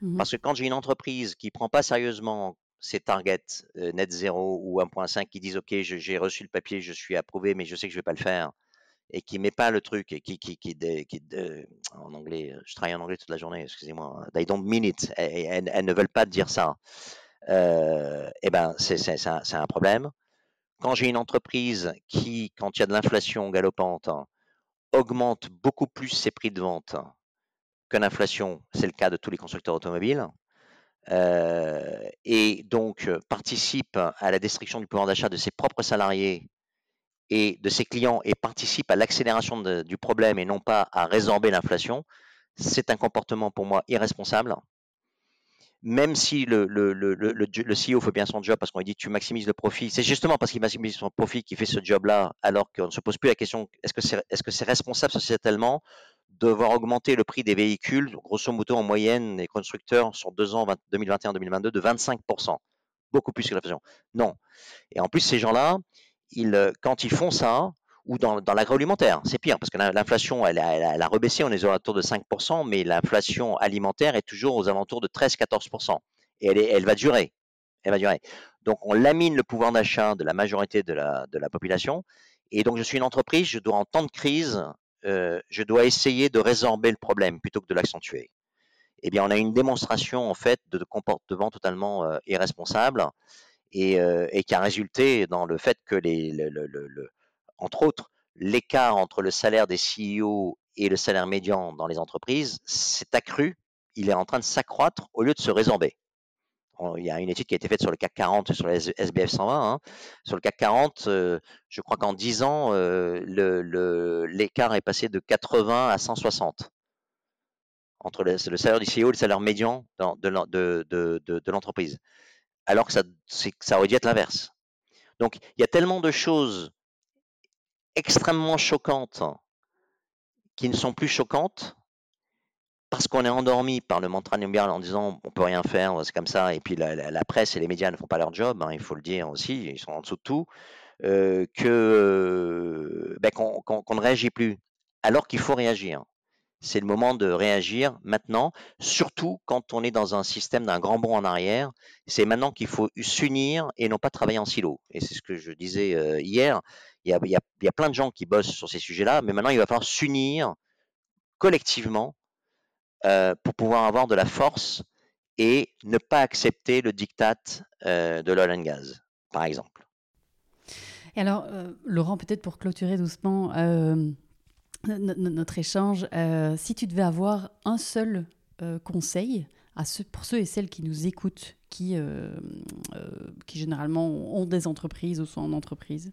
Mmh Parce que quand j'ai une entreprise qui prend pas sérieusement ses targets euh, net zéro ou 1.5, qui disent OK, j'ai reçu le papier, je suis approuvé, mais je sais que je vais pas le faire, et qui met pas le truc, et qui, qui, qui, en anglais, je travaille en anglais toute la journée, excusez-moi, they don't mean it, elles, ne veulent pas dire ça euh, eh ben c'est un, problème. Quand j'ai une entreprise qui, quand il y a de l'inflation galopante, augmente beaucoup plus ses prix de vente que l'inflation, c'est le cas de tous les constructeurs automobiles, euh, et donc participe à la destruction du pouvoir d'achat de ses propres salariés et de ses clients et participe à l'accélération du problème et non pas à résorber l'inflation, c'est un comportement pour moi irresponsable. Même si le, CEO fait bien son job parce qu'on lui dit tu maximises le profit, c'est justement parce qu'il maximise son profit qu'il fait ce job-là, alors qu'on ne se pose plus la question est-ce que c'est est -ce c'est responsable sociétalement devoir augmenter le prix des véhicules, grosso modo en moyenne, les constructeurs sur deux ans, 2021-2022, de 25%, beaucoup plus que l'inflation. Non. Et en plus, ces gens-là, ils, quand ils font ça, ou dans, l'agroalimentaire. C'est pire parce que l'inflation, elle, a rebaissé, on est aux alentours de 5%, mais l'inflation alimentaire est toujours aux alentours de 13-14%. Et elle, elle va durer. Elle va durer. Donc on lamine le pouvoir d'achat de la majorité de la, de la population. Et donc je suis une entreprise, je dois en temps de crise, euh, je dois essayer de résorber le problème plutôt que de l'accentuer. Eh bien, on a une démonstration en fait de comportement totalement euh, irresponsable et, euh, et, qui a résulté dans le fait que les, le, le, entre autres, l'écart entre le salaire des CEO et le salaire médian dans les entreprises s'est accru il est en train de s'accroître au lieu de se résorber. Il y a une étude qui a été faite sur le CAC 40, sur le SBF 120. Hein. Sur le CAC 40, je crois qu'en 10 ans, l'écart est passé de 80 à 160 entre le, salaire du CEO et le salaire médian de, l'entreprise. Alors que ça, ça aurait dû être l'inverse. Donc, il y a tellement de choses extrêmement choquantes qui ne sont plus choquantes parce qu'on est endormi par le mantra numéral en disant on peut rien faire, c'est comme ça, et puis la, presse et les médias ne font pas leur job, hein, il faut le dire aussi, ils sont en dessous de tout, euh, que ben, qu'on ne réagit plus, alors qu'il faut réagir. C'est le moment de réagir maintenant, surtout quand on est dans un système d'un grand bond en arrière. C'est maintenant qu'il faut s'unir et non pas travailler en silo. Et c'est ce que je disais euh, hier. Il y, a, il y, a, plein de gens qui bossent sur ces sujets-là, mais maintenant il va falloir s'unir collectivement euh, pour pouvoir avoir de la force et ne pas accepter le diktat euh, de l'oil and gas, par exemple. Et alors, euh, Laurent, peut-être pour clôturer doucement notre échange, si tu devais avoir un seul conseil pour ceux et celles qui nous écoutent, qui généralement ont des entreprises ou sont en entreprise,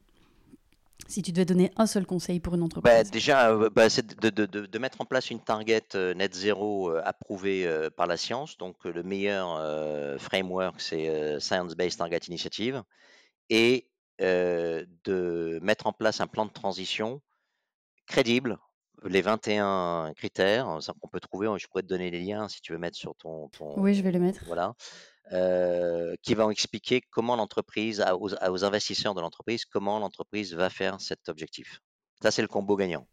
si tu devais donner un seul conseil pour une bah, entreprise Déjà, euh, bah, c'est de, mettre en place une target euh, net zéro euh, approuvée par la science. Donc, le meilleur framework, c'est Science Based Target Initiative. Et de mettre en place un plan de transition crédible, les 21 critères, ça qu'on peut trouver, je pourrais te donner les liens si tu veux mettre sur ton. ton oui, je vais les mettre. Voilà. Euh, qui vont expliquer comment l'entreprise, aux, investisseurs de l'entreprise, comment l'entreprise va faire cet objectif. Ça, c'est le combo gagnant.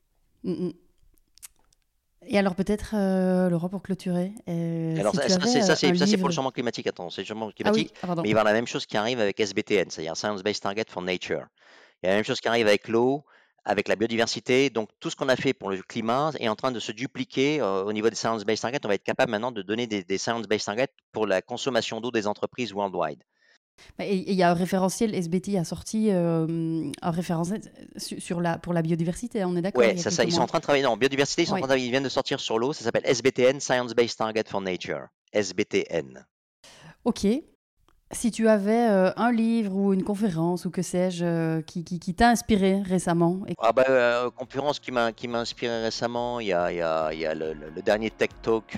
Mmh, mmh. Et alors peut-être, euh, Laurent, pour clôturer. Euh, alors ça, c'est pour le changement climatique. Attends, c'est le changement ah climatique. mais il va y avoir la même chose qui arrive avec SBTN, c'est-à-dire Science Based Target for Nature. Il y a la même chose qui arrive avec l'eau, avec la biodiversité. Donc, tout ce qu'on a fait pour le climat est en train de se dupliquer euh, au niveau des science-based targets. On va être capable maintenant de donner des, science-based targets pour la consommation d'eau des entreprises worldwide. il y a un référentiel, SBT a sorti euh, un référentiel sur la, pour la biodiversité, on est d'accord Oui, ça, ça, ils sont en train de travailler. Non, biodiversité, ils, sont en train de, ils viennent de sortir sur l'eau. Ça s'appelle SBTN, Science Based Target for Nature. SBTN. Ok. Si tu avais euh, un livre ou une conférence ou que sais-je euh, qui, qui, t'a inspiré récemment et... Ah bah, euh, conférence qui m'a qui m'a inspiré récemment, il y a, y a, y a le, dernier Tech Talk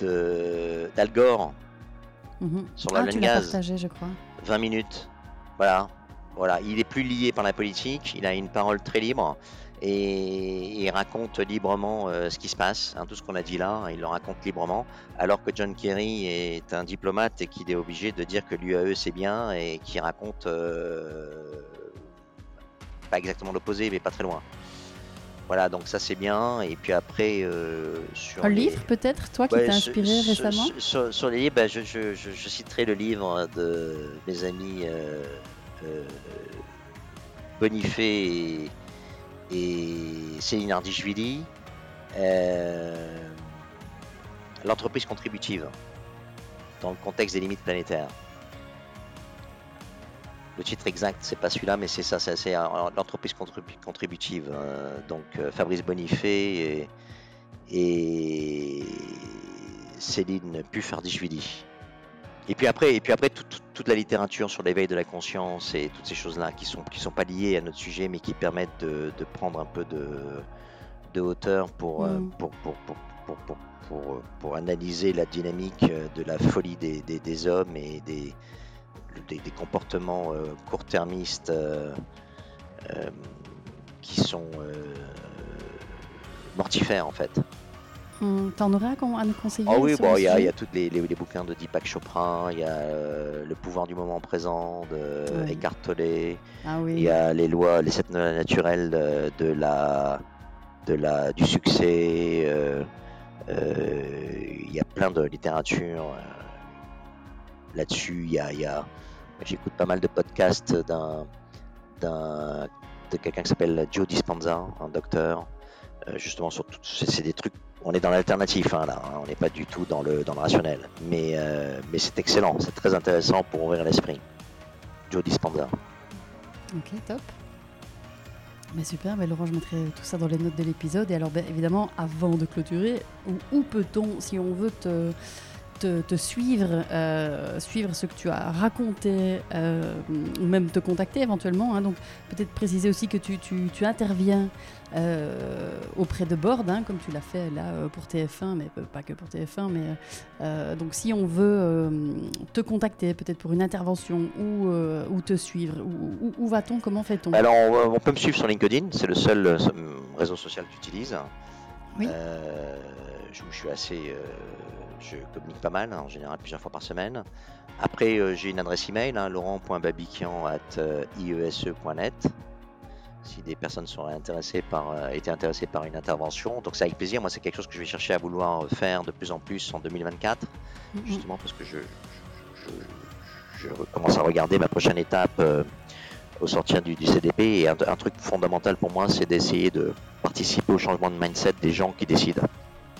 de d'Al Gore mhm. sur la ah, tu gaz. partagé, je crois. 20 minutes. Voilà. Voilà, il est plus lié par la politique, il a une parole très libre et il raconte librement euh, ce qui se passe, hein, tout ce qu'on a dit là, il le raconte librement, alors que John Kerry est un diplomate et qu'il est obligé de dire que l'UAE c'est bien et qui raconte euh, pas exactement l'opposé, mais pas très loin. Voilà, donc ça c'est bien. Et puis après, euh, sur un livre peut-être, toi qui t'as inspiré récemment. Sur, les livres, bah, je, je, citerai le livre de mes amis Bonifay et et Céline Ardichvili, euh, l'entreprise contributive dans le contexte des limites planétaires. Le titre exact, c'est pas celui-là, mais c'est ça, c'est l'entreprise contributive. Hein. donc euh, Fabrice Bonifay et, Céline Puffardichvili. Et puis après, et puis après toute la littérature sur l'éveil de la conscience et toutes ces choses-là qui sont qui sont pas liées à notre sujet, mais qui permettent de, prendre un peu de, de hauteur pour, euh, mm. pour, pour, pour, pour, analyser la dynamique de la folie des, des, hommes et des, des, comportements euh, court-termistes euh, qui sont mortifères en fait. T'en aurais à, nous conseiller Ah oui, bon, il y, a tous les, les, bouquins de Deepak Chopra, il y a euh, Le pouvoir du moment présent de Eckhart Tolle, ah il y a les lois, les sept lois naturelles de, la, de la, du succès, euh, euh, il y a plein de littérature là-dessus. Il y a, a j'écoute pas mal de podcasts d'un, d'un de quelqu'un qui s'appelle Joe Dispenza, un docteur, justement sur tout, c'est des trucs on est dans l'alternatif hein, là, hein. on n'est pas du tout dans le, dans le rationnel. Mais, euh, mais c'est excellent, c'est très intéressant pour ouvrir l'esprit. Joe Dispenza. Ok, top. Mais super, mais Laurent, je mettrai tout ça dans les notes de l'épisode. Et alors, évidemment, avant de clôturer, où, où peut-on, si on veut te, te, suivre, euh, suivre ce que tu as raconté, euh, ou même te contacter éventuellement, hein, donc peut-être préciser aussi que tu, interviens euh, auprès de Board, hein, comme tu l'as fait là pour TF1, mais pas que pour TF1. Mais donc si on veut te contacter, peut-être pour une intervention ou, te suivre, où, va-t-on? Comment fait-on? Alors, on, peut me suivre sur LinkedIn, c'est le seul réseau social que j'utilise. Oui. Euh, je, je suis assez. euh, je communique pas mal, hein, en général plusieurs fois par semaine. Après, euh, j'ai une adresse email, hein, laurent.babiquian.iese.net. Si des personnes sont intéressées par, euh, étaient intéressées par une intervention, donc c'est avec plaisir. Moi, c'est quelque chose que je vais chercher à vouloir faire de plus en plus en 2024 Mhm. justement parce que je, je, je- je commence à regarder ma prochaine étape euh, au sortir du, du CDP et un, un truc fondamental pour moi c'est d'essayer de participer au changement de mindset des gens qui décident.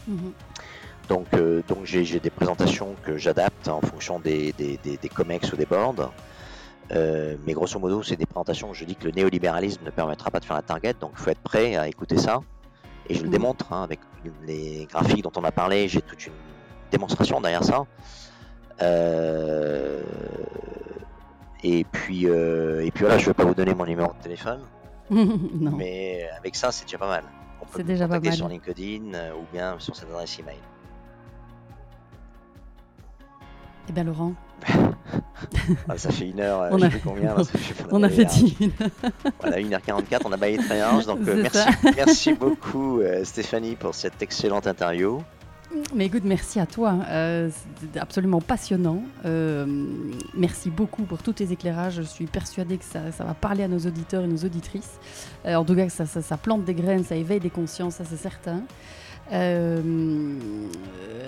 Mhm. Donc, euh, donc j'ai des présentations que j'adapte en fonction des, des, des, des COMEX ou des boards. Euh, mais grosso modo, c'est des présentations où je dis que le néolibéralisme ne permettra pas de faire la target, donc il faut être prêt à écouter ça. Et je le Mhm. démontre hein, avec les graphiques dont on a parlé, j'ai toute une démonstration derrière ça. Euh, et puis, euh, et puis voilà, je ne vais pas vous donner mon numéro de téléphone, (laughs) non. mais avec ça, c'est déjà pas mal. On peut me déjà pas mal. sur LinkedIn euh, ou bien sur cette adresse email. Eh bien, Laurent, (laughs) Ah, ça fait une heure, euh, (laughs) On je a- sais plus combien. là, ça fait- on a fait 10 Voilà, 1h44, on a baillé très large. Donc merci, ça. merci beaucoup Stéphanie pour cette excellente interview. Mais écoute, merci à toi. euh, C'était absolument passionnant. Euh, merci beaucoup pour tous tes éclairages. Je suis persuadée que ça, ça va parler à nos auditeurs et nos auditrices. Euh, en tout cas, ça, ça- ça plante des graines, ça éveille des consciences, ça c'est certain.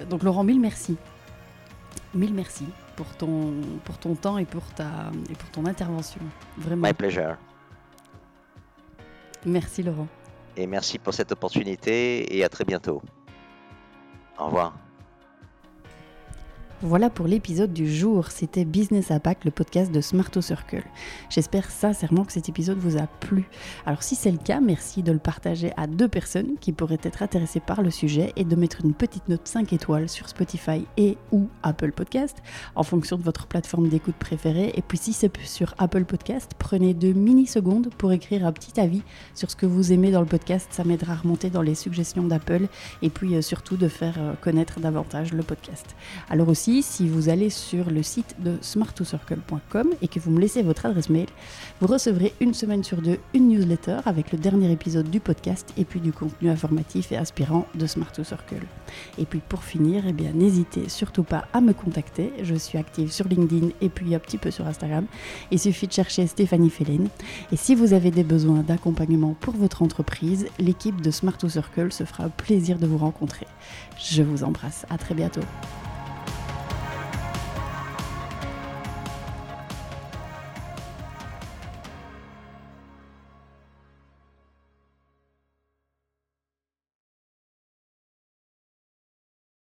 Donc Laurent, mille merci. Mille merci pour ton, pour ton temps et pour, ta, et pour ton intervention. Vraiment. My pleasure. Merci Laurent. Et merci pour cette opportunité et à très bientôt. Au revoir. Voilà pour l'épisode du jour. C'était Business Impact, le podcast de Smarto Circle. J'espère sincèrement que cet épisode vous a plu. Alors si c'est le cas, merci de le partager à deux personnes qui pourraient être intéressées par le sujet et de mettre une petite note 5 étoiles sur Spotify et ou Apple Podcast en fonction de votre plateforme d'écoute préférée. Et puis si c'est sur Apple Podcast, prenez deux mini-secondes pour écrire un petit avis sur ce que vous aimez dans le podcast. Ça m'aidera à remonter dans les suggestions d'Apple et puis euh, surtout de faire euh, connaître davantage le podcast. Alors aussi, si vous allez sur le site de smart2circle.com et que vous me laissez votre adresse mail, vous recevrez une semaine sur deux une newsletter avec le dernier épisode du podcast et puis du contenu informatif et inspirant de Smart2Circle. Et puis pour finir, eh bien n'hésitez surtout pas à me contacter. Je suis active sur LinkedIn et puis un petit peu sur Instagram. Il suffit de chercher Stéphanie Félène. Et si vous avez des besoins d'accompagnement pour votre entreprise, l'équipe de Smart2Circle se fera plaisir de vous rencontrer. Je vous embrasse. À très bientôt.